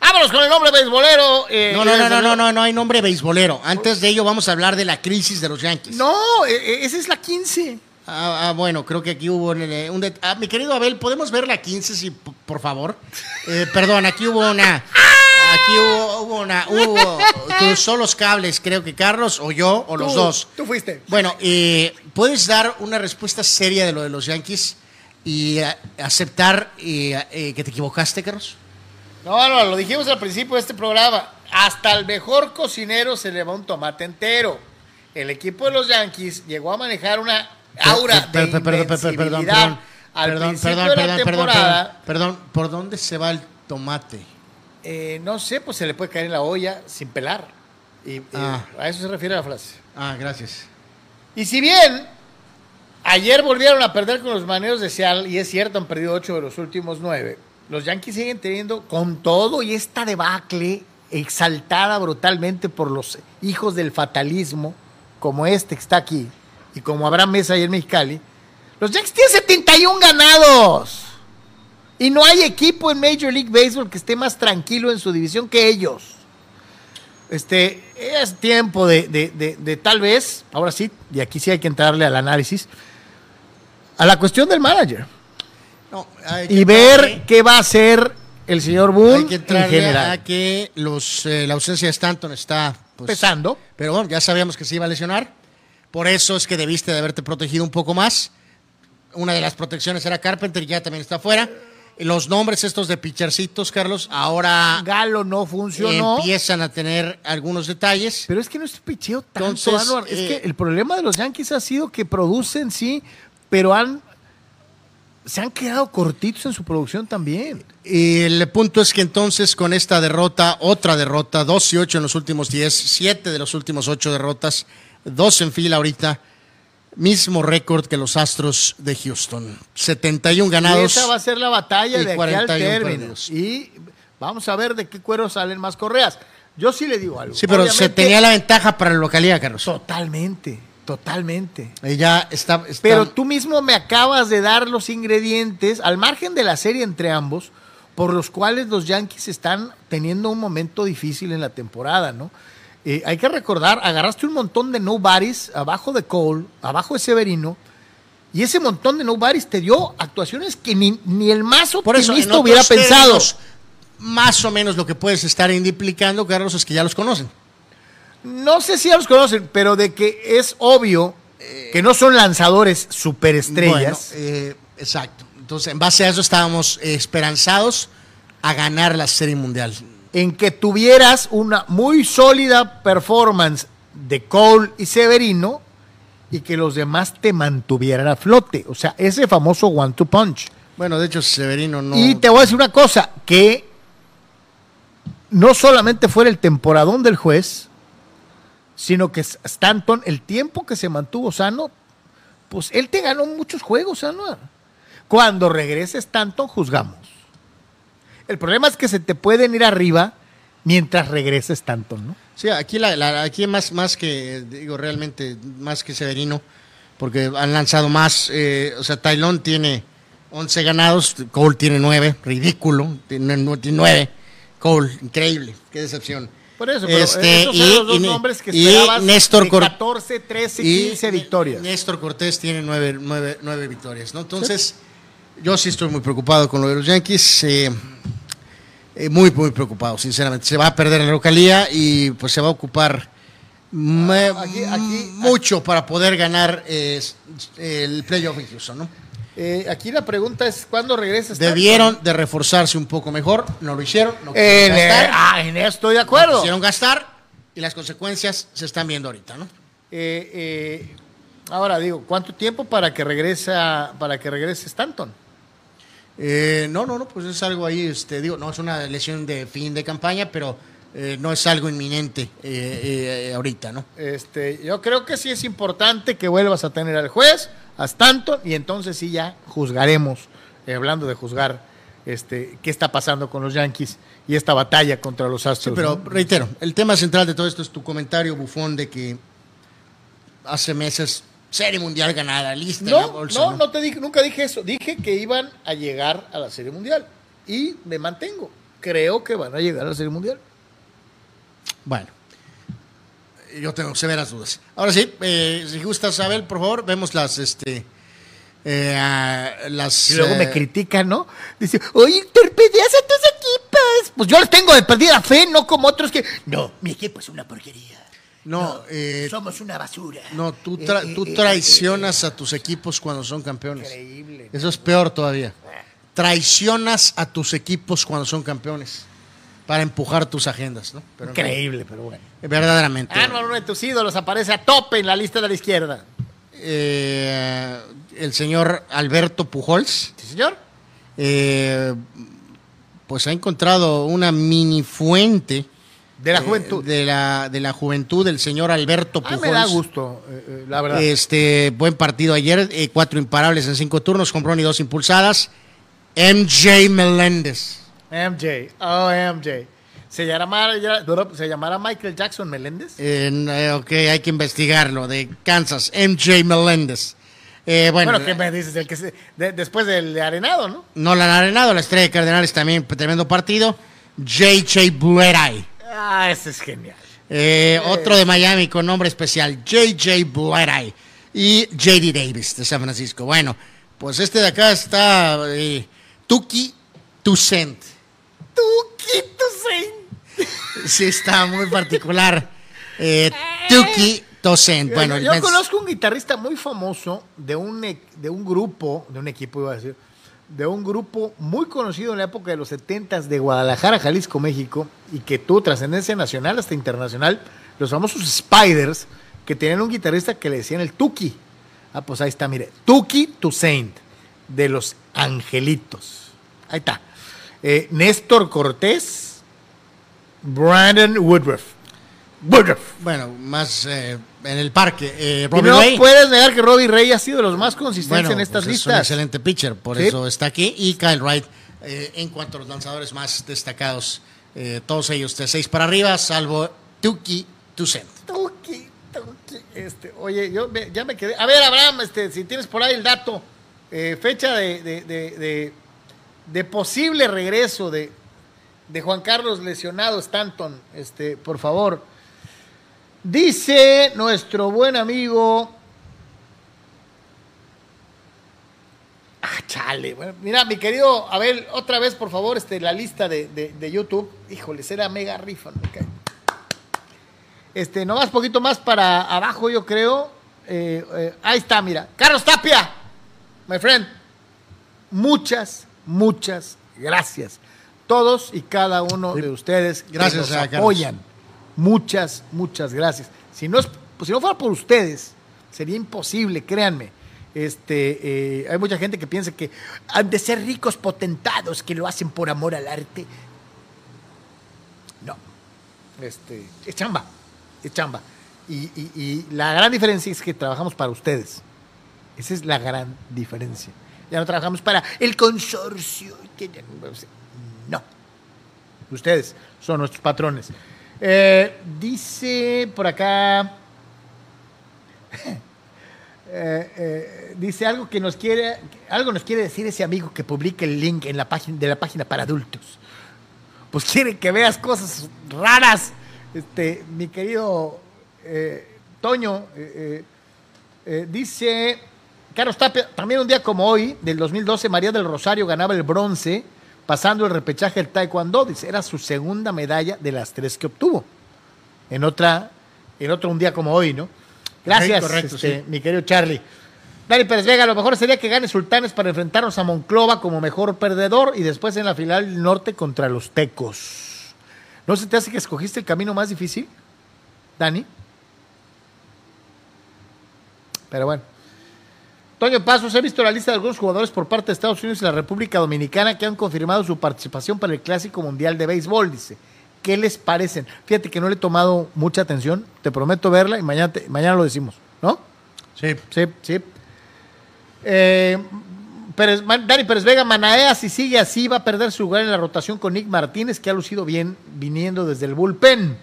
Vámonos con el nombre beisbolero. eh, No, no, no, no, no, no, no hay nombre beisbolero. Antes de ello vamos a hablar de la crisis de los Yankees. No, eh, eh, esa es la 15. Ah, ah, bueno, creo que aquí hubo un, eh, un ah, mi querido Abel, ¿podemos ver la 15, si, por favor? Eh, perdón, aquí hubo una... Aquí hubo, hubo una... Hubo, cruzó los cables, creo que Carlos o yo o los Tú, dos. Tú fuiste. Bueno, eh, ¿puedes dar una respuesta seria de lo de los Yankees y eh, aceptar eh, que te equivocaste, Carlos? No, no, lo dijimos al principio de este programa. Hasta el mejor cocinero se le va un tomate entero. El equipo de los Yankees llegó a manejar una aura Per- de per- perdón, per- per- perdón, invencibilidad perdón, al perdón, principio perdón, de la perdón, perdón, perdón, perdón, ¿por dónde se va el tomate? Eh, no sé, pues se le puede caer en la olla sin pelar. Y, y Ah. a eso se refiere la frase. Ah, gracias. Y si bien ayer volvieron a perder con los maneros de Seattle, y es cierto, han perdido ocho de los últimos nueve, los Yankees siguen teniendo con todo y esta debacle exaltada brutalmente por los hijos del fatalismo, como este que está aquí, y como Abraham Mesa ayer en Mexicali, los Yankees tienen 71 ganados. Y no hay equipo en Major League Baseball que esté más tranquilo en su división que ellos. Este, es tiempo de, de- de- de tal vez, ahora sí, y aquí sí hay que entrarle al análisis, a la cuestión del manager. No, Y ver qué va a hacer el señor Boone hay que en general. a que los, eh, la ausencia de Stanton está pues, Pesando. Pero bueno, ya sabíamos que se iba a lesionar. Por eso es que debiste de haberte protegido un poco más. Una de las protecciones era Carpenter, y ya también está fuera. Los nombres estos de pitchercitos, Carlos, ahora Galo no funcionó. empiezan a tener algunos detalles. Pero es que no es picheo tanto, Entonces. Es eh, que el problema de los Yankees ha sido que producen, sí, pero han se han quedado cortitos en su producción también. Y el punto es que entonces con esta derrota, otra derrota, 2 y 8 en los últimos 10, 7 de los últimos 8 derrotas, 2 en fila ahorita, mismo récord que los Astros de Houston. 71 Y ganados. esa va a ser la batalla y de aquí al 41 término. perdidos. Y vamos a ver de qué cuero salen más correas. Yo sí le digo algo. Sí, pero se tenía la ventaja para la localidad, Carlos. Totalmente, totalmente. Ella está, está- Pero tú mismo me acabas de dar los ingredientes, al margen de la serie entre ambos, por los cuales los Yankees están teniendo un momento difícil en la temporada, ¿no? Eh, hay que recordar, agarraste un montón de nobodies abajo de Cole, abajo de Severino, y ese montón de nobodies te dio actuaciones que ni, ni el más por eso, optimista hubiera pensado. términos, más o menos lo que puedes estar implicando, Carlos, es que ya los conocen. No sé si ya los conocen, pero de que es obvio que no son lanzadores superestrellas. Bueno, eh, exacto. Entonces, en base a eso estábamos eh, esperanzados a ganar la Serie Mundial. En que tuvieras una muy sólida performance de Cole y Severino y que los demás te mantuvieran a flote. O sea, ese famoso one-two punch. Bueno, de hecho, Severino no. Y te voy a decir una cosa, que no solamente fuera el temporadón del juez, sino que Stanton, el tiempo que se mantuvo sano, pues él te ganó muchos juegos, Anuar. Cuando regrese Stanton, juzgamos. El problema es que se te pueden ir arriba mientras regrese Stanton, ¿no? Sí, aquí, la, la- aquí más, más que, digo, realmente, más que Severino, porque han lanzado más. eh, o sea, Tylon tiene 11 ganados, Cole tiene 9, ridículo, tiene 9. Cole, increíble, qué decepción. Por eso, pero Este, esos y- eran los dos y- nombres que y esperabas Néstor de Cor- 14, 13, Y 15 victorias. Néstor Cortés tiene nueve, nueve- nueve victorias, ¿no? Entonces, yo sí estoy muy preocupado con lo de los Yankees. eh, eh, muy, muy preocupado, sinceramente. Se va a perder la localía y pues se va a ocupar me- Aquí- aquí- mucho para poder ganar eh, el playoff Houston, ¿no? Eh, aquí la pregunta es, ¿cuándo regresa Stanton? Debieron de reforzarse un poco mejor, no lo hicieron, no eh, gastar, ah, en eso estoy de no acuerdo. quisieron gastar y las consecuencias se están viendo ahorita, ¿no? Ahora digo, ¿cuánto tiempo para que regresa, para que regrese Stanton? Eh, no, no, no, pues es algo ahí, este, digo, no es una lesión de fin de campaña, pero eh, no es algo inminente eh, eh, ahorita, ¿no? Este, yo creo que sí es importante que vuelvas a tener al juez, a Stanton, y entonces sí ya juzgaremos, hablando de juzgar, este, qué está pasando con los Yankees y esta batalla contra los Sí, Astros. pero ¿no? reitero, el tema central de todo esto es tu comentario bufón de que hace meses serie mundial ganada, lista No, bolsa. no, no te dije, nunca dije eso. Dije que iban a llegar a la Serie Mundial. Y me mantengo. Creo que van a llegar a la Serie Mundial. Bueno, yo tengo severas dudas. Ahora sí, eh, si gustas, Abel, por favor, vemos las, este, eh, las... Y luego eh, me critican, ¿no? Dice, oye, torpedeas a tus equipos. Pues yo les tengo de perdida fe, no como otros que. No, mi equipo es una porquería. No, eh, somos una basura. no, tú, Eh, tra- eh, tú traicionas a tus equipos cuando son campeones. Increíble. Eso es peor todavía. Traicionas a tus equipos cuando son campeones para empujar tus agendas, ¿no? Pero, Increíble, pero bueno. verdaderamente. Ah, no, uno de tus ídolos aparece a tope en la lista de la izquierda. Eh, el señor Alberto Pujols. ¿Sí, señor? eh, pues ha encontrado una mini fuente De la eh, juventud. de la de la juventud del señor Alberto Ah, Pujols. me da gusto, eh, eh, la verdad. Este buen partido ayer, eh, cuatro imparables en cinco turnos, compró ni dos impulsadas. MJ Meléndez. MJ, oh MJ. ¿Se llamará, ¿Se llamará Michael Jackson Meléndez? Ok, hay que investigarlo. De Kansas, MJ Meléndez. Eh, bueno, Bueno, ¿qué me dices? El que se- de- después del arenado, ¿no? no la han arenado, la estrella de Cardenales también, tremendo partido. JJ Bledai. Ah, ese es genial. Eh, Otro de Miami con nombre especial, JJ Bledai. Y JD Davis de San Francisco. Bueno, pues este de acá está eh, Tuki. Tú, Quito Saint. Sí, está muy particular. Eh, Tuki Toussaint. Bueno, yo mens- conozco un guitarrista muy famoso de un, e- de un grupo, de un equipo iba a decir, de un grupo muy conocido en la época de los 70 de Guadalajara, Jalisco, México, y que tuvo trascendencia nacional hasta internacional, los famosos Spiders, que tenían un guitarrista que le decían el Tuki. Ah, pues ahí está, mire, Tuki Toussaint, de los Angelitos. Ahí está. Eh, Néstor Cortés, Brandon Woodruff. Woodruff. Bueno, más eh, en el parque. Eh, Y Robbie no Ray. puedes negar que Robbie Ray ha sido de los más consistentes en estas pues Es un listas. excelente pitcher, por Sí. eso está aquí. Y Kyle Wright, eh, en cuanto a los lanzadores más destacados, eh, todos ellos de seis para arriba, salvo Tuki Toussaint. Tuki, tuki. Este, oye, yo me- ya me quedé. A ver, Abraham, este, si tienes por ahí el dato, eh, fecha de, de, de- de- de posible regreso de, de Juan Carlos lesionado Stanton, este, por favor. Dice nuestro buen amigo. Ah, chale. Bueno, mira, mi querido Abel, otra vez, por favor, este, la lista de, de- de YouTube. Híjole, será mega rifa, me cae. Este, nomás poquito más para abajo, yo creo. Eh, eh, ahí está, mira. Carlos Tapia, my friend. Muchas, muchas gracias. Todos y cada uno de ustedes que Gracias nos a Carlos. Muchas, muchas gracias. Si no, es, pues, si no fuera por ustedes, sería imposible, créanme. Este, eh, hay mucha gente que piensa que han de ser ricos potentados que lo hacen por amor al arte. No. Este, es chamba. Es chamba. Y, y- y la gran diferencia es que trabajamos para ustedes. Esa es la gran diferencia. Ya no trabajamos para el consorcio. No. Ustedes son nuestros patrones. Eh, dice por acá. eh, eh, dice algo que nos quiere. Algo nos quiere decir ese amigo que publica el link en la página de la página para adultos. Pues quiere que veas cosas raras. Este, mi querido Toño dice. Carlos Tapia, también un día como hoy, del 2012, María del Rosario ganaba el bronce pasando el repechaje del Taekwondo. Dice, era su segunda medalla de las tres que obtuvo. En otra, en otro un día como hoy, ¿no? Gracias, correcto, este, sí. mi querido Charlie. Dani Pérez Vega, lo mejor sería que gane Sultanes para enfrentarnos a Monclova como mejor perdedor y después en la final del norte contra los Tecos. ¿No se te hace que escogiste el camino más difícil, Dani? Pero bueno. Toño Pasos, he visto la lista de algunos jugadores por parte de Estados Unidos y la República Dominicana que han confirmado su participación para el Clásico Mundial de Béisbol, dice. ¿Qué les parecen? Fíjate que no le he tomado mucha atención, te prometo verla y mañana, te- mañana lo decimos, ¿no? Sí. Sí, sí. Eh, Pérez- Dani Pérez Vega Manaea, si sigue así, va a perder su lugar en la rotación con Nick Martínez, que ha lucido bien viniendo desde el bullpen.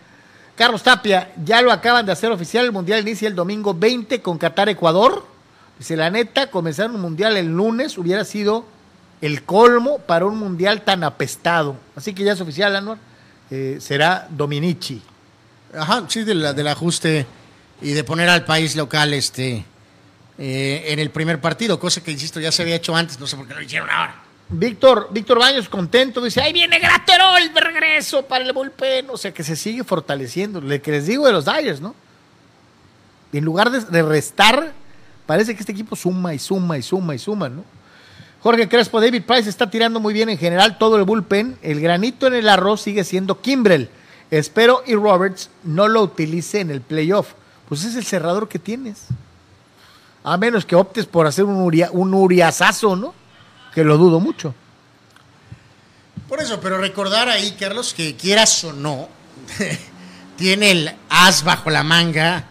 Carlos Tapia, ya lo acaban de hacer oficial, el Mundial inicia el domingo 20 con Qatar Ecuador. Dice, la neta, comenzar un Mundial el lunes hubiera sido el colmo para un Mundial tan apestado. Así que ya es oficial, Anuar, eh, será Dominici. Ajá, sí, de la- del ajuste y de poner al país local este eh, en el primer partido, cosa que, insisto, ya se había hecho antes, no sé por qué lo hicieron ahora. Víctor, Víctor Baños contento, dice, ahí viene Graterol de regreso para el bullpen, o sea que se sigue fortaleciendo, le que les digo de los Dyers, ¿no? En lugar de, de restar, parece que este equipo suma y suma y suma y suma, ¿no? Jorge Crespo, David Price está tirando muy bien en general todo el bullpen, el granito en el arroz sigue siendo Kimbrel, espero y Roberts no lo utilice en el playoff, pues es el cerrador que tienes, a menos que optes por hacer un, uria, un uriazazo, ¿no? Que lo dudo mucho. Por eso, pero recordar ahí, Carlos, que quieras o no, tiene el as bajo la manga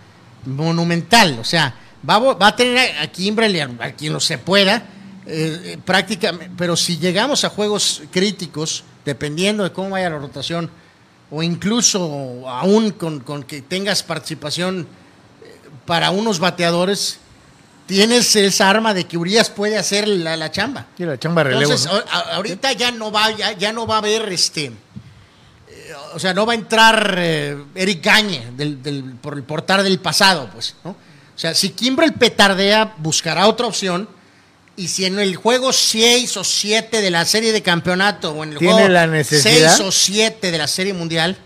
monumental. O sea, va, va a tener a, a Kimbrel y a, a quien no se pueda, eh, eh, prácticamente. Pero si llegamos a juegos críticos, dependiendo de cómo vaya la rotación, o incluso aún con, con que tengas participación eh, para unos bateadores, tienes esa arma de que Urias puede hacer la, la chamba. Sí, la chamba relevo. Entonces, ¿no? a- a- ahorita ya no va, ya, ya no va a haber este. eh, o sea, no va a entrar eh, Eric Gagne del, del- por el portar del pasado, pues, ¿no? O sea, si Kimbrel petardea, buscará otra opción. Y si en el juego 6 o 7 de la serie de campeonato, o en el ¿Tiene juego la necesidad? 6 o 7 de la serie mundial,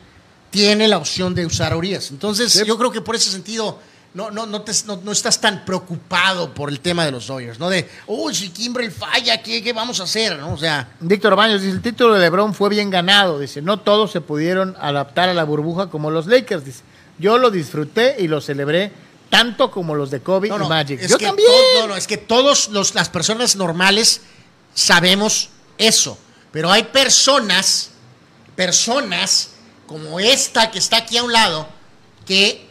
tiene la opción de usar a Urias. Entonces, yo creo que por ese sentido no, no, no, te- no- no estás tan preocupado por el tema de los Dodgers, ¿no? De, uy, si Kimbrel falla, ¿qué, qué vamos a hacer? ¿no? O sea, Víctor Baños dice, el título de LeBron fue bien ganado. Dice, no todos se pudieron adaptar a la burbuja como los Lakers. Dice, yo lo disfruté y lo celebré tanto como los de Kobe no, y no, Magic. es Yo que también. no, no, es que todos los, las personas normales sabemos eso, pero hay personas, personas como esta que está aquí a un lado, que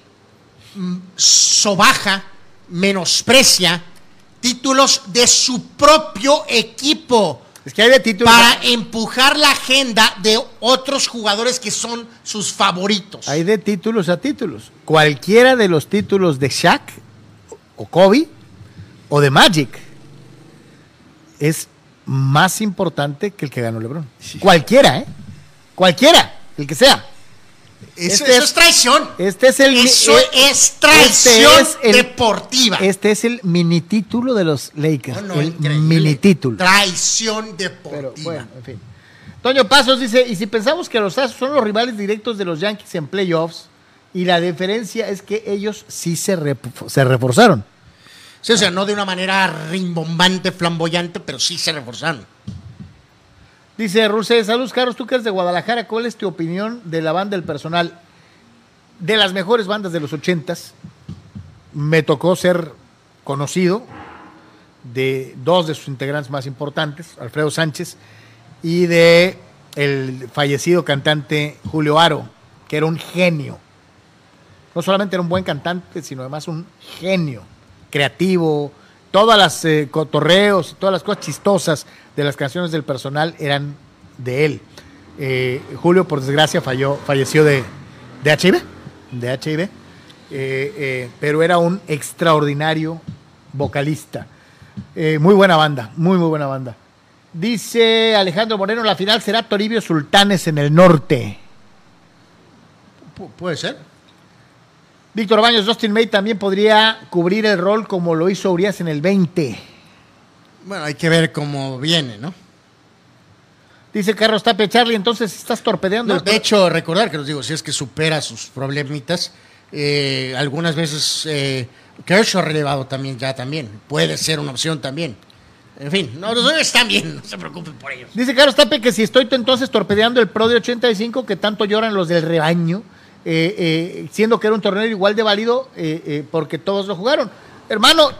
mm, sobaja, menosprecia títulos de su propio equipo Es que hay de títulos. para empujar la agenda de otros jugadores que son sus favoritos. Hay de títulos a títulos. Cualquiera de los títulos de Shaq o Kobe o de Magic es más importante que el que ganó LeBron. Cualquiera, ¿eh? Cualquiera, el que sea. Eso, este eso es- es traición. Este es el Eso eh, es traición este es el- deportiva. Este es el mini título de los Lakers. No, no, el mini título. Traición Pero deportiva. bueno, en fin. Toño Pasos dice, y si pensamos que los Astros son los rivales directos de los Yankees en playoffs, y la diferencia es que ellos sí se, se reforzaron. Sí, o sea, no de una manera rimbombante, flamboyante, pero sí se reforzaron. Dice Rusé, saludos Carlos, tú que eres de Guadalajara, ¿cuál es tu opinión de la banda del personal? De las mejores bandas de los ochentas, me tocó ser conocido de dos de sus integrantes más importantes, Alfredo Sánchez, y de el fallecido cantante Julio Aro, que era un genio. No solamente era un buen cantante, sino además un genio, creativo. Todas las eh, cotorreos, todas las cosas chistosas de las canciones del personal eran de él. Eh, Julio, por desgracia, falleció de, de HIV, de HIV, eh, eh, pero era un extraordinario vocalista. Muy buena banda, muy, muy buena banda. Dice Alejandro Moreno, la final será Toribio Sultanes en el norte. Pu- puede ser. Víctor Baños, Justin May también podría cubrir el rol como lo hizo Urias en el 20. Bueno, hay que ver cómo viene, ¿no? Dice Carlos Tapia, Charlie, entonces estás torpedeando. No, el de hecho, recordar que los digo, si es que supera sus problemitas, eh, algunas veces eh, Kershaw ha relevado también ya también. Puede ser una opción también. En fin, no, los Dodgers están bien, no se preocupen por ellos. Dice Carlos Tapia que si estoy entonces torpedeando el Pro de 85 que tanto lloran los del rebaño, eh, eh, siendo que era un torneo igual de válido eh, porque todos lo jugaron. Hermano,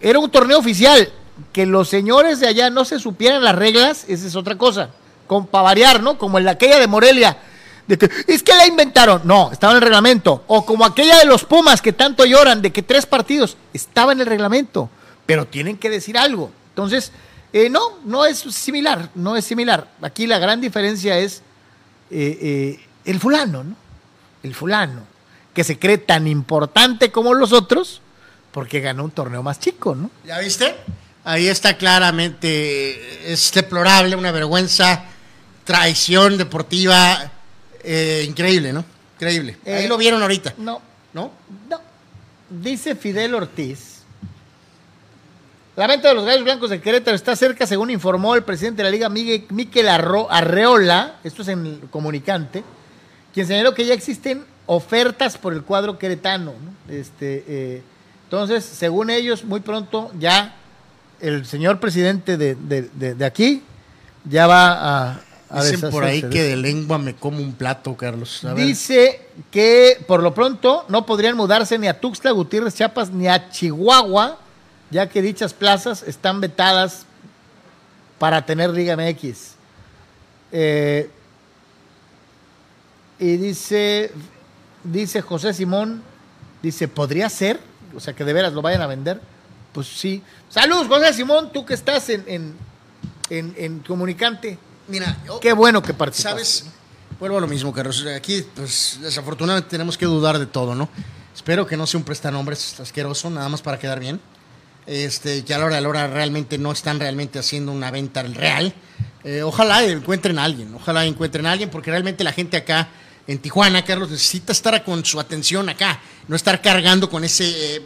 era un torneo oficial. Que los señores de allá no se supieran las reglas, esa es otra cosa. Con para variar, ¿no? Como en la aquella de Morelia. De que, es que la inventaron. No, estaba en el reglamento. O como aquella de los Pumas que tanto lloran, de que tres partidos. Estaba en el reglamento. Pero tienen que decir algo. Entonces, no, no es similar. No es similar. Aquí la gran diferencia es el fulano, ¿no? El fulano. Que se cree tan importante como los otros porque ganó un torneo más chico, ¿no? ¿Ya viste? Ahí está claramente, es deplorable, una vergüenza, traición deportiva eh, increíble, ¿no? Increíble. Ahí Eh, lo vieron ahorita, No, ¿no? no. Dice Fidel Ortiz. La venta de los gallos blancos de Querétaro está cerca, según informó el presidente de la liga, Miguel, Miquel Arreola, esto es en el comunicante, quien señaló que ya existen ofertas por el cuadro queretano. ¿no? Este, eh, entonces, según ellos, muy pronto ya el señor presidente de, de- de- de aquí ya va a... a Dicen por ahí que de lengua me como un plato, Carlos. A ver. Dice que por lo pronto no podrían mudarse ni a Tuxtla Gutiérrez, Chiapas, ni a Chihuahua, ya que dichas plazas están vetadas para tener Liga MX. Eh, y dice, dice José Simón, dice, ¿podría ser? O sea, que de veras lo vayan a vender. Pues sí. Saludos, José Simón, tú que estás en, en, en- en comunicante. Mira, yo- Qué bueno que participas. ¿Sabes? Vuelvo a lo mismo, Carlos. Aquí, pues, desafortunadamente tenemos que dudar de todo, ¿no? Espero que no sea un prestanombres asqueroso, nada más para quedar bien. Este, que a la hora de la hora realmente no están realmente haciendo una venta real. Eh, ojalá encuentren a alguien, ojalá encuentren a alguien, porque realmente la gente acá en Tijuana, Carlos, necesita estar con su atención acá, no estar cargando con ese eh,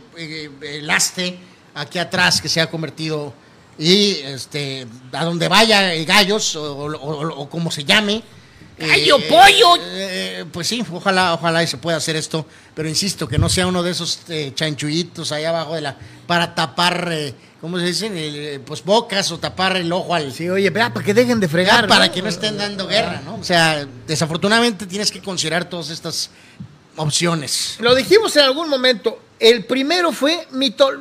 eh, lastre aquí atrás que se ha convertido y este a donde vaya eh, gallos o- o como se llame ¡Gallo, eh, pollo! eh, pues sí, ojalá, ojalá y se pueda hacer esto, pero insisto, que no sea uno de esos eh, chanchullitos allá abajo de la, para tapar, eh, ¿cómo se dice? Eh, pues bocas o tapar el ojo al... Sí, oye, vea, para que dejen de Ya, fregar. para ¿no? que no estén dando guerra, ¿no? O sea, desafortunadamente tienes que considerar todas estas opciones. Lo dijimos en algún momento. El primero fue mito-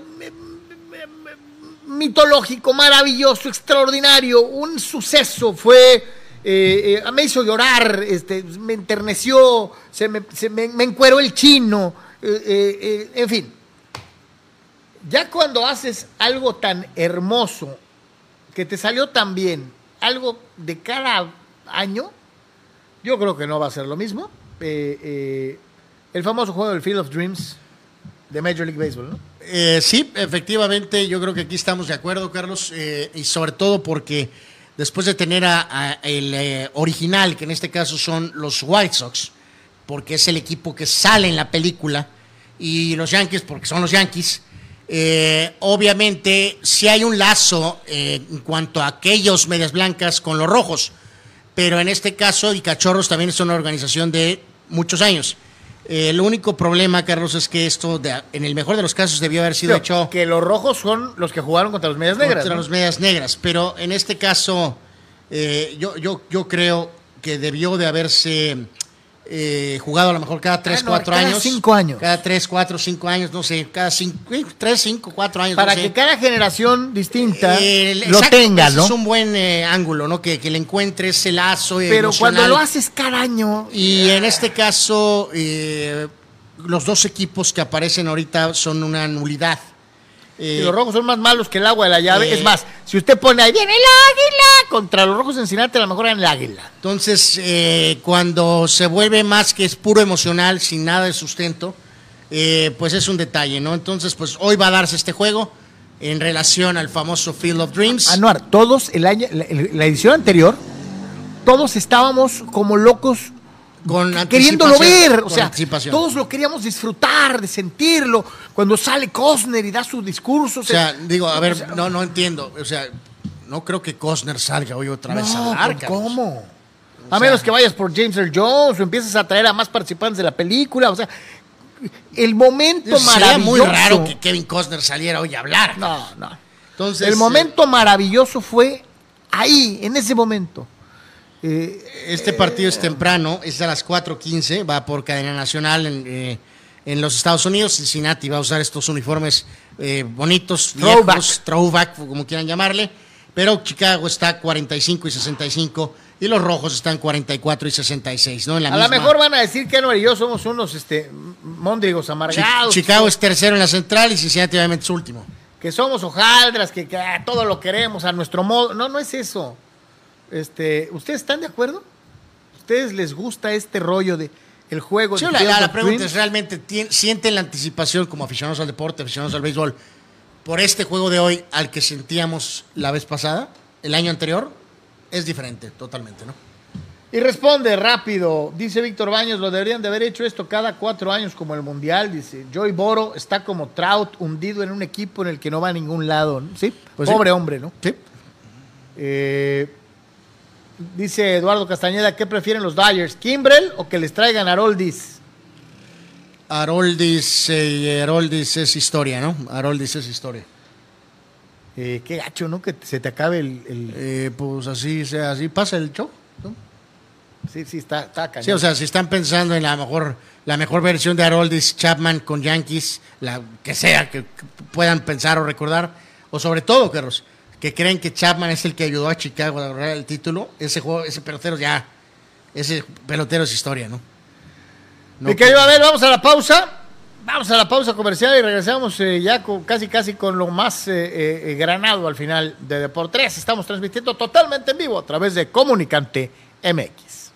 mitológico, maravilloso, extraordinario, un suceso. Fue, eh, eh, me hizo llorar, este, me enterneció, se me, se me, me encueró el chino, eh, en fin. Ya cuando haces algo tan hermoso, que te salió tan bien, algo de cada año, yo creo que no va a ser lo mismo. El famoso juego del Field of Dreams de Major League Baseball, ¿no? Sí, efectivamente, yo creo que aquí estamos de acuerdo, Carlos, y sobre todo porque después de tener a, el eh, original, que en este caso son los White Sox, porque es el equipo que sale en la película, y los Yankees, porque son los Yankees, eh, obviamente sí hay un lazo eh, en cuanto a aquellos medias blancas con los rojos, pero en este caso, y Cachorros también es una organización de muchos años. Eh, el único problema, Carlos, es que esto, de- en el mejor de los casos, debió haber sido hecho que los rojos son los que jugaron contra los medias negras. contra ¿no? los medias negras. Pero en este caso, eh, yo, yo, yo creo que debió de haberse eh, jugado a lo mejor cada 3, Ah, no, 4 cada años. cinco años. Cada 3, 4, 5 años, no sé, cada 3, 5, 4 años. Para no que sé. cada generación distinta El- lo exacto, tenga, ¿no? Es un buen eh, ángulo, ¿no? Que, que le encuentres ese lazo. Pero cuando lo haces cada año, Y en este caso, eh, los dos equipos que aparecen ahorita son una nulidad. Eh, y los rojos son más malos que el agua de la llave. eh, es más, si usted pone ahí, viene el águila contra los rojos Cincinnati, a lo mejor en el águila. Entonces, eh, cuando se vuelve más que es puro emocional, sin nada de sustento, eh, pues es un detalle, ¿no? Entonces, pues hoy va a darse este juego en relación al famoso Field of Dreams. Anuar, todos el año, la, la edición anterior, todos estábamos como locos con queriéndolo ver. O sea, todos lo queríamos disfrutar, de sentirlo. Cuando sale Cosner y da su discurso. O sea, digo, a ver, no, no entiendo. O sea, no creo que Costner salga hoy otra vez a hablar. ¿cómo? A menos que vayas por James Earl Jones o empieces a traer a más participantes de la película. O sea, el momento Sería maravilloso. muy raro que Kevin Costner saliera hoy a hablar. No, no. Entonces, el eh, momento maravilloso fue ahí, en ese momento. Eh, Este partido es temprano, es a las 4.15, va por cadena nacional en, eh, en los Estados Unidos. Cincinnati va a usar estos uniformes eh, bonitos, viejos, throwback, como quieran llamarle. Pero Chicago está 45 y 65 y los rojos están 44 y 66, ¿no? En la a lo mejor van a decir que no y yo somos unos este, móndrigos amargados. Chicago es tercero en la central y Cincinnati obviamente es último. Que somos hojaldras, que, todo lo queremos a nuestro modo. No, no es eso. Este, ¿Ustedes están de acuerdo? ¿Ustedes les gusta este rollo de el juego? Sí, la, la pregunta es, ¿realmente sienten la anticipación como aficionados al deporte, aficionados al béisbol, por este juego de hoy al que sentíamos la vez pasada, el año anterior? Es diferente, totalmente, ¿no? Y responde rápido, dice Víctor Baños, lo deberían de haber hecho esto cada cuatro años como el Mundial, dice. Joy Boro está como Trout hundido en un equipo en el que no va a ningún lado, ¿sí? Pues Pobre hombre, ¿no? Sí. Eh, Dice Eduardo Castañeda, ¿qué prefieren los Dyers? ¿Kimbrel o que les traigan Aroldis? Aroldis, eh, Aroldis es historia, ¿no? Aroldis es historia. Eh, qué gacho, ¿no? Que se te acabe el... Eh, pues así, sea, así pasa el show, ¿no? Sí, sí, está, está cañón. Sí, o sea, si están pensando en la mejor, la mejor versión de Aroldis Chapman con Yankees, la que sea que puedan pensar o recordar, o sobre todo, Carlos, que creen que Chapman es el que ayudó a Chicago a lograr el título, ese juego, ese pelotero ya, ese pelotero es historia, ¿no? no Mi querido Abel, vamos a la pausa. Vamos a la pausa comercial y regresamos eh, ya con, casi casi con lo más eh, eh, granado al final de Deportes. Estamos transmitiendo totalmente en vivo a través de Comunicante MX.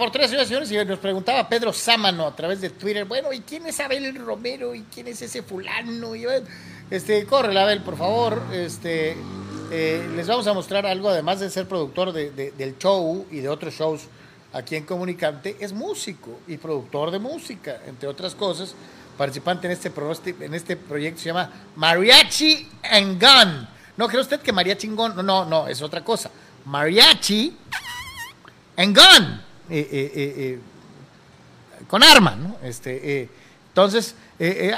A Deportes, señores y señores, y nos preguntaba Pedro Sámano a través de Twitter, bueno, ¿y quién es Abel Romero? ¿Y quién es ese fulano? Y, este, corre, Abel, por favor. Este, eh, les vamos a mostrar algo, además de ser productor del show y de otros shows aquí en Comunicante, es músico y productor de música, entre otras cosas. Participante en este, en este proyecto se llama Mariachi and Gun. No, ¿cree usted que Mariachi and Gun? No, no, no, es otra cosa. Mariachi en gun, con arma, ¿no? Este, entonces,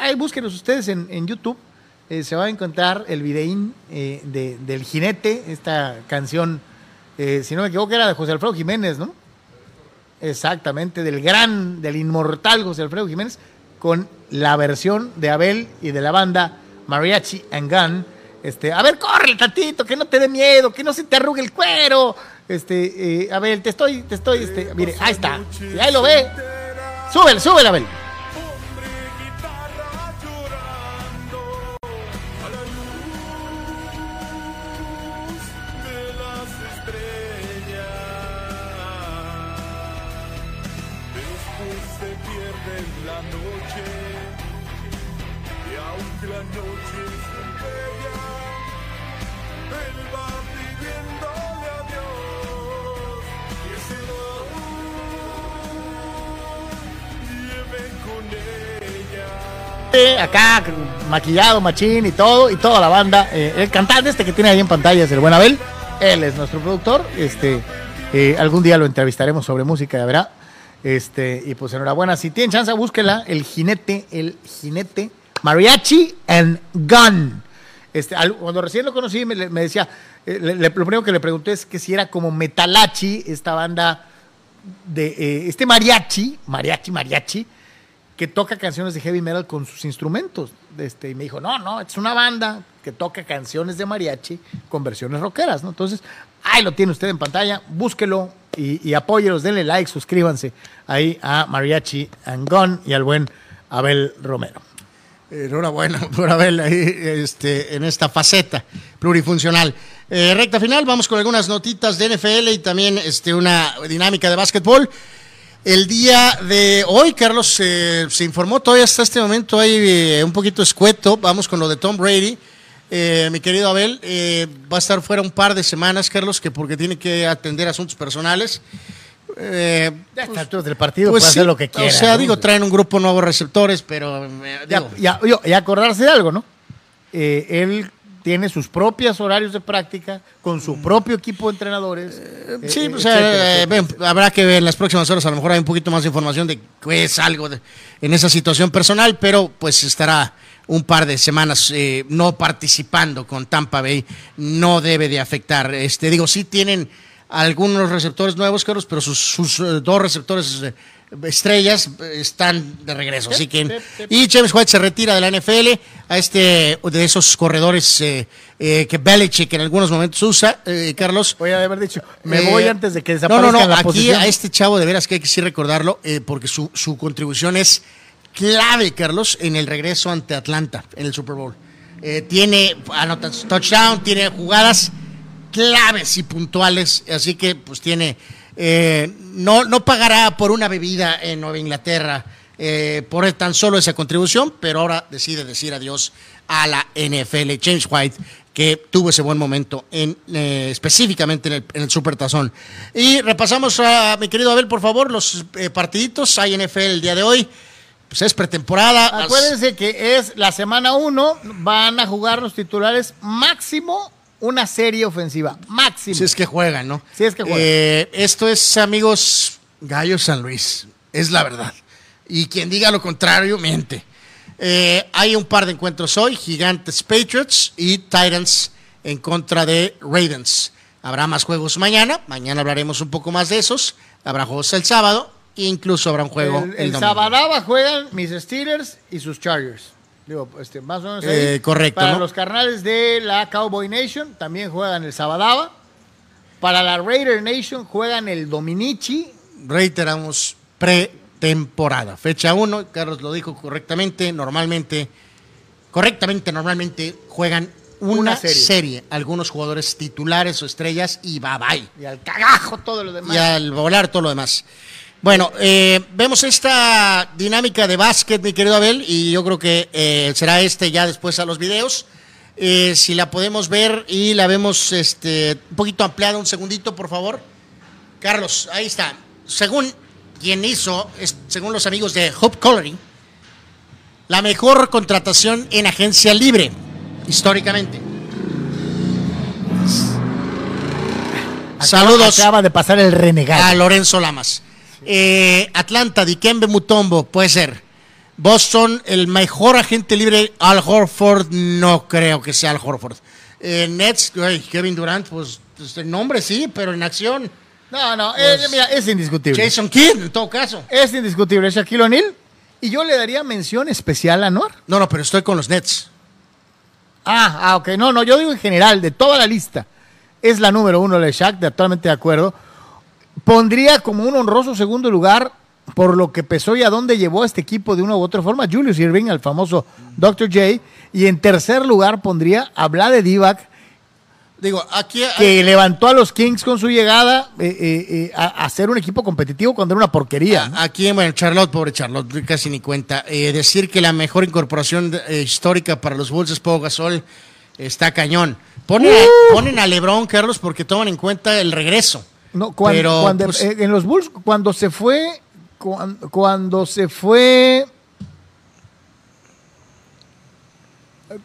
ahí búsquenos ustedes en, YouTube, se va a encontrar el videín de, del jinete, esta canción, si no me equivoco, era de José Alfredo Jiménez, ¿no? Exactamente, del gran, del inmortal José Alfredo Jiménez, con la versión de Abel y de la banda Mariachi and Gun. Este, a ver, corre tantito, que no te dé miedo, que no se te arrugue el cuero, este, eh, Abel, te estoy, te estoy, este, mire, ahí está. Ahí lo ve. Súbele, súbele, Abel. Acá, maquillado, machín y todo, y toda la banda. Eh, el cantante este que tiene ahí en pantalla es el buen Abel. Él es nuestro productor. Este, eh, algún día lo entrevistaremos sobre música, ya verá. Este, y pues enhorabuena. Si tienen chance, búsquela. El jinete, el jinete. Mariachi and Gun. Este, cuando recién lo conocí, me, decía, eh, le- lo primero que le pregunté es que si era como Metalachi, esta banda de eh, este mariachi, mariachi, mariachi, que toca canciones de heavy metal con sus instrumentos. Este, y me dijo, no, no, es una banda que toca canciones de mariachi con versiones rockeras, ¿no? Entonces, ahí lo tiene usted en pantalla, búsquelo y, y apóyelos, denle like, suscríbanse ahí a Mariachi and Gun y al buen Abel Romero. Enhorabuena por Abel ahí este, en esta faceta plurifuncional. Eh, recta final, vamos con algunas notitas de NFL y también este, una dinámica de básquetbol. El día de hoy, Carlos, eh, se informó todavía hasta este momento hay eh, un poquito escueto. Vamos con lo de Tom Brady. Eh, mi querido Abel, va a estar fuera un par de semanas, Carlos, que porque tiene que atender asuntos personales. Eh, Ya estas alturas del partido pues puede sí, hacer lo que quiera. O sea, ¿no? digo, traen un grupo nuevo de receptores, pero Ya, y acordarse de algo, ¿no? Él tiene sus propios horarios de práctica, con su propio equipo de entrenadores. eh, Sí, eh, o etcétera, sea, eh, ven, habrá que ver en las próximas horas, a lo mejor hay un poquito más de información de qué es algo de- en esa situación personal, pero pues estará un par de semanas eh, no participando con Tampa Bay, no debe de afectar. Este, digo, sí tienen algunos receptores nuevos, Carlos, pero sus, sus, eh, dos receptores eh, estrellas eh, están de regreso, así que... Y James White se retira de la NFL a este de esos corredores eh, eh, que Belichick en algunos momentos usa, eh, Carlos. Voy a haber dicho, me voy antes de que no, desaparezca no, no, la aquí posición. a este chavo de veras que hay que sí recordarlo, eh, porque su, su contribución es clave, Carlos, en el regreso ante Atlanta en el Super Bowl. Eh, tiene anota touchdown, tiene jugadas claves y puntuales, así que pues tiene, eh, no, no pagará por una bebida en Nueva Inglaterra eh, por tan solo esa contribución, pero ahora decide decir adiós a la NFL. James White, que tuvo ese buen momento en, eh, específicamente en el, en el Super Tazón. Y repasamos a mi querido Abel, por favor, los partiditos. Hay NFL el día de hoy. Pues es pretemporada. Acuérdense que es la semana 1, van a jugar los titulares máximo una serie ofensiva. Máximo. Si es que juegan, ¿no? Si es que juegan. Eh, esto es, amigos, Gallo San Luis. Es la verdad. Y quien diga lo contrario, miente. Eh, hay un par de encuentros hoy: Gigantes Patriots y Titans en contra de Ravens. Habrá más juegos mañana. Mañana hablaremos un poco más de esos. Habrá juegos el sábado. E incluso habrá un juego el, el, el domingo. Sabadaba juegan mis Steelers y sus Chargers. Digo, este, más o menos ahí. Eh, correcto, Para ¿no? los carnales de la Cowboy Nation también juegan el Sabadaba. Para la Raider Nation juegan el Dominici. reiteramos, pretemporada. Fecha 1, Carlos lo dijo correctamente, normalmente, correctamente, normalmente juegan una, Una serie. serie. algunos jugadores titulares o estrellas y bye bye. Y al cagajo todo lo demás. Y al volar todo lo demás. Bueno, eh, vemos esta dinámica de básquet, mi querido Abel, y yo creo que eh, será este ya después a los videos. Eh, si la podemos ver y la vemos este, un poquito ampliada, un segundito, por favor. Carlos, ahí está. Según quien hizo, es- según los amigos de Hope Coloring, la mejor contratación en agencia libre, históricamente. Saludos Acaba de pasar el renegado. a Lorenzo Lamas. Eh, Atlanta, Dikembe Mutombo, puede ser. Boston, el mejor agente libre, Al Horford, no creo que sea Al Horford. Eh, Nets, Kevin Durant, pues, pues, el nombre sí, pero en acción. No, no, eh, Pues, mira, es indiscutible. Jason Kidd, en todo caso. Es indiscutible. Shaquille O'Neal. Y yo le daría mención especial a Noir. No, no, pero estoy con los Nets. Ah, ah, ok. No, no, yo digo en general, de toda la lista. Es la número uno de Shaq, de totalmente de acuerdo. Pondría como un honroso segundo lugar, por lo que pesó y a dónde llevó a este equipo de una u otra forma, Julius Irving, al famoso Dr. J. Y en tercer lugar pondría a Vlade Divac, Digo, aquí hay- que levantó a los Kings con su llegada eh, eh, eh, a, a ser un equipo competitivo cuando era una porquería. ¿no? Aquí, bueno, Charlotte, pobre Charlotte, casi ni cuenta. Eh, decir que la mejor incorporación histórica para los Bulls es Pau Gasol está cañón. Ponen, a, ponen a LeBron, Carlos, porque toman en cuenta el regreso. No, cuando, Pero, cuando- pues, eh, en los Bulls, cuando se fue, cuan- cuando, se fue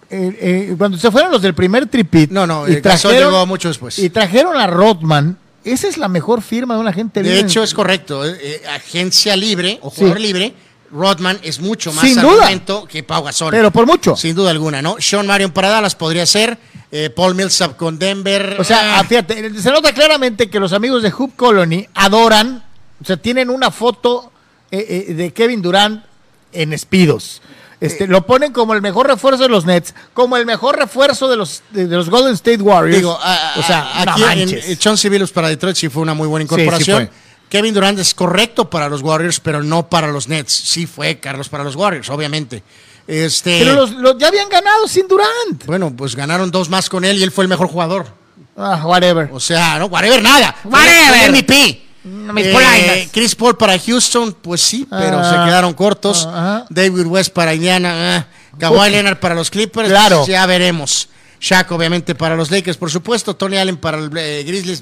eh, eh, cuando se fueron los del primer tripit. No, no, eh, Gasol llegó mucho después. Y trajeron a Rodman. Esa es la mejor firma de un agente libre. De hecho, es correcto. eh, agencia libre o Sí. jugador libre, Rodman es mucho más Sin duda. que Pau Gasol. Pero por mucho. Sin duda alguna, ¿no? Sean Marion para Dallas podría ser. eh, Paul Millsap con Denver. O sea, ah, fíjate, se nota claramente que los amigos de Hoop Colony adoran, o sea, tienen una foto eh, eh, de Kevin Durant en espidos. Este, lo ponen como el mejor refuerzo de los Nets, como el mejor refuerzo de los, de, de los Golden State Warriors. Digo, a- o sea, aquí en Billups para Detroit sí fue una muy buena Sí, sí incorporación. fue. Kevin Durant es correcto para los Warriors, pero no para los Nets. Sí fue Carlos para los Warriors, obviamente. Este, Pero los, los- ya habían ganado sin Durant. bueno, pues ganaron dos más con él y él fue el mejor jugador. Ah, whatever. O sea, no, whatever, nada. Whatever. MVP. Eh. Chris Paul para Houston, pues sí, pero Ah, se quedaron cortos. ajá. David West para Indiana. ah. Kawhi Leonard para los Clippers. Claro. ya veremos. Shaq, obviamente, para los Lakers, por supuesto. Tony Allen para el eh, Grizzlies.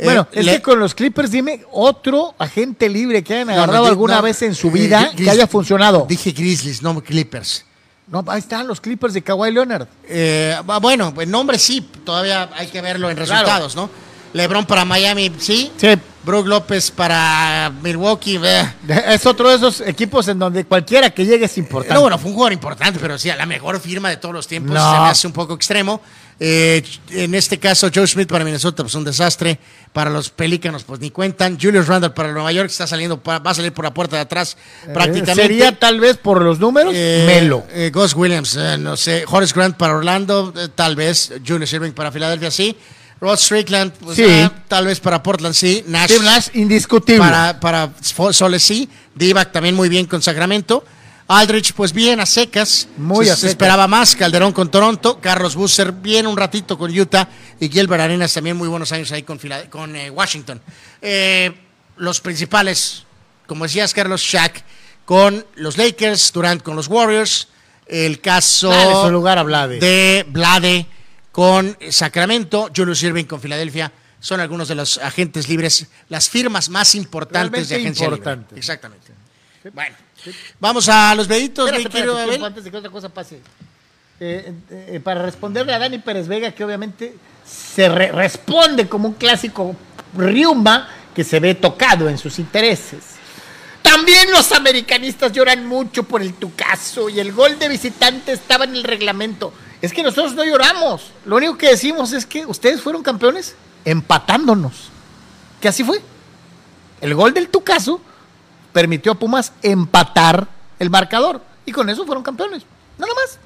Eh. Eh, Bueno, es le- que con los Clippers, dime otro agente libre que hayan agarrado no, alguna no, vez en su eh, vida Grizz- que haya funcionado. Dije Grizzlies, no Clippers. No, ahí están los Clippers de Kawhi Leonard. Eh, bueno, en nombre sí, todavía hay que verlo en Claro. resultados, ¿no? LeBron para Miami, sí. Sí. Brook López para Milwaukee. eh. Es otro de esos equipos en donde cualquiera que llegue es importante. No, bueno, fue un jugador importante, pero sí, a la mejor firma de todos los tiempos No. se me hace un poco extremo. Eh, en este caso, Joe Smith para Minnesota, pues un desastre. Para los Pelícanos, pues ni cuentan. Julius Randle para Nueva York, está saliendo, va a salir por la puerta de atrás Eh, prácticamente. Sería tal vez por los números, Eh, Melo. eh, Gus Williams, eh, no sé. Horace Grant para Orlando, tal vez. Julius Irving para Filadelfia, sí. Rod Strickland, pues, Sí. ah, tal vez para Portland, sí. Nash, Steve Nash, indiscutible. para, para Soles, sí. Divac también muy bien con Sacramento. Aldrich, pues bien, a secas. Muy se, a se secas. esperaba más. Calderón con Toronto. Carlos Busser, bien un ratito con Utah. Y Gilbert Arenas, también muy buenos años ahí con, eh, Washington. Eh, los principales, como decías, Carlos Shaq con los Lakers, Durant con los Warriors. El caso Dale lugar a Vlade. de Vlade con Sacramento, Julius Irving con Filadelfia. Son algunos de los agentes libres, las firmas más importantes de agencia libre. importantes. Exactamente. Bueno, vamos a los deditos, Espérate, mi querido espérate, Abel. tiempo antes de que otra cosa pase. Eh, eh, para responderle a Dani Pérez Vega, que obviamente se re- responde como un clásico riumba que se ve tocado en sus intereses. También los americanistas lloran mucho por el Tucaso y el gol de visitante estaba en el reglamento. Es que nosotros no lloramos. Lo único que decimos es que ustedes fueron campeones empatándonos. Que así fue. El gol del Tucaso permitió a Pumas empatar el marcador. Y con eso fueron campeones. Nada más.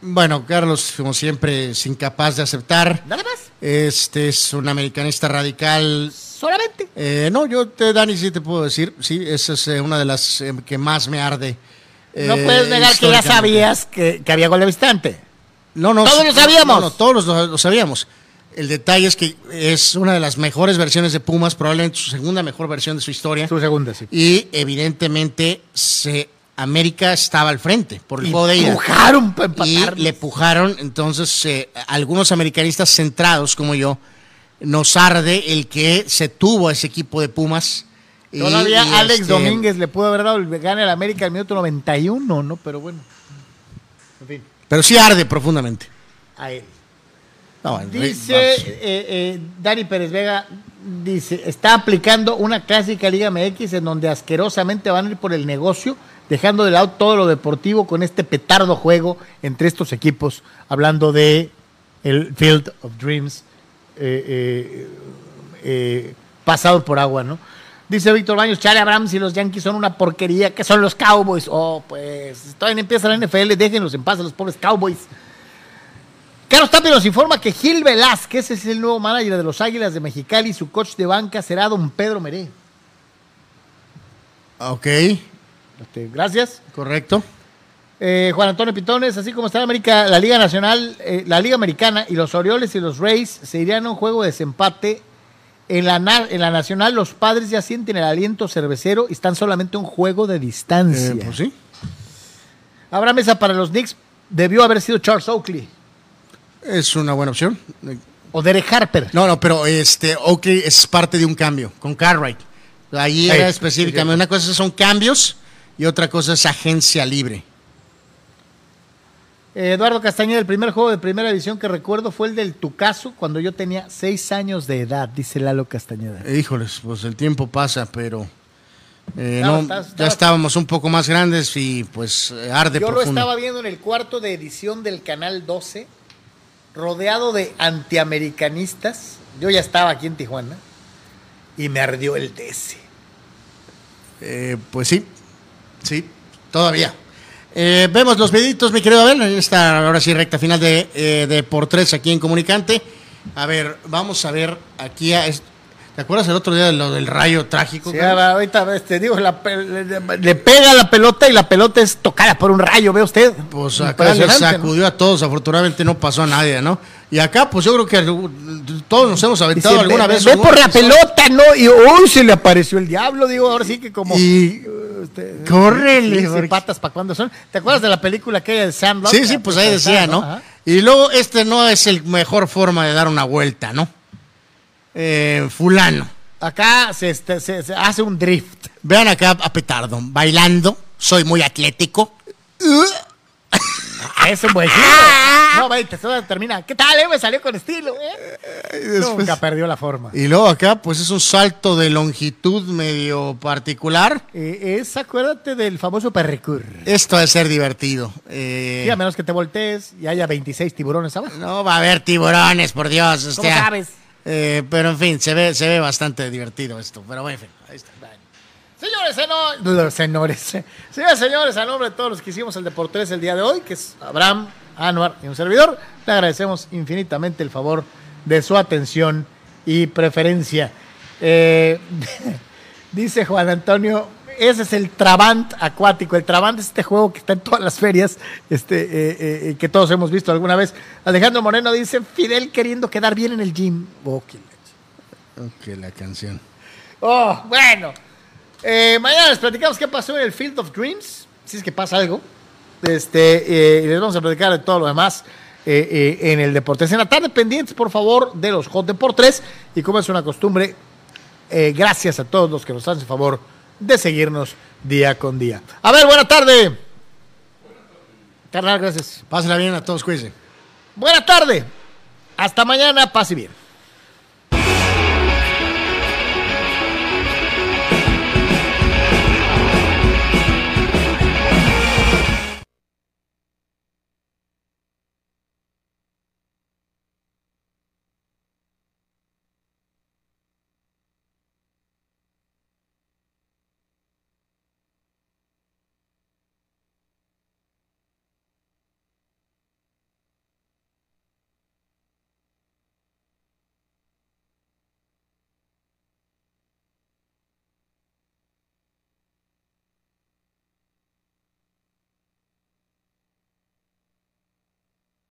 Bueno, Carlos, como siempre, es incapaz de aceptar. Nada más. Este es un americanista radical. Solamente. Eh, no, yo, te, Dani, sí te puedo decir. Sí, esa es eh, una de las eh, que más me arde. No eh, puedes negar que ya sabías que, que había gol de visitante. No, no. Todos lo sabíamos. No, no, todos lo, lo sabíamos. El detalle es que es una de las mejores versiones de Pumas, probablemente su segunda mejor versión de su historia. Su segunda, sí. Y evidentemente se, América estaba al frente por el juego de ida. Empujaron para Y empatar. le pujaron, entonces eh, algunos americanistas centrados como yo, nos arde el que se tuvo a ese equipo de Pumas. Y- Todavía y, Alex este, Domínguez le pudo haber dado el gane al América al minuto 91, ¿no? Pero bueno. En fin, Pero sí arde profundamente. a él. No, Dice eh, eh, Dani Pérez Vega, dice, está aplicando una clásica Liga MX en donde asquerosamente van a ir por el negocio, dejando de lado todo lo deportivo con este petardo juego entre estos equipos, hablando de el Field of Dreams eh, eh, pasado por agua, ¿no? Dice Víctor Baños, Charlie Abrams y los Yankees son una porquería, que son los Cowboys. Oh, pues, todavía empieza la NFL, déjenlos en paz a los pobres Cowboys. Carlos Tapia nos informa que Gil Velázquez es el nuevo manager de los Águilas de Mexicali y su coach de banca será don Pedro Meré. Ok, Este, gracias. correcto. Eh, Juan Antonio Pitones, así como está en América, la Liga Nacional, eh, la Liga Americana y los Orioles y los Rays se irían a un juego de desempate. En la, en la Nacional, los padres ya sienten el aliento cervecero y están solamente a un juego de distancia. Eh, pues sí. Habrá mesa para los Knicks. Debió haber sido Charles Oakley Es una buena opción. o Derek Harper. No, no, pero este Oakley es parte de un cambio con Cartwright. Ahí era específicamente. Una cosa son cambios y otra cosa es agencia libre. Eduardo Castañeda, el primer juego de primera división que recuerdo fue el del Tucaso cuando yo tenía seis años de edad, dice Lalo Castañeda. Híjoles, pues el tiempo pasa, pero eh, No, no, estás- ya estábamos un poco más grandes y pues arde Yo lo estaba viendo en el cuarto de edición del Canal 12, rodeado de antiamericanistas. Yo ya estaba aquí en Tijuana y me ardió el DC. Eh, pues sí, sí, todavía. Eh, vemos los videitos, mi querido Abel, en esta ahora sí recta final de, eh, de por tres aquí en Comunicante. A ver, vamos a ver aquí. A, es- ¿Te acuerdas el otro día de lo del rayo trágico? Sí, cabrón? ahorita te digo, la le, le pega la pelota y la pelota es tocada por un rayo, ¿ve usted? Pues acá ¿no? sacudió a todos, afortunadamente no pasó a nadie, ¿no? Y acá, pues yo creo que todos nos hemos aventado Dice, alguna ve, vez. ve por la pelota, ¿no? Y uy, se le apareció el diablo, digo, ahora sí que como... Y Usted- córrele, sí, porque- patas para cuándo son. ¿Te acuerdas de la película aquella de Sandlot? Sí, sí, pues ahí decía, ¿no? Ajá. Y luego este no es el mejor forma de dar una vuelta, ¿no? Eh, fulano. Acá se, este, se- se hace un drift. Vean acá a Petardo, bailando, soy muy atlético. Es un buen giro. No, veinte, todo termina. ¿Qué tal, eh? Me salió con estilo, eh. Nunca perdió la forma. Y luego acá, pues es un salto de longitud medio particular. Eh, es, acuérdate del famoso perricur. Esto debe ser divertido. Eh, Sí, a menos que te voltees y haya 26 tiburones abajo. no va a haber tiburones, por Dios. o ¿Cómo sea, sabes? Eh, pero en fin, se ve, se ve bastante divertido esto. Pero bueno, en fin, ahí está. Señores, seno- los señores, eh. señores, señores, a nombre de todos los que hicimos el Deportes el día de hoy, que es Abraham, Anuar y un servidor, le agradecemos infinitamente el favor de su atención y preferencia. Eh, dice Juan Antonio, ese es el Trabant acuático. El Trabant es este juego que está en todas las ferias, este, eh, eh, que todos hemos visto alguna vez. Alejandro Moreno dice, Fidel queriendo quedar bien en el gym. Oh, qué leche. Ok, la canción. Oh, bueno. Eh, mañana les platicamos qué pasó en el Field of Dreams, si es que pasa algo. Este, eh, y les vamos a platicar de todo lo demás eh, eh, en el Deportes. En la tarde, pendientes, por favor, de los Hot Deportes. Y como es una costumbre, eh, gracias a todos los que nos hacen favor de seguirnos día con día. A ver, buena tarde. Carnal, gracias. Pásenla bien a todos, cuídense. Buena tarde. Hasta mañana, paz y bien.